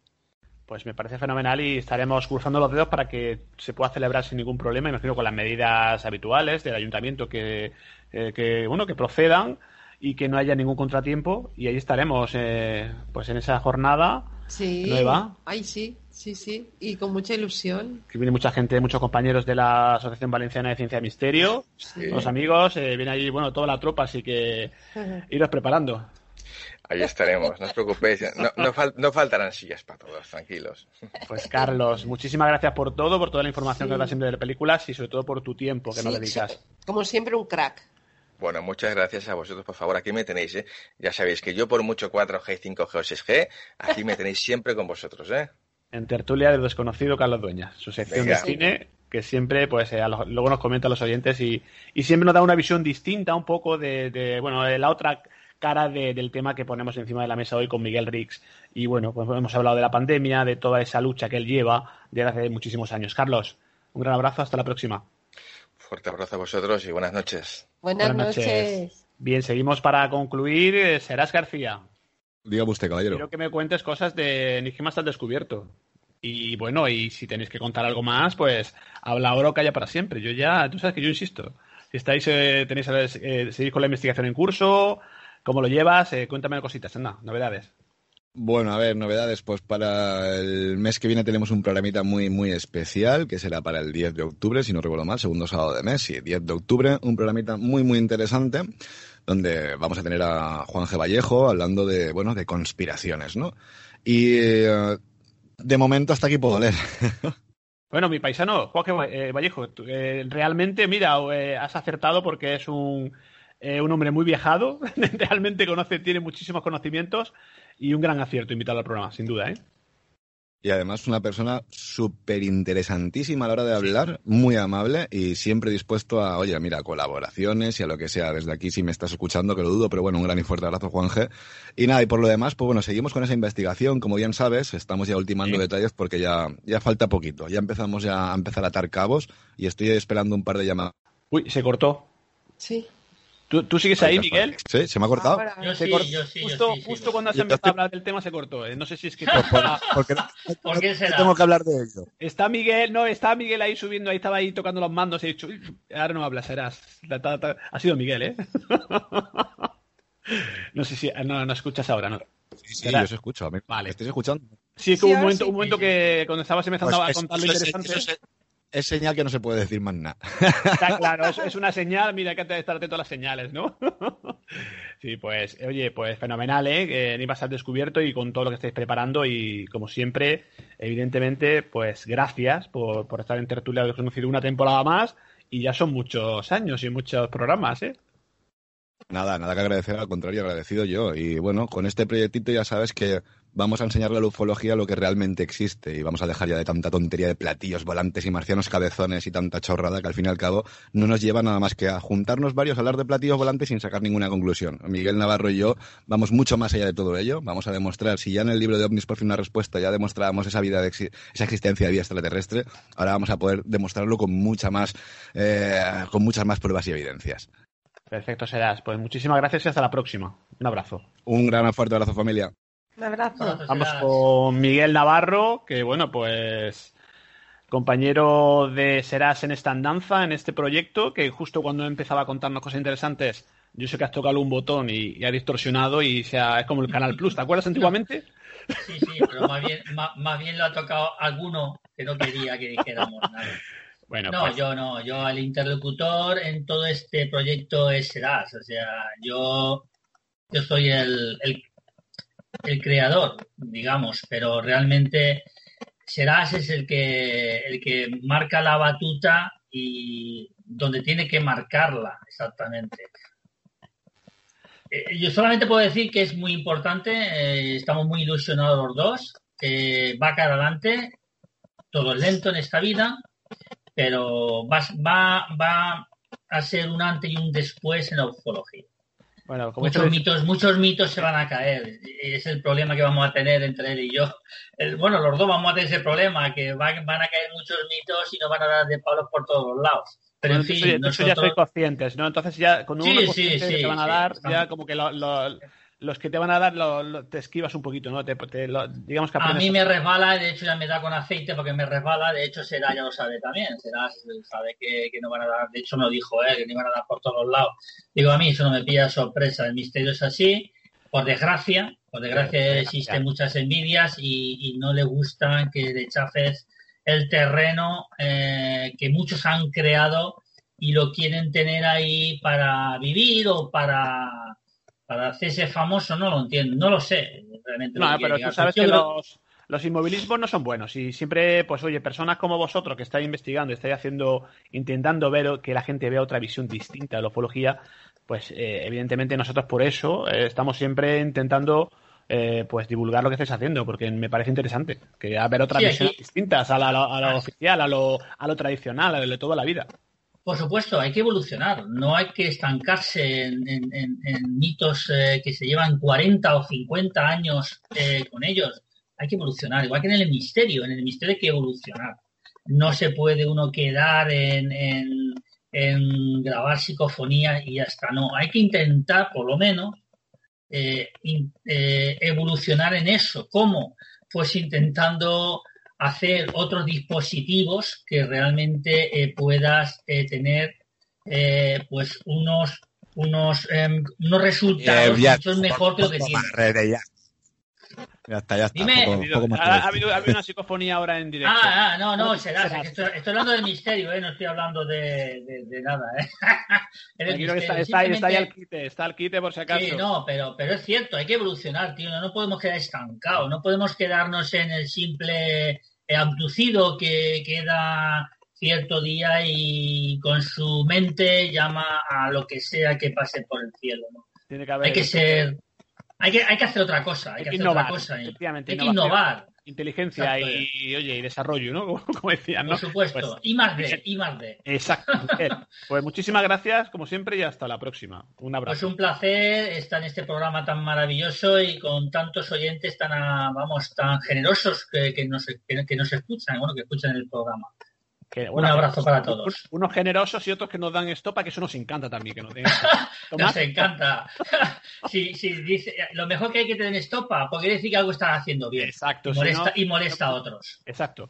Pues me parece fenomenal y estaremos cruzando los dedos para que se pueda celebrar sin ningún problema, imagino con las medidas habituales del ayuntamiento que, eh, que bueno, que procedan y que no haya ningún contratiempo y ahí estaremos eh, pues en esa jornada Sí. nueva Ay, sí, sí, sí. Y con mucha ilusión. que viene mucha gente, muchos compañeros de la Asociación Valenciana de Ciencia y Misterio, Sí. los amigos, eh, viene allí, bueno, toda la tropa, así que iros preparando. Ahí estaremos, no os preocupéis. No, no fal- no faltarán sillas para todos, tranquilos. Pues Carlos, muchísimas gracias por todo, por toda la información Sí. que nos das siempre de películas y sobre todo por tu tiempo que nos Sí, dedicas. Como siempre, un crack. Bueno, muchas gracias a vosotros, por favor. Aquí me tenéis, ¿eh? Ya sabéis que yo por mucho 4G, 5G o 6G, aquí me tenéis siempre con vosotros, ¿eh? En tertulia del desconocido Carlos Dueñas, su sección Venga. de cine, que siempre, pues, eh, a los- luego nos comenta a los oyentes y, y siempre nos da una visión distinta un poco de, de, bueno, de la otra cara de- del tema que ponemos encima de la mesa hoy con Miguel Rix. Y bueno, pues hemos hablado de la pandemia, de toda esa lucha que él lleva desde hace muchísimos años. Carlos, un gran abrazo, hasta la próxima. Fuerte abrazo a vosotros y buenas noches. Buenas, Buenas noches. noches. Bien, seguimos para concluir. eh, Serás García. Dígame usted, caballero. Quiero que me cuentes cosas de Enigmas al descubierto. Y bueno, y si tenéis que contar algo más, pues habla ahora o calla para siempre. Yo ya, tú sabes que yo insisto. Si estáis, eh, tenéis, eh, seguís con la investigación en curso, ¿cómo lo llevas? Eh, cuéntame cositas, anda, novedades. Bueno, a ver, novedades. Pues para el mes que viene tenemos un programita muy, muy especial, que será para el 10 de octubre, si no recuerdo mal, segundo sábado de mes, sí, 10 de octubre, un programita muy, muy interesante, donde vamos a tener a Juan G. Vallejo hablando de, bueno, de conspiraciones, ¿no? Y eh, de momento hasta aquí puedo leer. [laughs] Bueno, mi paisano, Joaquín eh, Vallejo, eh, realmente, mira, eh, has acertado porque es un, un hombre muy viajado, [laughs] realmente conoce, tiene muchísimos conocimientos y un gran acierto invitarlo al programa, sin duda, ¿eh? Y además una persona súper interesantísima a la hora de hablar, muy amable y siempre dispuesto a, oye, mira, colaboraciones y a lo que sea. Desde aquí si me estás escuchando, que lo dudo, pero bueno, un gran y fuerte abrazo, Juan G. Y nada, y por lo demás, pues bueno, seguimos con esa investigación. Como bien sabes, estamos ya ultimando Sí. detalles porque ya, ya falta poquito. Ya empezamos ya a empezar a atar cabos y estoy esperando un par de llamadas. Uy, se cortó. Sí. ¿Tú, tú sigues ahí, Miguel? Sí, se me ha cortado. Ahora. Yo Se sí, cortó. yo sí, yo justo, sí, sí. justo cuando has empezado estoy- a hablar del tema se cortó. ¿eh? No sé si es que [laughs] Porque ¿Por qué será? tengo que hablar de ello. está Miguel, no, está Miguel ahí subiendo, ahí estaba ahí tocando los mandos y he dicho, "Uy, ahora no hablas, serás. Ta, ta, ta". Ha sido Miguel, ¿eh? [laughs] no sé si, no, no escuchas ahora, ¿no? Sí, sí, yo os escucho. ¿Me, Vale. ¿me estáis escuchando? Sí, es que hubo un momento, sí. un momento que cuando estabas empezando Pues a contar lo interesante, eso es- es señal que no se puede decir más nada. está [laughs] claro, es, es una señal, mira que hay que estar atento a las señales, ¿no? [laughs] sí, pues, oye, pues fenomenal, ¿eh? Ni vas al descubierto y con todo lo que estáis preparando y como siempre, evidentemente, pues gracias por, por estar en Tertulia Desconocido una temporada más y ya son muchos años y muchos programas, ¿eh? Nada, nada que agradecer, al contrario, agradecido yo. Y bueno, con este proyectito ya sabes que vamos a enseñarle a la ufología lo que realmente existe y vamos a dejar ya de tanta tontería de platillos volantes y marcianos cabezones y tanta chorrada que al fin y al cabo no nos lleva nada más que a juntarnos varios a hablar de platillos volantes sin sacar ninguna conclusión. Miguel Navarro y yo vamos mucho más allá de todo ello. Vamos a demostrar, si ya en el libro de OVNIs por fin una respuesta ya demostrábamos esa vida, de exi- esa existencia de vida extraterrestre, ahora vamos a poder demostrarlo con mucha más, eh, con muchas más pruebas y evidencias. Perfecto, serás. Pues muchísimas gracias y hasta la próxima. Un abrazo. Un gran fuerte abrazo familia. Un abrazo. Vamos con Miguel Navarro, que bueno, pues compañero de Serás en esta andanza, en este proyecto, que justo cuando empezaba a contarnos cosas interesantes, yo sé que has tocado un botón y, y ha distorsionado y se ha- es como el Canal Plus, ¿te acuerdas antiguamente? Sí, sí, pero más bien, más, más bien lo ha tocado alguno que no quería que dijéramos nada. Bueno, no, pues- yo no, yo el interlocutor en todo este proyecto es Serás, o sea, yo, yo soy el, el, el creador, digamos, pero realmente Serás es el que, el que marca la batuta y donde tiene que marcarla, exactamente. Eh, yo solamente puedo decir que es muy importante, eh, estamos muy ilusionados los dos, que va cara adelante, todo es lento en esta vida, pero va, va, va a ser un antes y un después en la ufología. Bueno, como Muchos mitos, muchos mitos se van a caer. Es el problema que vamos a tener entre él y yo. El- bueno, los dos vamos a tener ese problema, que van, van a caer muchos mitos y nos van a dar de palos por todos los lados. Pero en fin, eso ya- eso ya nosotros... sois conscientes, ¿no? Entonces ya con uno sí, consciente que sí, te van a dar, ya como que lo- lo- los que te van a dar lo- lo- te esquivas un poquito, ¿no? Te, te- lo- digamos que A mí me resbala, de hecho ya me da con aceite porque me resbala, de hecho Será ya lo sabe también, Será sabe que, que no van a dar, de hecho me lo dijo él, que no iban a dar por todos lados. Digo, a mí eso no me pilla sorpresa, el misterio es así, por desgracia, por desgracia existen muchas envidias y, y no le gusta que le chafes el terreno eh, que muchos han creado y lo quieren tener ahí para vivir o para, para hacerse famoso, no lo entiendo, no lo sé. Realmente lo No, que pero tú sabes que los, los inmovilismos no son buenos y siempre, pues oye, personas como vosotros que estáis investigando, estáis haciendo, intentando ver que la gente vea otra visión distinta de la ufología, pues eh, evidentemente nosotros por eso eh, estamos siempre intentando eh, pues divulgar lo que estáis haciendo, porque me parece interesante, que haber otras Sí, visiones distintas a, la- a lo, a lo oficial, a lo, a lo tradicional, a lo de toda la vida. Por supuesto, hay que evolucionar, no hay que estancarse en, en- en- mitos eh, que se llevan 40 o 50 años eh, con ellos. Hay que evolucionar, igual que en el misterio, en el misterio hay que evolucionar. No se puede uno quedar en, grabar psicofonía y ya está, no. Hay que intentar, por lo menos, eh, eh, evolucionar en eso. ¿Cómo? Pues intentando hacer otros dispositivos que realmente eh, puedas eh, tener eh, pues unos unos em, unos resultados Eh, ya. mucho mejor que lo que tienes. Ya. Ya está, ya está. Dime. Poco- poco más Ha, ha habido, ha habido una psicofonía ahora en directo. Ah, ah, no, no, será. Será. es que Estoy, estoy hablando del misterio, ¿eh? no estoy hablando de, de- de nada. ¿eh? [laughs] Tranquilo que está, misterio. está, está ahí al quite, está al quite por si acaso. Sí, no, pero, pero es cierto, hay que evolucionar, tío. No, no podemos quedar estancados, no podemos quedarnos en el simple eh, abducido que queda cierto día y con su mente llama a lo que sea que pase por el cielo. ¿no? Tiene que haber Hay que ser, hay que, hay que hacer otra cosa, hay, Hay que hacer innovar, otra cosa. efectivamente, hay que innovar, inteligencia Exacto. y, oye, y desarrollo, ¿no? [laughs] Como, como decían, ¿no? por supuesto. Pues, y más de, y más de. exacto. [laughs] Pues muchísimas gracias, como siempre, y hasta la próxima. Un Pues abrazo. un placer estar en este programa tan maravilloso y con tantos oyentes tan, ah, vamos, tan generosos que, que nos, que, que nos escuchan, bueno, que escuchan el programa. Que, un abrazo para todos. un- Unos generosos y otros que nos dan estopa, que eso nos encanta también, que nos den [laughs] Nos encanta. [laughs] sí, sí, dice, lo mejor que hay que tener estopa, porque quiere decir que algo están haciendo bien. Exacto, Y si molesta, no- y molesta a otros. Exacto.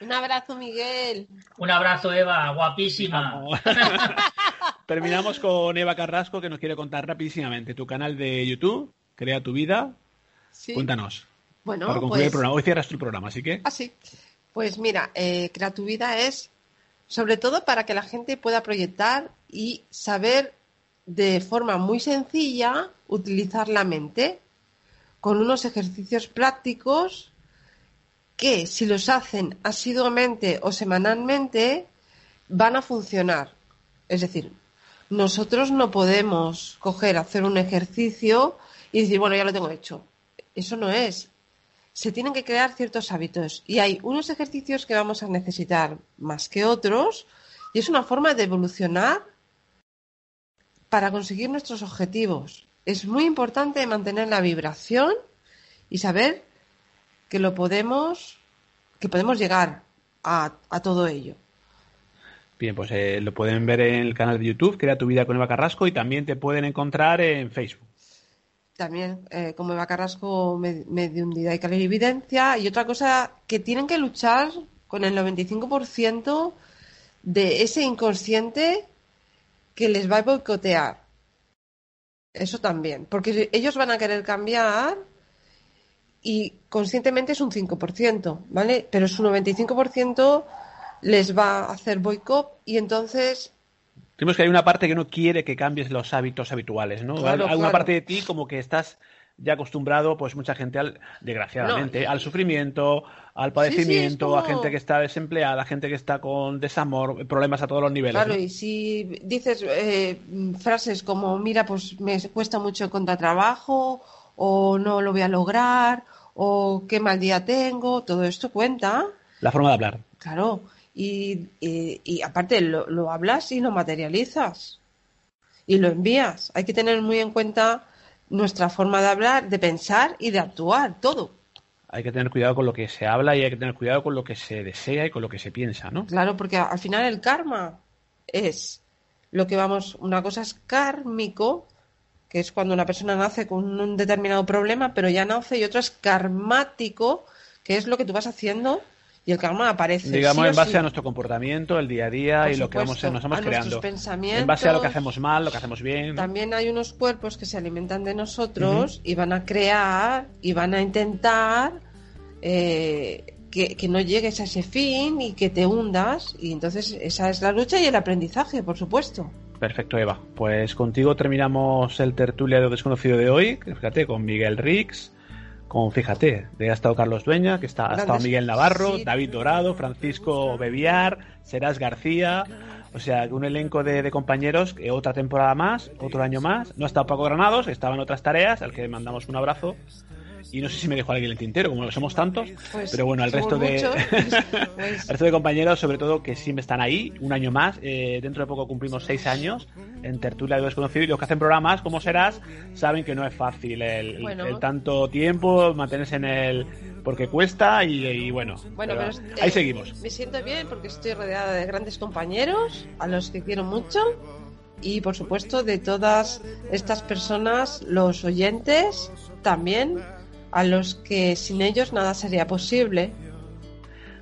Un abrazo, Miguel. Un abrazo, Eva, guapísima. [laughs] Terminamos con Eva Carrasco, que nos quiere contar rapidísimamente tu canal de YouTube, Crea tu vida. Sí. Cuéntanos. Bueno, para concluir el pues- programa. Hoy cierras tu programa, así que. Ah, sí. Pues mira, eh, Crea tu vida es sobre todo para que la gente pueda proyectar y saber de forma muy sencilla utilizar la mente con unos ejercicios prácticos que si los hacen asiduamente o semanalmente van a funcionar. Es decir, nosotros no podemos coger, hacer un ejercicio y decir, bueno, ya lo tengo hecho. Eso no es. Se tienen que crear ciertos hábitos y hay unos ejercicios que vamos a necesitar más que otros y es una forma de evolucionar para conseguir nuestros objetivos. Es muy importante mantener la vibración y saber que lo podemos, que podemos llegar a, todo ello. Bien, pues eh, lo pueden ver en el canal de YouTube, Crea tu vida con Eva Carrasco, y también te pueden encontrar en Facebook. También, eh, como Eva Carrasco, mediunidad y clarividencia. Y otra cosa, que tienen que luchar con el 95% de ese inconsciente que les va a boicotear. Eso también, porque ellos van a querer cambiar y conscientemente es un 5%, ¿vale? Pero es un 95% les va a hacer boicot y entonces Tenemos que hay una parte que no quiere que cambies los hábitos habituales, ¿no? Claro, hay una claro. parte de ti como que estás ya acostumbrado, pues mucha gente, al, desgraciadamente, No, al sufrimiento, al padecimiento, como- a gente que está desempleada, a gente que está con desamor, problemas a todos los niveles. Claro, ¿no? y si dices eh, frases como, mira, pues me cuesta mucho encontrar trabajo, o no lo voy a lograr, o qué mal día tengo, todo esto cuenta, La forma de hablar. claro. Y, y- y aparte lo, lo hablas y lo materializas. Y lo envías. Hay que tener muy en cuenta nuestra forma de hablar, de pensar y de actuar, todo. Hay que tener cuidado con lo que se habla y hay que tener cuidado con lo que se desea y con lo que se piensa, ¿no? Claro, porque al final el karma es lo que vamos, una cosa es kármico, que es cuando una persona nace con un determinado problema, pero ya nace, y otro es karmático, que es lo que tú vas haciendo y el karma aparece. Digamos sí en base sí. a nuestro comportamiento, el día a día Por y lo que vamos, supuesto, nos vamos a creando. pensamientos. En base a lo que hacemos mal, lo que hacemos bien. También hay unos cuerpos que se alimentan de nosotros y van a crear y van a intentar eh, que, que no llegues a ese fin y que te hundas. Y entonces esa es la lucha y el aprendizaje, por supuesto. Perfecto, Eva. Pues contigo terminamos el tertulia de lo desconocido de hoy. Fíjate, con Miguel Rix, con, fíjate, de ha estado Carlos Dueña, que está, ha estado Miguel Navarro. David Dorado, Francisco Bebiar, Serás García. O sea, un elenco de, de compañeros, que otra temporada más, otro año más. No ha estado Paco Granados, estaba en otras tareas, al que mandamos un abrazo. Y no sé si me dejó alguien el tintero, como somos tantos. Pues, pero bueno, al resto de. [laughs] al pues, resto de compañeros, sobre todo, que siempre están ahí, un año más. eh, dentro de poco cumplimos seis años en Tertulia de lo Desconocido. Y los que hacen programas, como serás, saben que no es fácil el, el- Bueno. el tanto tiempo, mantenerse en el. porque cuesta y, y bueno. Bueno, pero pero, ahí eh, seguimos. Me siento bien porque estoy rodeada de grandes compañeros a los que quiero mucho y por supuesto de todas estas personas, los oyentes también, a los que sin ellos nada sería posible.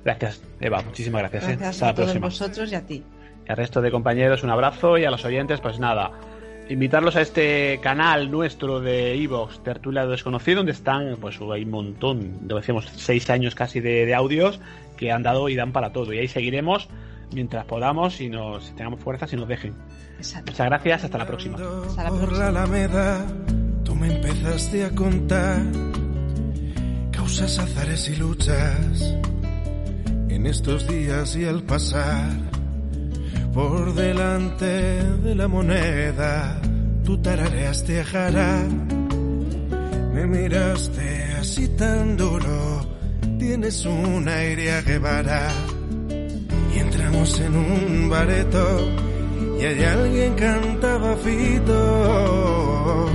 Gracias, Eva, muchísimas gracias. eh. Gracias Hasta la a todos próxima. vosotros y a ti. Y al resto de compañeros un abrazo y a los oyentes pues nada, invitarlos a este canal nuestro de Evox, Tertulia Desconocido, donde están pues hay un montón, lo decíamos, seis años casi de, de audios que han dado y dan para todo. Y ahí seguiremos mientras podamos y nos si tengamos fuerzas y nos dejen. Exacto. Muchas gracias, hasta la próxima. Hasta la por la Alameda, tú me empezaste a contar azares y luchas en estos días y al pasar. Por delante de la moneda, tú tarareaste a Jara, me miraste así tan duro, tienes un aire a Guevara. Y entramos en un bareto y hay alguien cantaba Fito.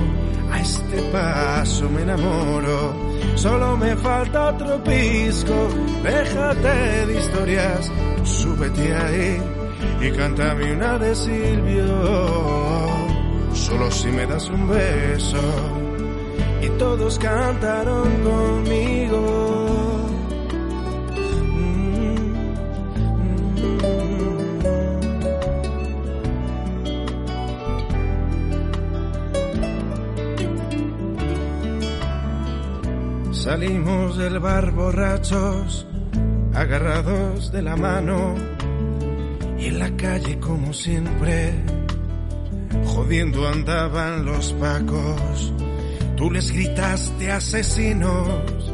A este paso me enamoro, solo me falta otro pisco. Déjate de historias, súbete ahí y cántame una de Silvio. Solo si me das un beso y todos cantaron conmigo. Salimos del bar borrachos, agarrados de la mano, y en la calle como siempre, jodiendo andaban los pacos. Tú les gritaste asesinos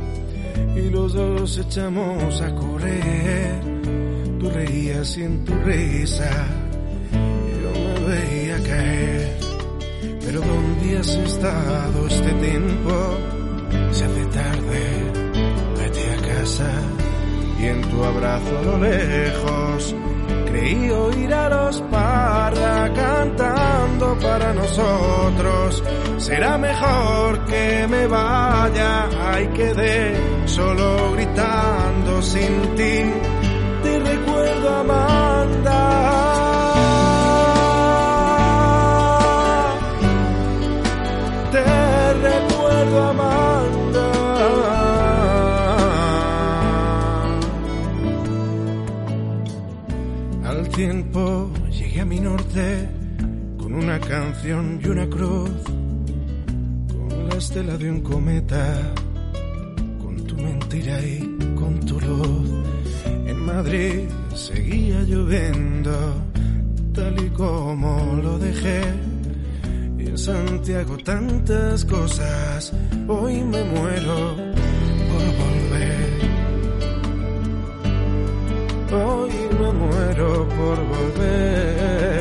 y los dos echamos a correr. Tú reías en tu risa yo me veía caer. Pero ¿dónde has estado este tiempo? Se hace tarde, y en tu abrazo a lo lejos creí oír a los parra cantando para nosotros. Será mejor que me vaya, hay que de solo gritando sin ti. Te recuerdo Amanda. Canción y una cruz, con la estela de un cometa, con tu mentira y con tu luz. En Madrid seguía lloviendo, tal y como lo dejé. Y en Santiago tantas cosas, hoy me muero por volver. Hoy me muero por volver.